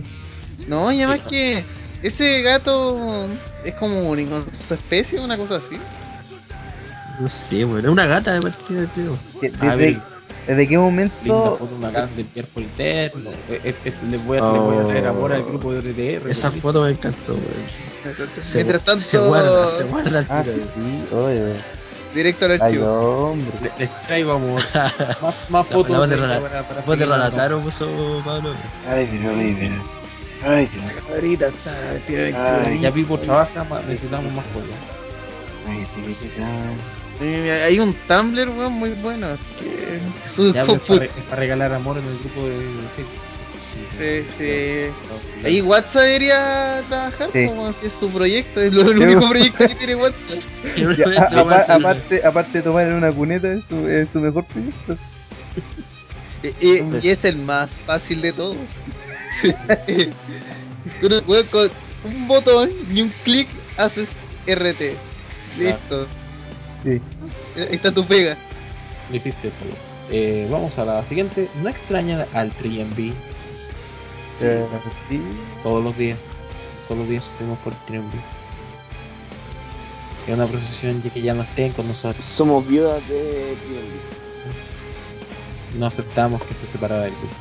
No, y además que ese gato es como único en su especie, una cosa así. No sé, weón. Es una gata de partida, tío. Que- A ver, ¿Desde, ¿Desde qué momento? foto, una del interno. Eh, les, voy a, les voy a traer amor al grupo de RTR. Esa por foto me encantó, weón. Se- Mientras tanto, Se guarda, se guarda al Ah, tiro. sí, oye. directo al Ay, archivo. hombre. Les, les traigo amor. [LAUGHS] más, más La- fotos la Rana- para- para La puso Pablo. Ay. Ay. Ahorita está, Ay. Ya Pipo trabaja, ma- necesitamos más fotos. Ay, chiquitita. Eh, Hay un Tumblr, weón, muy bueno. Que Ya, es para, es para regalar amor en el grupo de. Sí, sí. Ahí WhatsApp debería trabajar Sí. como si es su proyecto, es lo, el único proyecto que tiene WhatsApp. [LAUGHS] [LAUGHS] Ya, a- apa- aparte, aparte de tomar en una cuneta, es su, es su mejor proyecto. [LAUGHS] Y, y- y es el más fácil de todos. [LAUGHS] Tú no- weón, con un botón y un clic haces RT. Listo. Sí. Ahí está tu pega. Lo hiciste, Pablo. Eh, vamos a la siguiente. ¿No extrañan al 3MB Eh, sí. todos los días? Todos los días sufrimos por el 3MB. Es una procesión ya que ya no estén con nosotros. Somos viudas de Triunvir. No aceptamos que se separara del grupo.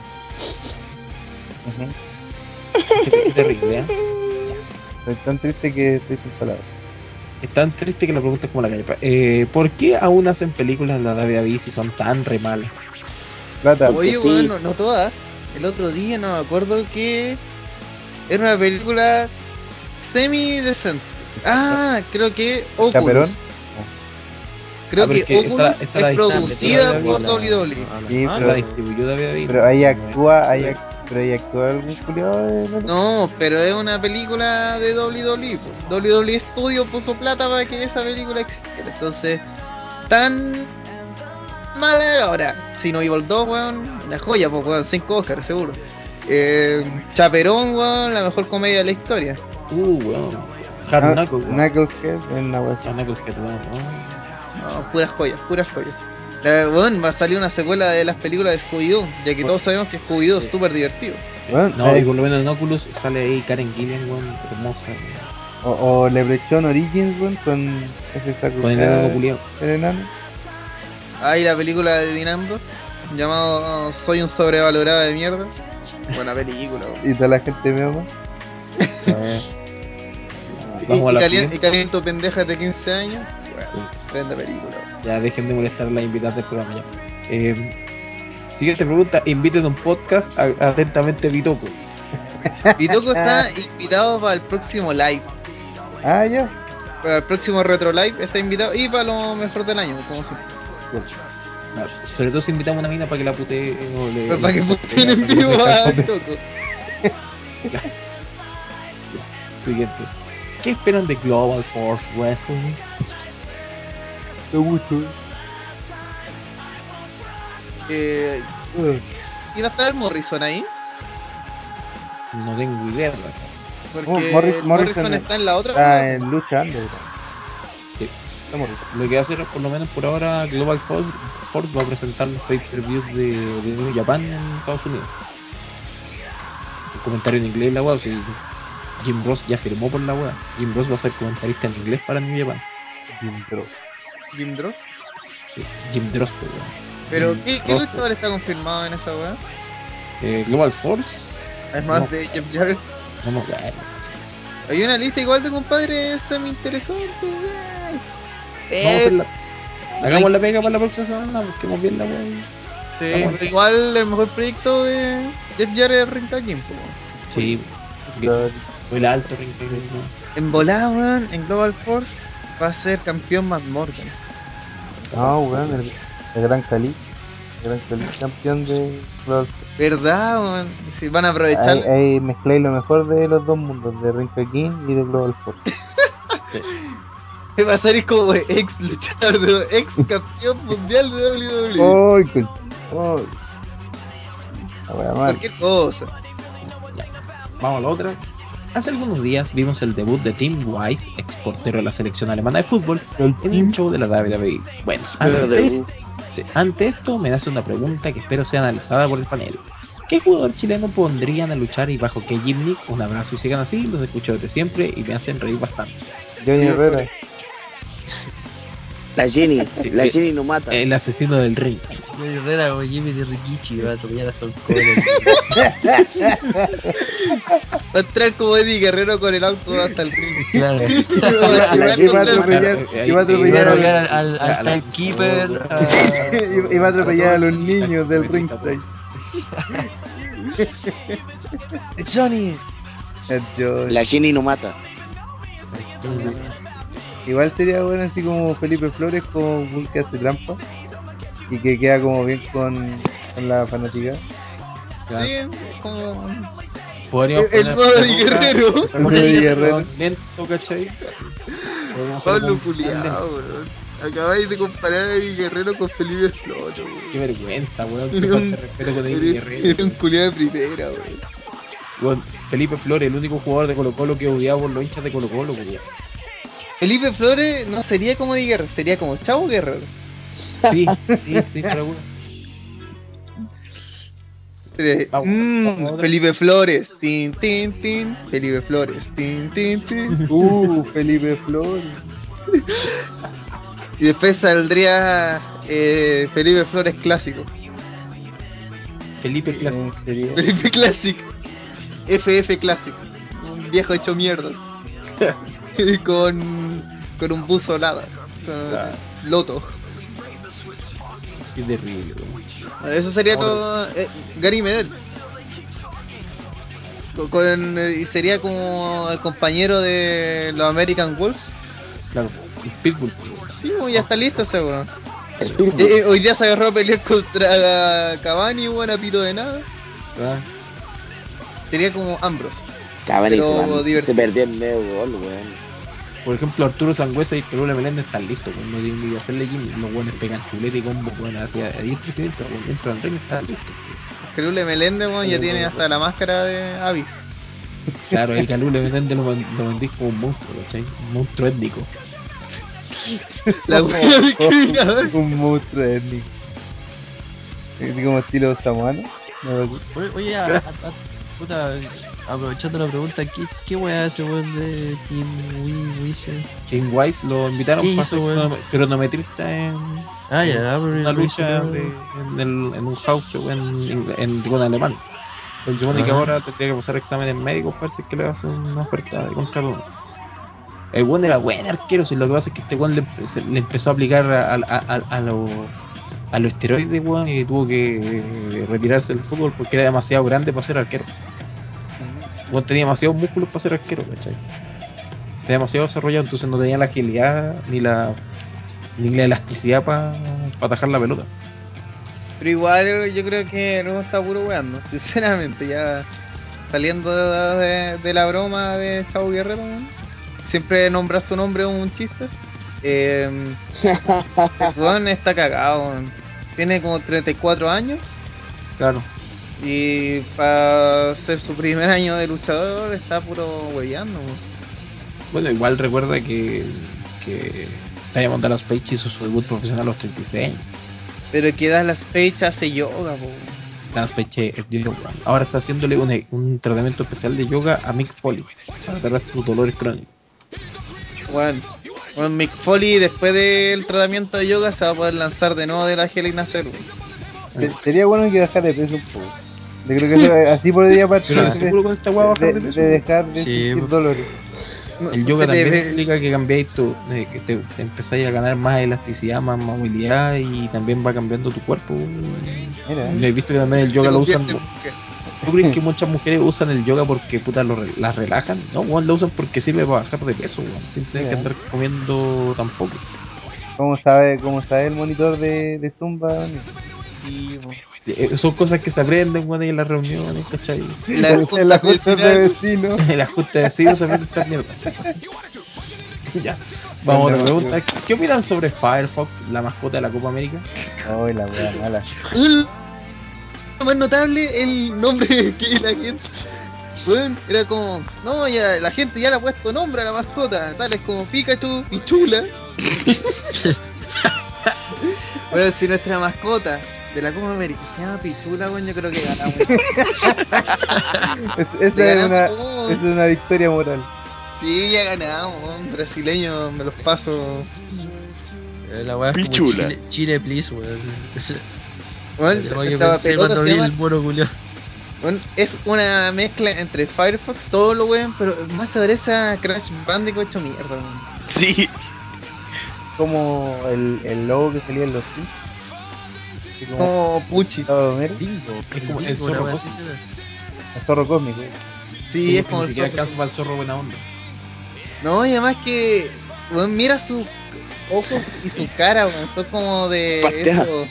Qué terrible, ¿eh? Estoy tan triste que estoy sin palabras. Es tan triste que la pregunta es como la calle. Eh, ¿Por qué aún hacen películas en la WWE si son tan re malas? Plata. Oye, sí. weón, no, todas. El otro día no me acuerdo que era una película semi decente. Ah, creo que Oculus. Chaperón. Creo Ah, que, es esa- Oculus esa la es distancia, producida la- por la- WWE. Sí, Ah, pero- la distribuyó WWE. Pero ahí actúa, ahí actúa de la- No, pero es una película de WWE. po. WWE Studio puso plata para que esa película existiera. Entonces, tan mala ahora. Si no Evil 2, weón, la joya, pues, weón, 5 Oscars, seguro. Eh, Chaperón, weón, la mejor comedia de la historia. Uh, weón. Hard Ah, Knuckles, weón. Knucklehead en la. Hard Knuckles, weón. No, puras joyas, puras joyas. La, weón, va a salir una secuela de las películas de Scooby-Doo, ya que todos sabemos que Scooby-Doo es súper divertido. Bueno, No, eh, y por lo menos en Oculus sale ahí Karen Gillian, weón, hermosa. o, o Origins, weón, con ese saco. Con el enano culiao. el enano. Hay la película de Dinando, llamado Soy un sobrevalorado de mierda. Buena película, weón. Y toda la gente me ama. [LAUGHS] Eh, Vamos a y, la y, calien- siguiente. y caliento pendejas de 15 años. Tremenda película. Ya dejen de molestar a las invitadas del programa ya. Eh, siguiente pregunta, inviten a un podcast a- atentamente Vitoco. Pitoco [LAUGHS] está invitado para el próximo live. Ah, ya. Para el próximo retro live está invitado y para lo mejor del año, como siempre. Sobre todo si invitamos a una mina para que la putee o le... Pero para que puteen en vivo a [LAUGHS] Pitoco. Siguiente. ¿Qué esperan de Global Force Wrestling? Me gusta. Eh, ¿Iba a estar Morrison ahí? No tengo idea. ¿verdad? Porque Oh, Morris- Morrison, Morrison está en la otra. Ah, weá. en lucha. Sí. Está. Lo que va a hacer, por lo menos por ahora, Global Force, Force va a presentar los pay-per-views de, de New Japan en Estados Unidos. El comentario en inglés la web, si Jim Ross ya firmó por la web. Jim Ross va a ser comentarista en inglés para New Japan. Jim. Jim Dross. Sí, Jim Dross, pues, weón. Pero, Jim ¿qué, qué luchador está confirmado en esa weá? eh, Global Force, Además No. de Jeff Jarrett. no acuerdo. Hay una lista igual de compadres semi interesante, weón. Vamos a Eh, hacer la- Hagamos la pega para la próxima semana, busquemos bien la web. sí, pero igual el mejor proyecto de Jeff Jarrett es Ring Jim, weón. Sí, el alto ¿no? En volada, weón, en Global Force va a ser campeón Matt Morgan. No, weón, el, el Gran Cali. El Gran Cali, campeón de los. ¿Verdad, weón? Si van a aprovechar. Ahí, ahí mezcláis lo mejor de los dos mundos, de Ring King y de Global Force. [LAUGHS] Va a salir como ex luchador, de, ex campeón mundial de WWE. Mal. Cualquier cosa. Vamos a la otra. Hace algunos días vimos el debut de Tim Wise, ex portero de la selección alemana de fútbol, en un show de la WWE. Bueno, ante, sí, ante esto me nace una pregunta que espero sea analizada por el panel. ¿Qué jugador chileno pondrían a luchar y bajo qué gimmick? Un abrazo y sigan así, los escucho desde siempre y me hacen reír bastante. Johnny Herrera. La Jenny, Sí, la Jenny no mata. El asesino del ring. Johnny Herrera o Jimmy de Rikichi va a atropellar hasta un cobre. Va a entrar como Eddie Guerrero con el auto hasta el ring. Claro. [LAUGHS] Y va- y va a atropellar, a a a al, al, al a la- timekeeper. y- y va a atropellar a los [LAUGHS] niños del ringside. [LAUGHS] Johnny. La Jenny no mata. Igual sería bueno así como Felipe Flores como un que hace trampa y que queda como bien con, con la fanática. Sí, como... Podríamos El modo de Guerrero. El de Guerrero. Lento, ¿cachai? Pablo Culiado, weón. Acabáis de comparar a Eddie Guerrero con Felipe Flores, weón. Qué vergüenza, weón. Qué Era falta respeto con el Guerrero. era un culiado de primera, weón. Weón, Felipe Flores, el único jugador de Colo Colo que odiaba por los hinchas de Colo Colo, weón. Felipe Flores no sería como Eddie Guerrero, sería como Chavo Guerrero. Sí, sí, sí, [LAUGHS] pero Vamos, mm, vamos otra. Felipe Flores, tin, tin, tin. Felipe Flores, tin, tin, tin. Uh, Felipe Flores. Y después saldría eh, Felipe Flores clásico. Felipe Clásico. En serio. Felipe Classic. FF Classic. Un viejo hecho mierda. [LAUGHS] [LAUGHS] Con, con un buzo lada. Con Loto. Qué terrible. Eso sería todo. eh, Gary Medel. Con, con- eh, y sería como el compañero de los American Wolves. Claro, el Pitbull. Sí, ya está listo ese weón. Eh, hoy día se agarró a pelear contra Cavani, weón, a pito de nada. ¿verdad? Sería como Ambrose. Pero se, man- divertido. se perdió el medio gol, weón. Por ejemplo, Arturo Sangüesa y Perú Meléndez están listos, weón. No tienen ni que hacerle gimmick. Los buenos pegan chuleta y combo, weón. Hacia a 10 presidentes, weón. Dentro del ring están listos. Creo Meléndez, weón, ya tiene hasta la máscara de Avis. Claro, el Calule Meléndez lo, lo vendís como un monstruo, ¿cachai? Un monstruo étnico. La [LAUGHS] discriminada. Un monstruo étnico. Así como estilo samuano. No, Oye, oye a, a- a- puta, aprovechando la pregunta, ¿qué, qué weá hace weón de Wii Wizard? Shane Wise lo invitaron ¿Qué para ser weón? crono- cronometrista en Ah, ya, pero una lo lucha de- en, el- en un house show en, en, en, en alemán. El supone que ahora tendría que pasar exámenes médicos para ver que le hace una oferta de contrato. El buen era buen arquero, si lo que pasa es que este buen le, se- le empezó a aplicar a, a, a, a los a los esteroides, weón, y tuvo que retirarse del fútbol porque era demasiado grande para ser arquero. Weón tenía demasiados músculos para ser arquero, ¿cachai? Está demasiado desarrollado, entonces no tenía la agilidad ni la ni la elasticidad para atajar la pelota. Pero igual yo creo que no está puro weando, [LAUGHS] sinceramente, ya saliendo de, de- de la broma de Chavo Guerrero, siempre nombrar su nombre es un chiste. Eh, [LAUGHS] el está cagado, tiene como 34 años Claro. Y para ser su primer año de luchador está puro weyando. weón. Bueno, igual recuerda que, que Diamond Dallas Page hizo su debut profesional a los 36 años. Pero que das las fechas hace yoga, po. Dallas Page es yoga. Ahora está haciéndole un, un tratamiento especial de yoga a Mick Foley para tratar sus dolores crónicos. Bueno, bueno, Mick Foley después del tratamiento de yoga se va a poder lanzar de nuevo de la Hell in a Cell, weón. Se- Sería bueno que bajara de peso un poco. Yo creo que eso- así podría partir Pero de, seguro con esta hueá bajar de de, peso. de dejar de Sí, sentir pues. dolores. El yoga también ve- implica que cambiáis tu, eh, que te, te empezáis a ganar más elasticidad, más movilidad y también va cambiando tu cuerpo. Mira, he visto que también el yoga lo usan. ¿Tú crees que muchas mujeres usan el yoga porque puta lo las relajan? No, weón, lo usan porque sirve para bajar de peso, weón, sin tener que Ya. andar comiendo tampoco. ¿cómo sabe, cómo sabe el monitor de, de Zumba? Sí, po. Eh, Son cosas que se aprenden, ahí en las reuniones, ¿cachai? La En junta la junta de vecinos. [LAUGHS] En la junta de vecinos se aprenden estas mierdas. [LAUGHS] ya. Vamos a otra pregunta. ¿Qué opinan sobre Firefox, la mascota de la Copa América? Ay, la wea mala. Lo más notable el nombre que la gente. Bueno, era como, no, ya la gente ya le ha puesto nombre a la mascota, tales como Pikachu y Chula. [LAUGHS] bueno, si nuestra mascota de la Copa América se llama Pichula, weón, yo creo que ganamos. [LAUGHS] Es- esa, es una, esa es una victoria moral. sí, ya ganamos, weón. Brasileño, me los paso. Eh, La weá es como Pichula. Chile, Chile, please, weón. [LAUGHS] Weón, Oye, esta pensé pelota cuando se vi llama- el mono culiao. weón, es una mezcla entre Firefox, todo lo weón, pero más se parece a Crash Bandicoot hecho mierda, weón. Sí. Como el, el logo que salía en los Sims. Así como Como Puchi. Bingo, Es como el zorro cósmico. el zorro cósmico. Sí, es Como el zorro. alcanza para el zorro buena onda. No, y además que, weón, mira sus ojos y su cara, weón, son como de esos-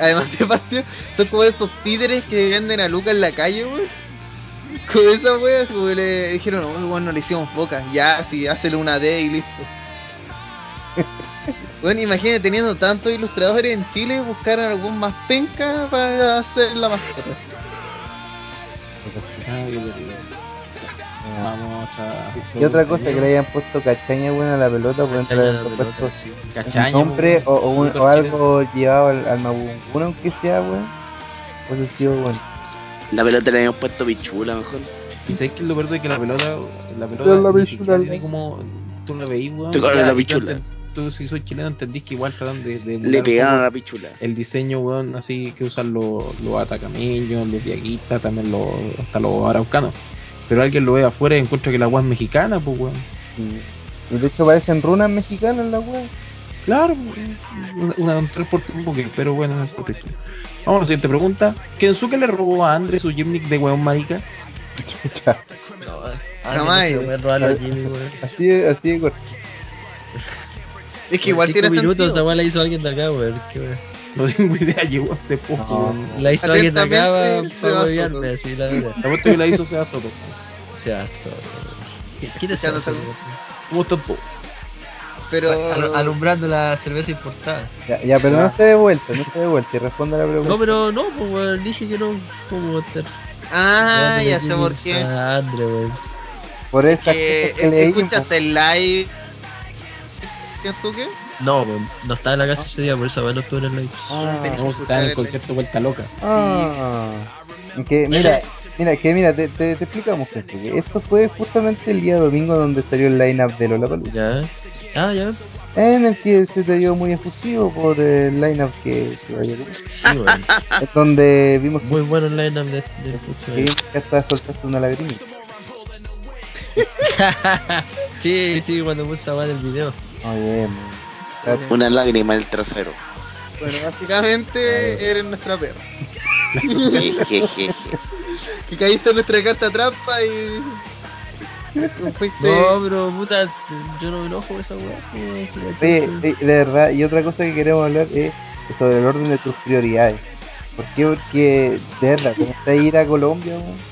además de pastea, son como esos títeres que venden a Luca en la calle, weón. Con esa weón, como le dijeron, no, weón, no le hicimos boca, ya, sí, hazle una D y listo. [LAUGHS] Bueno, imagínate teniendo tantos ilustradores en Chile, buscar algún más penca para hacer la mascota. Vamos a. Y otra cosa que le hayan puesto cachaña buena a la pelota, pueden la puesto sí. Cachaña, un nombre po, o, o, un- súper o chileno. algo llevado al, al Mabunguna, aunque sea, weón. Pues ha sido bueno. La pelota le habíamos puesto pichula mejor. Y sabes que lo verdad es que la pelota, la pelota la ¿no? tiene como tú la veís, weón. Tú la y pichula. Tú si soy chileno entendís que igual tratan de, de Le a la pichula. el diseño, weón, así que usan los, los atacameños, los diaguitas, también los, hasta los araucanos. Pero alguien lo ve afuera y encuentra que la weá es mexicana, pues weón. De hecho parecen runas mexicanas la weón. Claro, una, un tres por tiempo que, pero bueno, eso es. Vamos a la siguiente pregunta. ¿Kensuke le robó a André su gimmick de weón marica? No, ah, Jamás, no a Jimmy, weón. Así así de corto. Es que igual tiene minutos, sentido. esa weá la hizo alguien de acá, weón. No tengo idea, llegó hace poco. No. La hizo alguien de acá para Seba huevearme, Soto. así, la verdad. La vuelta que la hizo sea Soto. O sea, so- ¿quién es? ¿Cómo está todo? Pero Al- alumbrando la cerveza importada. Ya, ya, pero no se dé vuelta, no se dé vuelta y responda la pregunta. No, pero no, pues weón, dije que no. ¿Cómo estar? Ah, ya sé por qué. Ah, Andre, weón. Por esas Que que escuchas el live Kensuke. No, no estaba en la casa ese día, por eso no estuve en el live. Ah, No, está en el concierto Vuelta Loca. ah. Que, mira, mira, que mira, te, te, te explicamos gente, que esto fue justamente el día domingo donde salió el line-up de Lollapalooza. Ya. Ah, ya. En el que se te dio muy efusivo por el line-up que, que. Sí, weón. Es donde vimos Muy bueno el line-up de, de que, vimos que hasta soltaste una lagrimita. [LAUGHS] Sí, sí, cuando puse del video. Una lágrima en el trasero. Bueno, básicamente eres nuestra perra. Que caíste en nuestra carta trampa y. Fuiste. No, pero puta, yo no me enojo por esa weá. eh, de verdad, y otra cosa que queremos hablar es sobre el orden de tus prioridades. ¿Por qué? Porque, de verdad, ¿cómo está ir a Colombia? weón?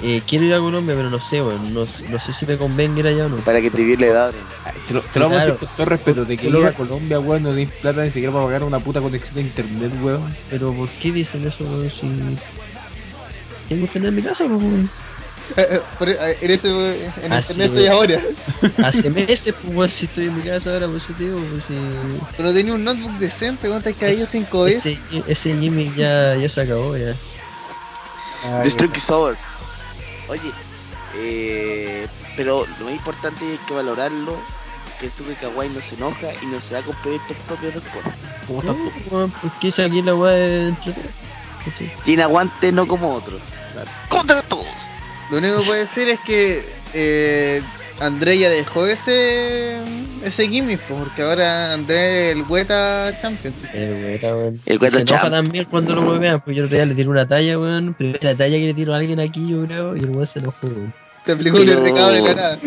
Eh, quiero ir a Colombia, pero no sé, weón. No, no sé si me convenga ir allá o no. Para que te viole la Ay, Te lo, te lo vamos a decir con todo respeto. De que ir a Colombia, weón, no tienes plata ni siquiera para pagar una puta conexión de internet, weón. Pero ¿por qué dicen eso, weón? Si tengo que tener en mi casa, pues, weón. Por- eh, en ese, en Ah, internet sí, estoy weón. ahora. Hace [LAUGHS] meses, pues, weón, si estoy en mi casa ahora, pues, yo te digo, pues, si... Pero tenía un notebook decente, ¿cuánto has caído 5 veces? Ese, ese gimmick ya, ya se acabó, ya. Ah, The. Streak is over. Oye, eh, pero lo más importante hay que valorarlo. Que Suke Kawaii no se enoja y no se da con proyectos propios después. ¿Cómo estás tú? porque si aquí la weá es. Tiene aguante no como otros. Contra todos. Lo único que puedo decir es que eh, André ya dejó ese ese gimmick, porque ahora André es el Weta Champion. El weá, weón. El Se Weta enoja Champ. también cuando lo huevean, pues yo el otro día le tiré una talla, weón. Primera talla que le tiro a alguien aquí, yo creo, y el weón se enojó, weón. Te aplicó un Pero- recado de la [LAUGHS] nada.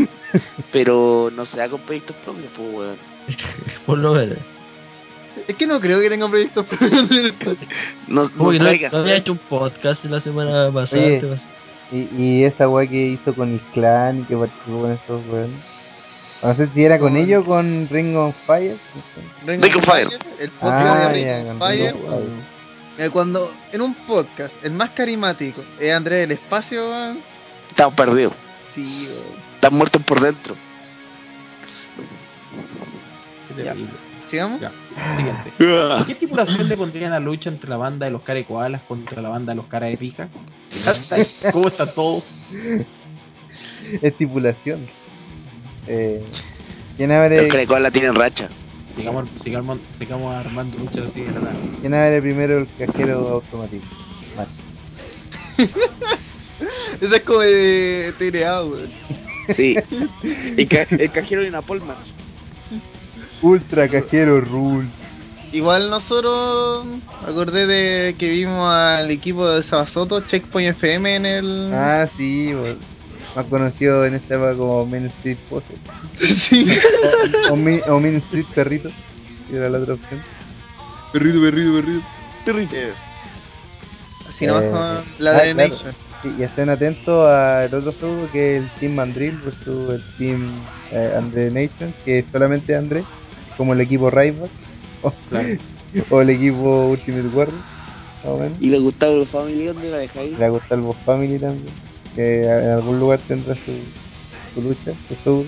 Pero no se da con proyectos propios, pues, weón. [LAUGHS] Por lo menos. Es que no creo que tenga proyectos propios el. No, no que no, había hecho un podcast la semana pasada. Oye. Y, y esa weá que hizo con Isclan y que participó con estos weones. No sé si era con ellos o con Ring of Fire. no sé. Ring Ring of Fire. El podcast Ah, de Ring ya, of Fire. Ring of Fire. eh, cuando en un podcast, el más carismático es André del Espacio, weón. Estamos perdidos. Sí, weón. Están muertos por dentro. Qué terrible. Sigamos. Ya, siguiente. [LAUGHS] ¿Qué estipulación le pondrían a la lucha entre la banda de los koalas contra la banda de los cara de pija? [LAUGHS] ¿Cómo está todo? Estipulación. Eh, ¿Quién abre, Los Crecos la tienen racha. Sigamos, sigamos, sigamos armando luchas así de la nada. ¿quién abre primero el cajero automático? Macho. [LAUGHS] Esa es como de TNA, weón. Sí. El, ca- el cajero de una polma. Ultra cajero rule. Igual nosotros acordé de que vimos al equipo de Sabasoto, Checkpoint FM en el... Ah, sí, bo- más conocido en esta época como Main Street Pose. [LAUGHS] sí. [LAUGHS] O, o Main Street Perrito. que Era la otra opción. Perrito, perrito, perrito. Perrito. Así nomás Eh, con la ah, de claro. Sí, y estén atentos al otro juego que es el Team Mandrill versus el Team eh, Andre Nation, que es solamente André, como el equipo Ryback [LAUGHS] o, o el equipo Ultimate Warrior. Y le gustaba el Family, ¿dónde la dejáis? Le gusta el Boss Family también, que en algún lugar tendrá su, su lucha, su feudo.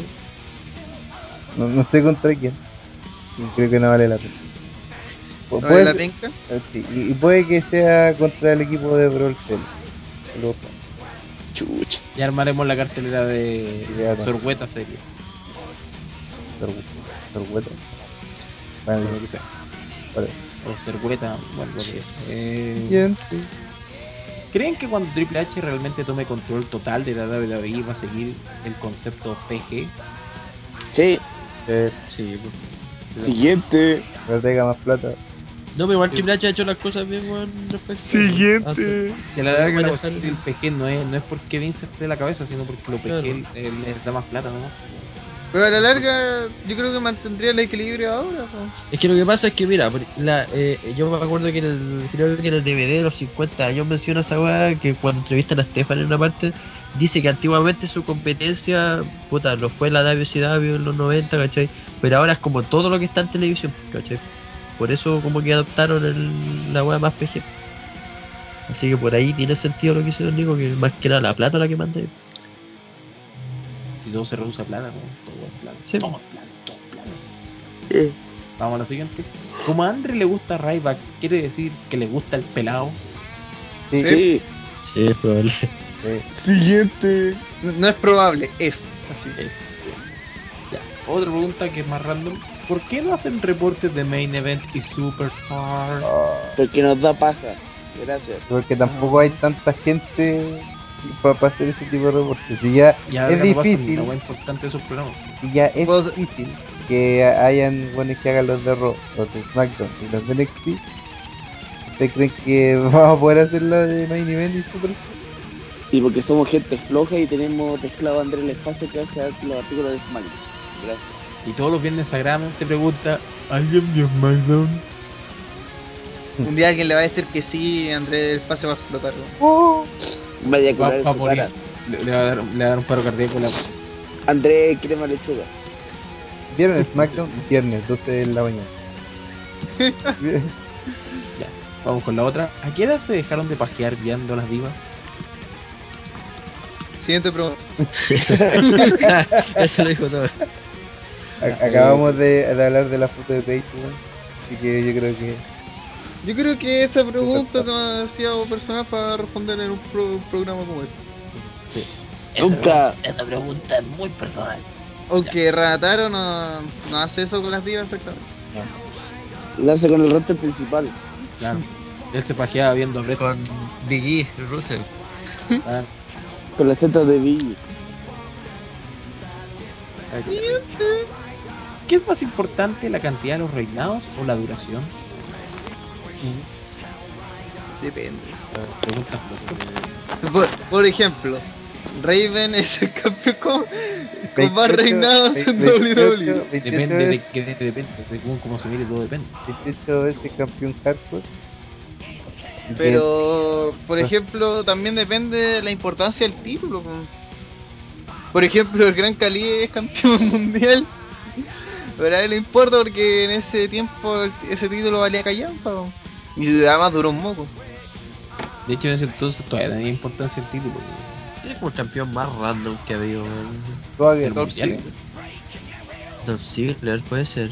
No, no sé contra quién, y creo que no vale la pena. ¿No puede- vale la penca? eh, sí, y, y puede que sea contra el equipo de Brawl Cell. Chucha. Ya armaremos la cartelera de. Sorgueta Series. Sorgueta. Bueno, Lo que sea. vale. O Sorgueta, bueno, lo que sea. Eh, Bien, sí. ¿Creen que cuando Triple H realmente tome control total de la WWE va a seguir el concepto PG? Sí. Eh, Sí, pues. Siguiente. que tenga más plata. No, pero igual Triple H ha hecho las cosas bien, weón. respecto- Siguiente. Antes. Si a la larga del PG no es, no es porque Vince esté de la cabeza, sino porque lo PG Claro. él- él les da más plata, ¿no? Pero a la larga, yo creo que mantendría el equilibrio ahora. Es que lo que pasa es que, mira, la, eh, yo me acuerdo que en el, creo que en el DVD de los 50 años menciona esa weá que cuando entrevistan a Stefan en una parte, dice que antiguamente su competencia, puta, lo fue la WCW en los 90, ¿cachai? Pero ahora es como todo lo que está en televisión, ¿cachai? Por eso como que adoptaron el, la weá más PG. Así que por ahí tiene sentido lo que dice Don Nico, que más que nada la plata la que manda. Se reduce a plata, ¿no? Todo es plata. Sí. Todo es plata, todo es plata. Eh, Vamos a la siguiente. Como a Andre le gusta Ryback, ¿quiere decir que le gusta el pelado? Sí, Sí. Sí, es probable. sí. Siguiente. No, no es probable, es. Así. Ya. Otra pregunta que es más random. ¿Por qué no hacen reportes de Main Event y Superstar? Ah, Porque nos da paja. Gracias. porque tampoco hay tanta gente para hacer ese tipo de reportes. Si ya, Ya es difícil, wea importante de esos programas. si ya es difícil que hayan buenos que hagan los de Raw, los de SmackDown y los de NXT. ¿Ustedes creen que [LAUGHS] vamos a poder hacer la de Main Event y Super? Y porque somos gente floja y tenemos a Andrés el espacio que hace los artículos de SmackDown. Gracias. Y todos los viernes sagradamente pregunta, ¿alguien vio SmackDown? Un día alguien le va a decir que sí, Andrés, el espacio va a explotar. weón. Vaya a Va, curar va su cara. Le, le va a dar, le va a dar un paro cardíaco. La... Andrés quiere más lechuga. Viernes SmackDown, viernes 12 de la mañana. [LAUGHS] Ya, vamos con la otra. ¿A qué edad se dejaron de pajear viendo las divas? Siguiente pregunta. [LAUGHS] Eso lo dijo todo. A- Acabamos de, de hablar de la foto de weón. así que yo creo que Yo creo que esa pregunta es demasiado personal para responder en un pro- programa como este. Nunca. Esta pregunta es muy personal. Aunque Rataro no, no hace eso con las divas exactamente. Lo hace con el roster principal. Claro. Él se pajeaba viendo a Brett. Con Big E, Russell. Ah, Con las tetas de Billy. ¿Qué es más importante, la cantidad de los reinados o la duración? Depende. Filosófica. Por, por ejemplo, Raven es el campeón con, con más 28, reinados en. 28, WWE. 28 Depende de que depende, según cómo se mire todo depende. 28 veces campeón hardcore. Pero, por ejemplo, también depende de la importancia del título. po. Por ejemplo, el Gran Cali es campeón [LAUGHS] mundial. Pero a él le importa porque en ese tiempo ese título valía callampa. Y además duró un moco. De hecho, en ese entonces todavía tenía importancia el título. Es como el campeón más random que ha habido. El mundial. Ziggler. Dolph Ziggler puede ser.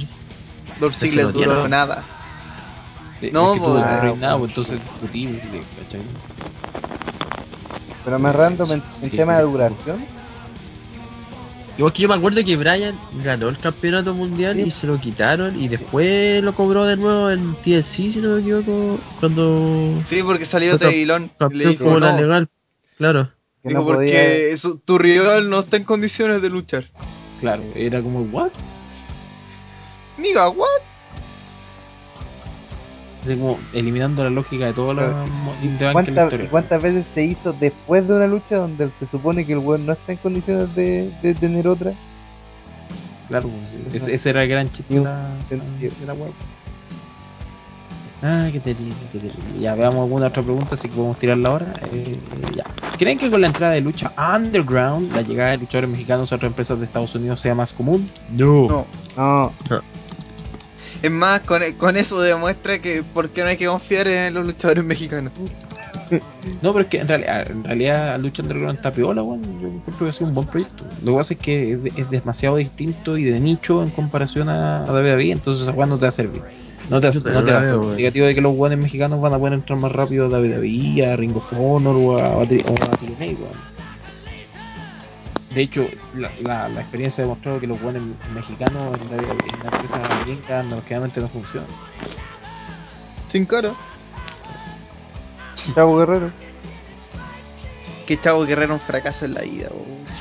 Dolph Ziggler no nada. No, es que pues, ah, reinado, pues, entonces es discutible, ¿cachai? Pero más random en, en Sí, tema de duración. Igual que yo me acuerdo que Brian ganó el campeonato mundial y se lo quitaron y después lo cobró de nuevo en TLC, si no me equivoco, cuando Sí, porque salió Taylor. Le dijo, como la no, legal. Claro. Dijo no porque tu rival no está en condiciones de luchar. Claro, era como, ¿what? Niga, what? Así como eliminando la lógica de en la ¿Cuántas, historia. ¿Cuántas veces se hizo después de una lucha donde se supone que el weón no está en condiciones de, de tener otra? Claro, pues, ese, ese era el gran chiste de la, la web. Ah, qué terrible, qué terrible. Ya veamos alguna otra pregunta, así que podemos tirarla ahora. Eh, ya. ¿Creen que con la entrada de lucha underground, la llegada de luchadores mexicanos a otras empresas de Estados Unidos sea más común? No. No, Es más, con, con eso demuestra que por qué no hay que confiar en los luchadores mexicanos. No, pero es que en realidad, en realidad Lucha Underground está piola, weón. Yo encuentro que ha sido un buen proyecto. Lo que pasa es que es, de- es demasiado distinto y de nicho en comparación a, a WWE, entonces esa weón no te va a servir. No te, va- Yo no te va a la ser veo, weón. negativo de que los weones mexicanos van a poder entrar más rápido a WWE, a Ring of Honor o a, o a, o a. De hecho, la, la, la experiencia ha demostrado que los weones mexicanos en la, en la empresa gringa no, generalmente no funcionan. Sin cara. Chavo Guerrero. Que Chavo Guerrero un fracaso en la vida.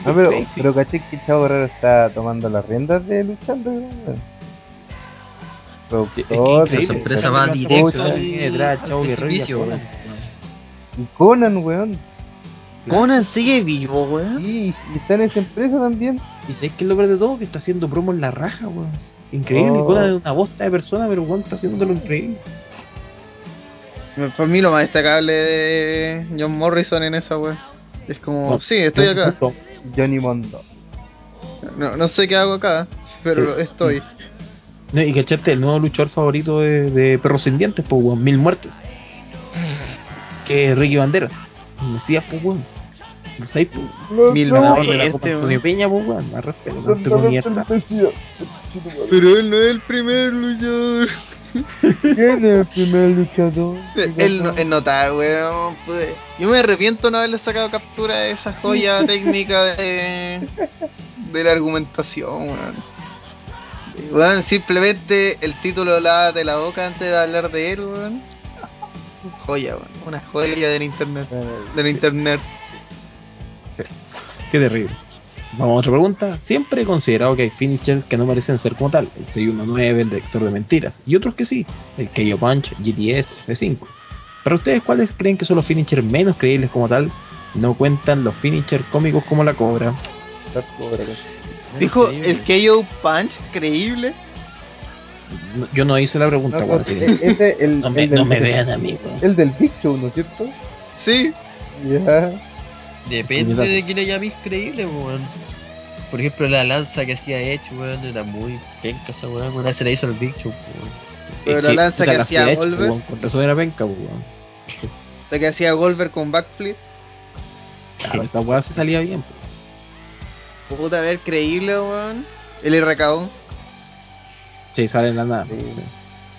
No, pero, crazy. pero caché que Chavo Guerrero está tomando las riendas de luchando. weón. Sí, es que Productor, Esa empresa va directo detrás Chavo Guerrero y Conan, weón. Conan, sigue vivo, weón. Sí, y está en esa empresa también. Y sabes que es lo peor de todo, que está haciendo promo en la raja, weón. Increíble, Oh. Conan es una bosta de persona, pero weón está haciéndolo increíble. Para mí lo más destacable de John Morrison en esa weón. Es como, No, sí, estoy acá. Johnny Mondo. No, no sé qué hago acá, pero Sí. estoy. No, y cachate, el nuevo luchador favorito de, de Perros Sin Dientes, pues weón, Mil Muertes. Que es Ricky Banderas. Mesías, pues weón. Pues. Mil Ganador de la Muertes, Copa weón. Antonio Peña, pues weón. Más respeto, no tengo mierda. Pero él no es el primer luchador. ¿Quién es el primer luchador? Él no, él no está, weón. pues. Yo me arrepiento no haberle sacado captura de esa joya [LAUGHS] técnica de, de la argumentación, weón. Weón, simplemente el título la de la boca antes de hablar de él, weón. Joya. Una joya del internet. Del internet. Qué terrible. Vamos a otra pregunta. Siempre he considerado que hay finishers que no merecen ser como tal. El 619, el detector de mentiras. Y otros que sí. El KO Punch, GTS, F5. Para ustedes, ¿cuáles creen que son los finishers menos creíbles como tal? No cuentan los finishers cómicos como la cobra. Dijo el KO Punch, creíble. Yo no hice la pregunta, No, weón, e- ese, el, No me, el del- no me vean a mí, weón. El del Big Show, ¿no es cierto? Sí. Ya. Depende Exacto. de quién le llames creíble, weón. Por ejemplo, la lanza que hacía Edge, weón, era muy penca esa weón. Una se la hizo al Big Show, weón. Pero Es la lanza que hacía hacía Edge, Goldberg. weón, Con eso era penca, weón. La que hacía Goldberg con backflip. Claro, esa weá se salía bien. pues. Puta, a ver, creíble, weón. El RKO. Sí, sale en la nada.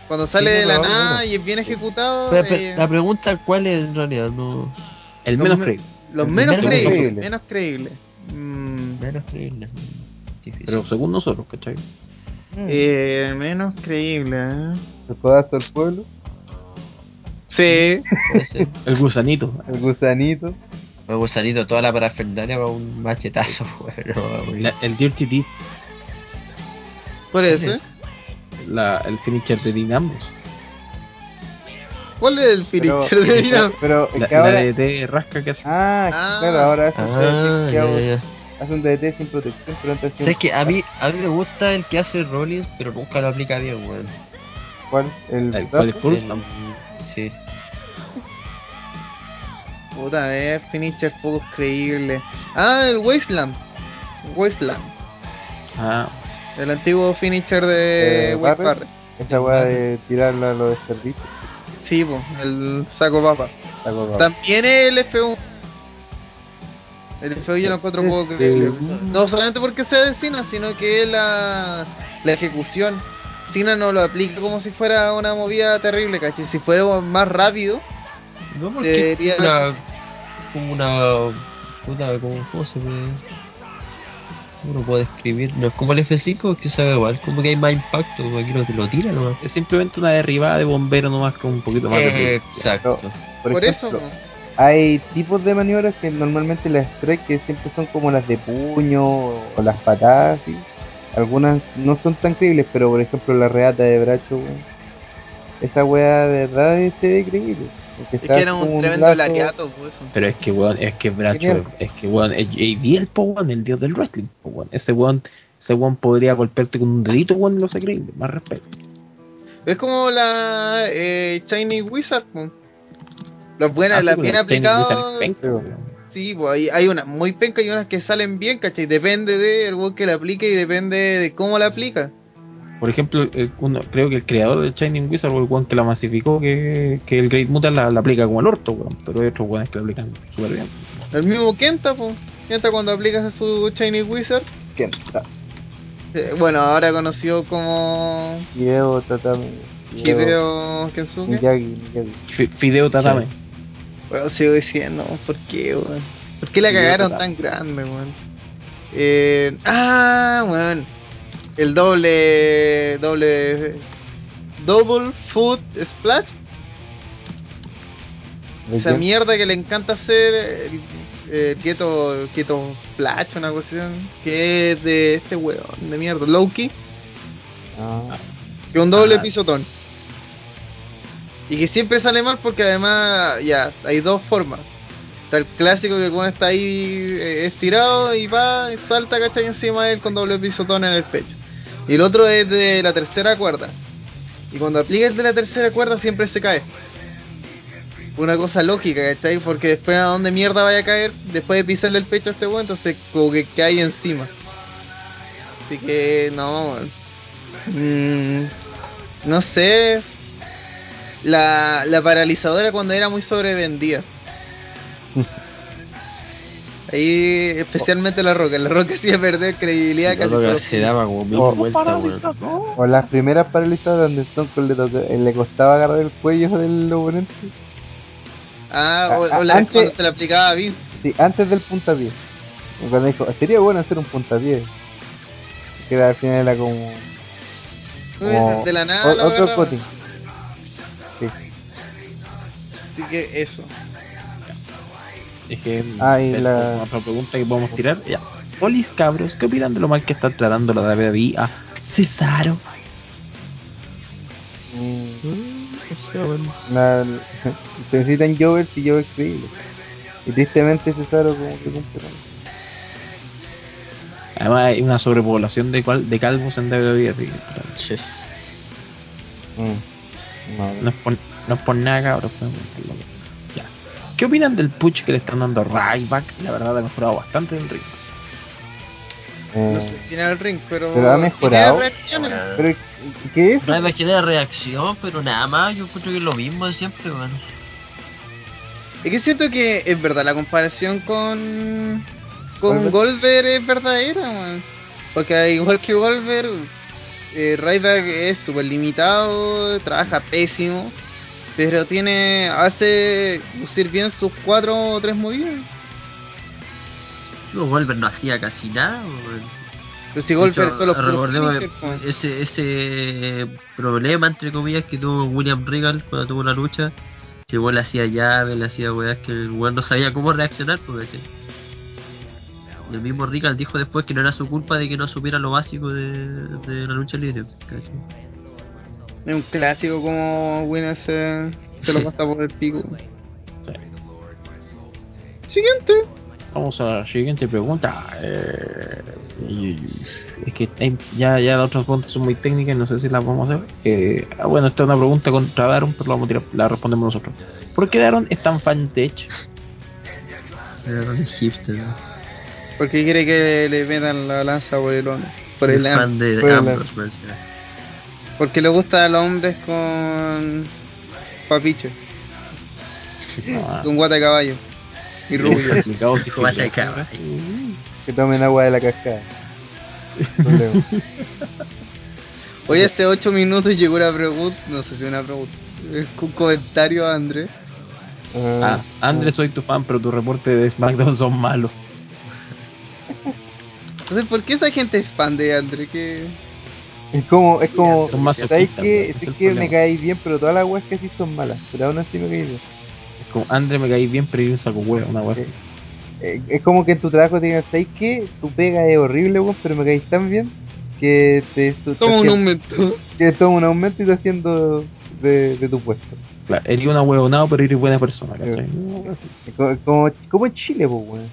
Cuando sale Sí, de la no, nada no. y es bien ejecutado. Pero, pero, eh, la pregunta, ¿cuál es en realidad? No. El menos me- creíble. los el menos menos creíbles. creíble. Menos creíbles. Mm, Menos. Pero según nosotros, ¿cachai? eh, menos creíble, ¿eh? El codazo al pueblo, Sí. [LAUGHS] El gusanito. el gusanito. Me gusanito toda la parafernalia para un machetazo. [LAUGHS] La- el Dirty Deeds. ¿Cuál es ¿Cuál ese? es? La, el finisher de Dean Ambrose. ¿Cuál es el Pero, finisher de Dina? pero es La, que la ahora. DDT rasca que hace. Ah, Ah. claro, ahora hace un Ah, ya, ya, hace un DDT sin protección, pero antes hacía ¿Sabes un- que a mí, a mí me gusta el que hace Rollins, pero nunca lo aplica bien, weón. ¿Cuál? El, El cual es. El- Sí. Puta, ver, finisher poco creíble. Ah, el Wasteland. Wasteland. Ah, El antiguo finisher de Eh, Barrett. Barrett. Esa weá de tirarla a los desperdicios. Sí, po, el saco papa. También el F1. El F1 yo lo encuentro poco Este, creíble. No, no solamente porque sea de Cena, sino que la, la ejecución. Cena no lo aplica como si fuera una movida terrible, ¿cachai? Si fuera más rápido, No, porque Sería- es una, como una. Puta, como, ¿Cómo se puede.? ¿Cómo lo puedo describir? No es como el F5, es que sabe igual, como que hay más impacto, como aquí lo, lo tira nomás. Es simplemente una derribada de bombero nomás con un poquito más de Eh. Exacto. Por, por, ejemplo, eso, hay tipos de maniobras que normalmente las strike que siempre son como las de puño o las patadas, ¿sí? Algunas no son tan creíbles, pero por ejemplo la reata de bracho, weón, esa weá de verdad es- se ve creíble. Es que era como un tremendo lazo- lariato, pues. Pero es que weón, es que Bracho, es que weón, es JBL po weón, el dios del wrestling, po weón. Ese weón, ese weón podría golpearte con un dedito, weón, y lo sé creíble, más respeto. Es como la eh, Chinese Wizard, pues. Las buenas, Ah, sí, las pues, bien aplicadas. Weón. Sí, pues hay, hay unas muy pencas y unas que salen bien, ¿cachai? Depende del weón que la aplique y depende de cómo la aplica. Por ejemplo, el- uno- creo que el creador de Shining Wizard, o el weón que la masificó, que, que el Great Mutant la, la aplica como el orto, weón. Pero hay otros weones que la aplican súper bien. El mismo Kenta, pues. Kenta cuando aplicas su Chinese Wizard. Kenta, eh, bueno, ahora conocido como Hideo, Tatame, Hideo Kensuke. Miyagi, Miyagi. Fi- Fideo Tatame. Bueno, sigo diciendo, ¿por qué, weón? ¿Por qué la Hideo cagaron Tatame. tan grande, weón? Eh, ah, weón. El doble. Doble. Double Foot Splash. Esa mierda que le encanta hacer. El, Keto, Keto Splash, una cuestión. Que es de este weón de mierda. Loki. Ah, Que un doble Ah. pisotón. Y que siempre sale mal porque además, ya, hay dos formas. Está el clásico que el weón está ahí eh, estirado y va y salta, ¿cachai? Encima de él con doble pisotón en el pecho. Y el otro es de la tercera cuerda. Y cuando aplica el de la tercera cuerda siempre se cae. Una cosa lógica, ¿cachai? Porque después a dónde mierda vaya a caer, después de pisarle el pecho a este weón, entonces como que cae encima. Así que no. Mm, no sé. La, la paralizadora cuando era muy sobrevendida. [LAUGHS] Ahí, especialmente la roca. La roca hacía perder credibilidad casi se daba como mil Oh, vueltas. O las primeras paralizadas donde Stone Cold le, eh, le costaba agarrar el cuello del oponente. Ah, o, Ah, o la antes- cuando se la aplicaba a Vince. Sí, antes del puntapié. Cuando dijo, sería bueno hacer un puntapié. Que era, al final era como. como de la nada o- la otro. Sí. Así que eso. Es que Ah, y ver, la- otra pregunta que podemos tirar. Ya. Olis cabros, ¿qué opinan de lo mal que está tratando la WWE a Cesaro? Mm, la- [LAUGHS] se necesitan Jovers y Jovers creíbles. Y tristemente Cesaro como que cumple. Además hay una sobrepoblación de, cual, de calvos en WWE, así que. Mm, no, no, es por, no es por nada, pero, ya. ¿Qué opinan del push que le están dando a Ryback? La verdad ha mejorado bastante en el ring. eh, No sé si en el ring, pero. Pero ha mejorado. pero ¿qué es? Ryback genera reacción, pero nada más, yo encuentro que es lo mismo de siempre, weón. Es que siento que es verdad la comparación con. Con Goldberg. Es verdadera, man. Porque al igual que Goldberg, eh, Ryback es súper limitado, trabaja pésimo, pero tiene. hace lucir bien sus cuatro o tres movidas. No, Wolver no hacía casi nada. Pero si hecho, solo recordemos po. ese, ese problema, entre comillas, que tuvo William Regal cuando tuvo la lucha. Que igual le hacía llave, le hacía weas que el weón no sabía cómo reaccionar, porque el mismo Regal dijo después que no era su culpa de que no supiera lo básico de, de la lucha libre. ¿cachai? Es un clásico como Winner se, se lo pasa por el pico. Sí. Siguiente. Vamos a la siguiente pregunta. Eh, es que ya, ya las otras preguntas son muy técnicas, no sé si las vamos a hacer. Eh, ah, bueno, esta es una pregunta contra Daron, pero la, vamos a tirar- la respondemos nosotros. ¿Por qué Daron es tan fan de Edge? Era un hipster, ¿no? Porque quiere que le metan la lanza por el hombre. Por el Un fan de por el pues. Porque le gusta a los hombres con papicho, Ah, con guata de caballo y rubio. Guata de caballo. Que tomen agua de la cascada. Hoy hace 8 minutos llegó una pregunta, no sé si una pregunta, es un comentario a André. Ah, Andrés, soy tu fan, pero tu reporte de SmackDown son malos. Entonces, ¿por qué esa gente es fan de André? Que Es como, es como, Son más ¿sabes sofistas, que, es que me caes bien, pero todas las weas que sí son malas, pero aún así me caes bien. Es como, André me caí bien, pero yo un saco huevo, una cosa así. Eh, es como que en tu trabajo te digan, ¿sabes qué? Tu pega es horrible, weón, pero me caes tan bien que te, te toma un aumento. que toma un aumento y te haciendo de, de tu puesto. Claro, eres una huevonado, pero eres buena persona, ¿cachai? Sí. Wea así. Como, como, como en Chile, pues, weón.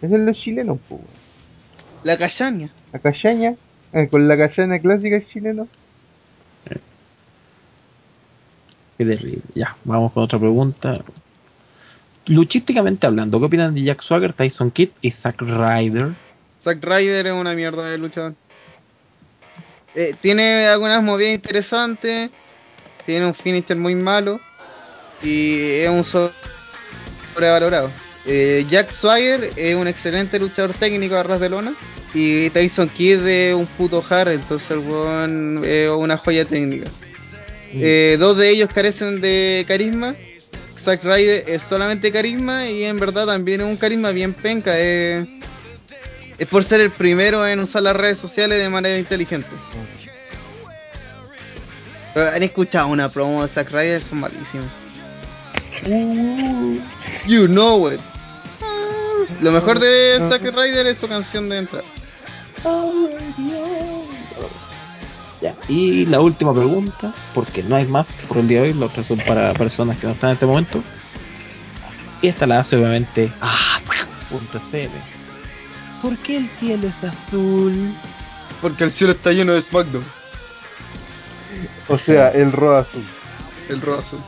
Eso es los chilenos, pues, weón. La callaña. La callaña, eh, con la callaña clásica chilena. Qué terrible. Ya, vamos con otra pregunta. Luchísticamente hablando, ¿qué opinan de Jack Swagger, Tyson Kidd y Zack Ryder? Zack Ryder es una mierda de luchador. Eh, tiene algunas movidas interesantes, tiene un finisher muy malo y es un sobrevalorado. Eh, Jack Swagger es un excelente luchador técnico a ras de lona y Tyson Kidd es un puto hard, entonces el weón es una joya técnica. Eh, dos de ellos carecen de carisma. Zack Ryder es solamente carisma y en verdad también es un carisma bien penca. Es, es por ser el primero en usar las redes sociales de manera inteligente. Eh, ¿Han escuchado una promo de Zack Ryder? Son malísimos. You know it. Lo mejor de Zack Ryder es su canción de entrada. Ya. Y la última pregunta, porque no hay más por el día de hoy, las otras son para personas que no están en este momento. Y esta la hace obviamente ah, punto. ¿Por qué el cielo es azul? Porque el cielo está lleno de SmackDown. O sea, el ro azul. El rojo azul.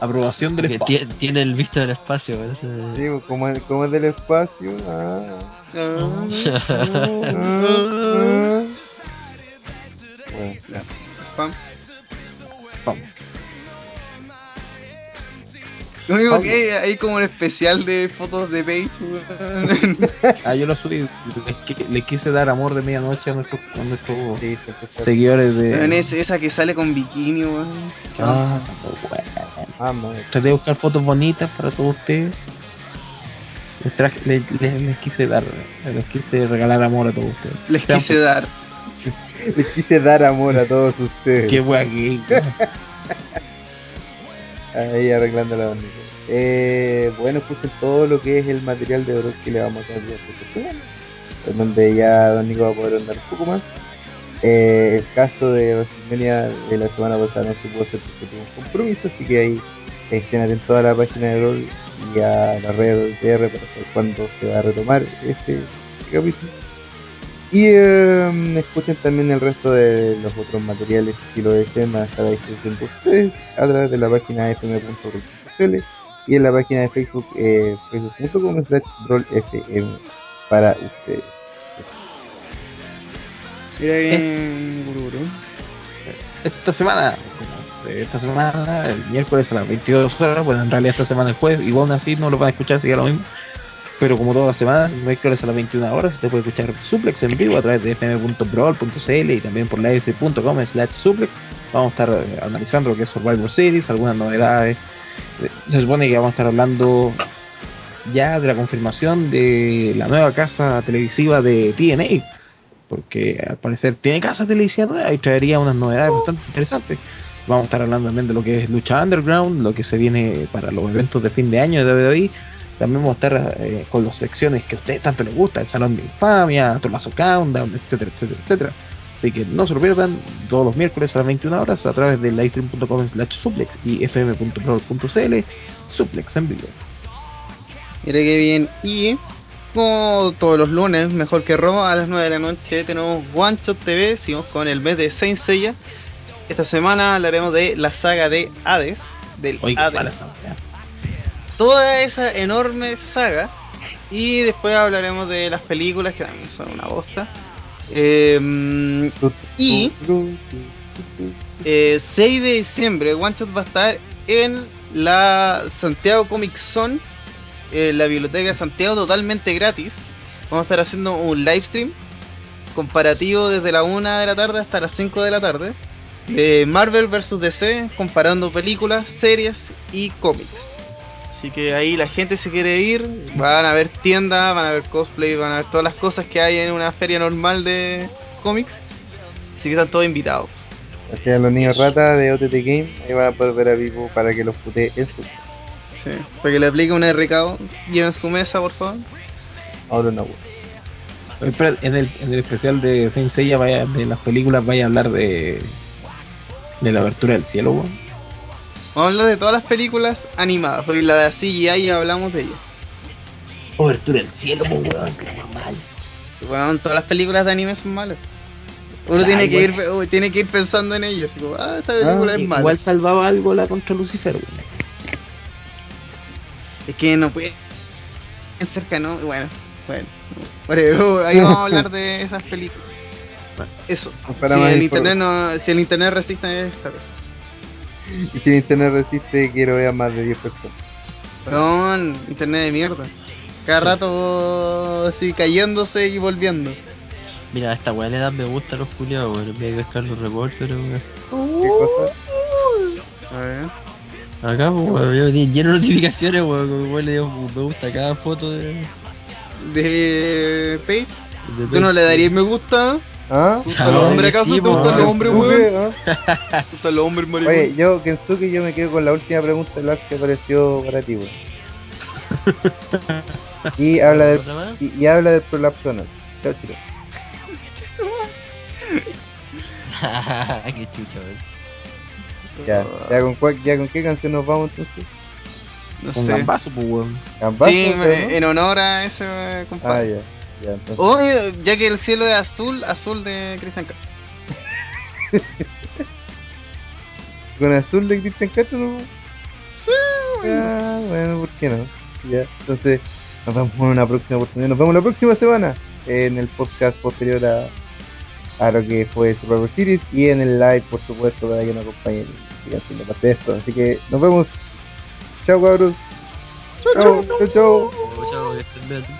Aprobación del Que espacio. tie- tiene el visto del espacio, parece. Sí, pues, como, es- como es del espacio. Ah, ah, ah. Bueno, ya. Spam. Lo único que hay, hay como un especial de fotos de Page, weón. Ah, yo lo subí. Les quise dar amor de medianoche a nuestros, a nuestros Sí, sí, sí, sí. seguidores Weón, de. es- esa que sale con bikini, weón. Ah, bueno. Ah. Traté de buscar fotos bonitas para todos ustedes. Les, traje- les, les- les quise dar, les quise regalar amor a todos ustedes. Les Sean quise dar. [LAUGHS] Les quise dar amor a todos ustedes. Qué gay. [LAUGHS] Ahí arreglando la bandera. Eh, bueno, puse todo lo que es el material de oro que le vamos a dar a en donde ya Don Nico va a poder andar un poco más. Eh, el caso de WrestleMania de la semana pasada no se pudo hacer porque tuvo un compromiso, así que ahí estén atentos a la página de rol y a la red del TR para saber cuándo se va a retomar este, este capítulo. Y eh, escuchen también el resto de los otros materiales si lo desean a estar a disposición de ustedes a través de la página fm.rol.cl y en la página de Facebook eh, facebook.com slash rollfm para ustedes. Mira bien, gurú. Esta semana, de esta semana, el miércoles a las 22 horas, bueno, en realidad esta semana el jueves, igual aún así no lo van a escuchar, sigue lo mismo. Pero como todas las semanas, miércoles a las 21 horas, usted puede escuchar Suplex en vivo a través de fm.prol.cl y también por live.com slash suplex. Vamos a estar eh, analizando lo que es Survivor Series, algunas novedades. Se supone que vamos a estar hablando ya de la confirmación de la nueva casa televisiva de TNA. Porque al parecer tiene casa televisiva nueva y traería unas novedades bastante interesantes. Vamos a estar hablando también de lo que es lucha underground, lo que se viene para los eventos de fin de año de WWE. También vamos a estar eh, con las secciones que a ustedes tanto les gusta, el Salón de Infamia, Tomaso Countdown, etcétera, etcétera, etcétera. Así que no se lo pierdan todos los miércoles a las 21 horas a través de livestream.com slash suplex y fm.pro.cl suplex en vivo. Mira que bien. Y como todos los lunes, mejor que Roma, a las 9 de la noche tenemos One Shot TV. Seguimos con el mes de Saint Seiya. Esta semana hablaremos de la saga de Hades. Del qué Hades. Toda esa enorme saga. Y después hablaremos de las películas que también son una bosta. Eh, y eh, 6 de diciembre, One Shot va a estar en la Santiago Comic Zone, en la biblioteca de Santiago, totalmente gratis. Vamos a estar haciendo un live stream comparativo desde la 1 de la tarde hasta las 5 de la tarde. de Marvel vs DC, comparando películas, series y cómics. Así que ahí la gente se quiere ir, van a ver tiendas, van a ver cosplay, van a ver todas las cosas que hay en una feria normal de cómics. Así que están todos invitados. O sea, los niños rata de OTT Game, ahí van a poder ver a Vivo para que los putee en su Sí, para que le aplique un RKO, lleven su mesa por favor. Ahora no, weón. Espera, en el, en el especial de Saint Seiya vaya, de las películas vaya a hablar de de la abertura del cielo, weón. Vamos a hablar de todas las películas animadas, porque la de CGI ya hablamos de ellas. Cobertura del cielo, pues, weón, que era mal. Bueno, todas las películas de anime son malas. Uno Ah, tiene que ir uy, tiene que ir pensando en ellas, como, ah, esta película es mala. Igual salvaba algo la contra Lucifer, weón. Es que no puede ser canon, bueno, bueno. Pero ahí vamos a hablar de esas películas. Bueno, [LAUGHS] eso. Si el internet no, si el internet resiste esta cosa. Y si el internet resiste, quiero ver a más de 10 personas. Perdón, internet de mierda. Cada rato así cayéndose y volviendo. Mira, a esta weá le dan me gusta a los culiados, weón. Vez de buscar los reportes, weón. ¿Qué cosa? A ver. Acá, pues, weón, lleno de notificaciones, weón. Weón le digo me gusta a cada foto de. De Page. de ¿Tú no le darías me gusta? ¿Ah? ¿Te gustan los Ah, hombres que acaso? ¿Te ¿Tú weón? ah? ¿Te gustan los hombres, maricón? Oye, yo, Kensuke, yo me quedo con la última pregunta de la que apareció para ti, weón. [LAUGHS] Y habla del, y, y habla del prolapso anal. Chao, chicos. [LAUGHS] Qué chucha, weón. Ya, ya, con, cuál- ya con qué canción nos vamos entonces? No Con sé. gambazo, pues, weón. ¿Gambazo, Sí, no? en honor a ese eh, Ah, compadre. ya, ya, entonces. Oye, ya que el cielo es azul, azul de Cristian Castro. [LAUGHS] ¿Con azul de Cristian Castro no? Sí, Ah, bueno, ¿por qué no? Ya, entonces nos vemos en una próxima oportunidad. Nos vemos la próxima semana en el podcast posterior a, a lo que fue Survivor Series y en el live, por supuesto, para que nos acompañen y sigan siendo parte de esto. Así que nos vemos. Chao, cabros. Chao, chao, chao. Chao, chao, que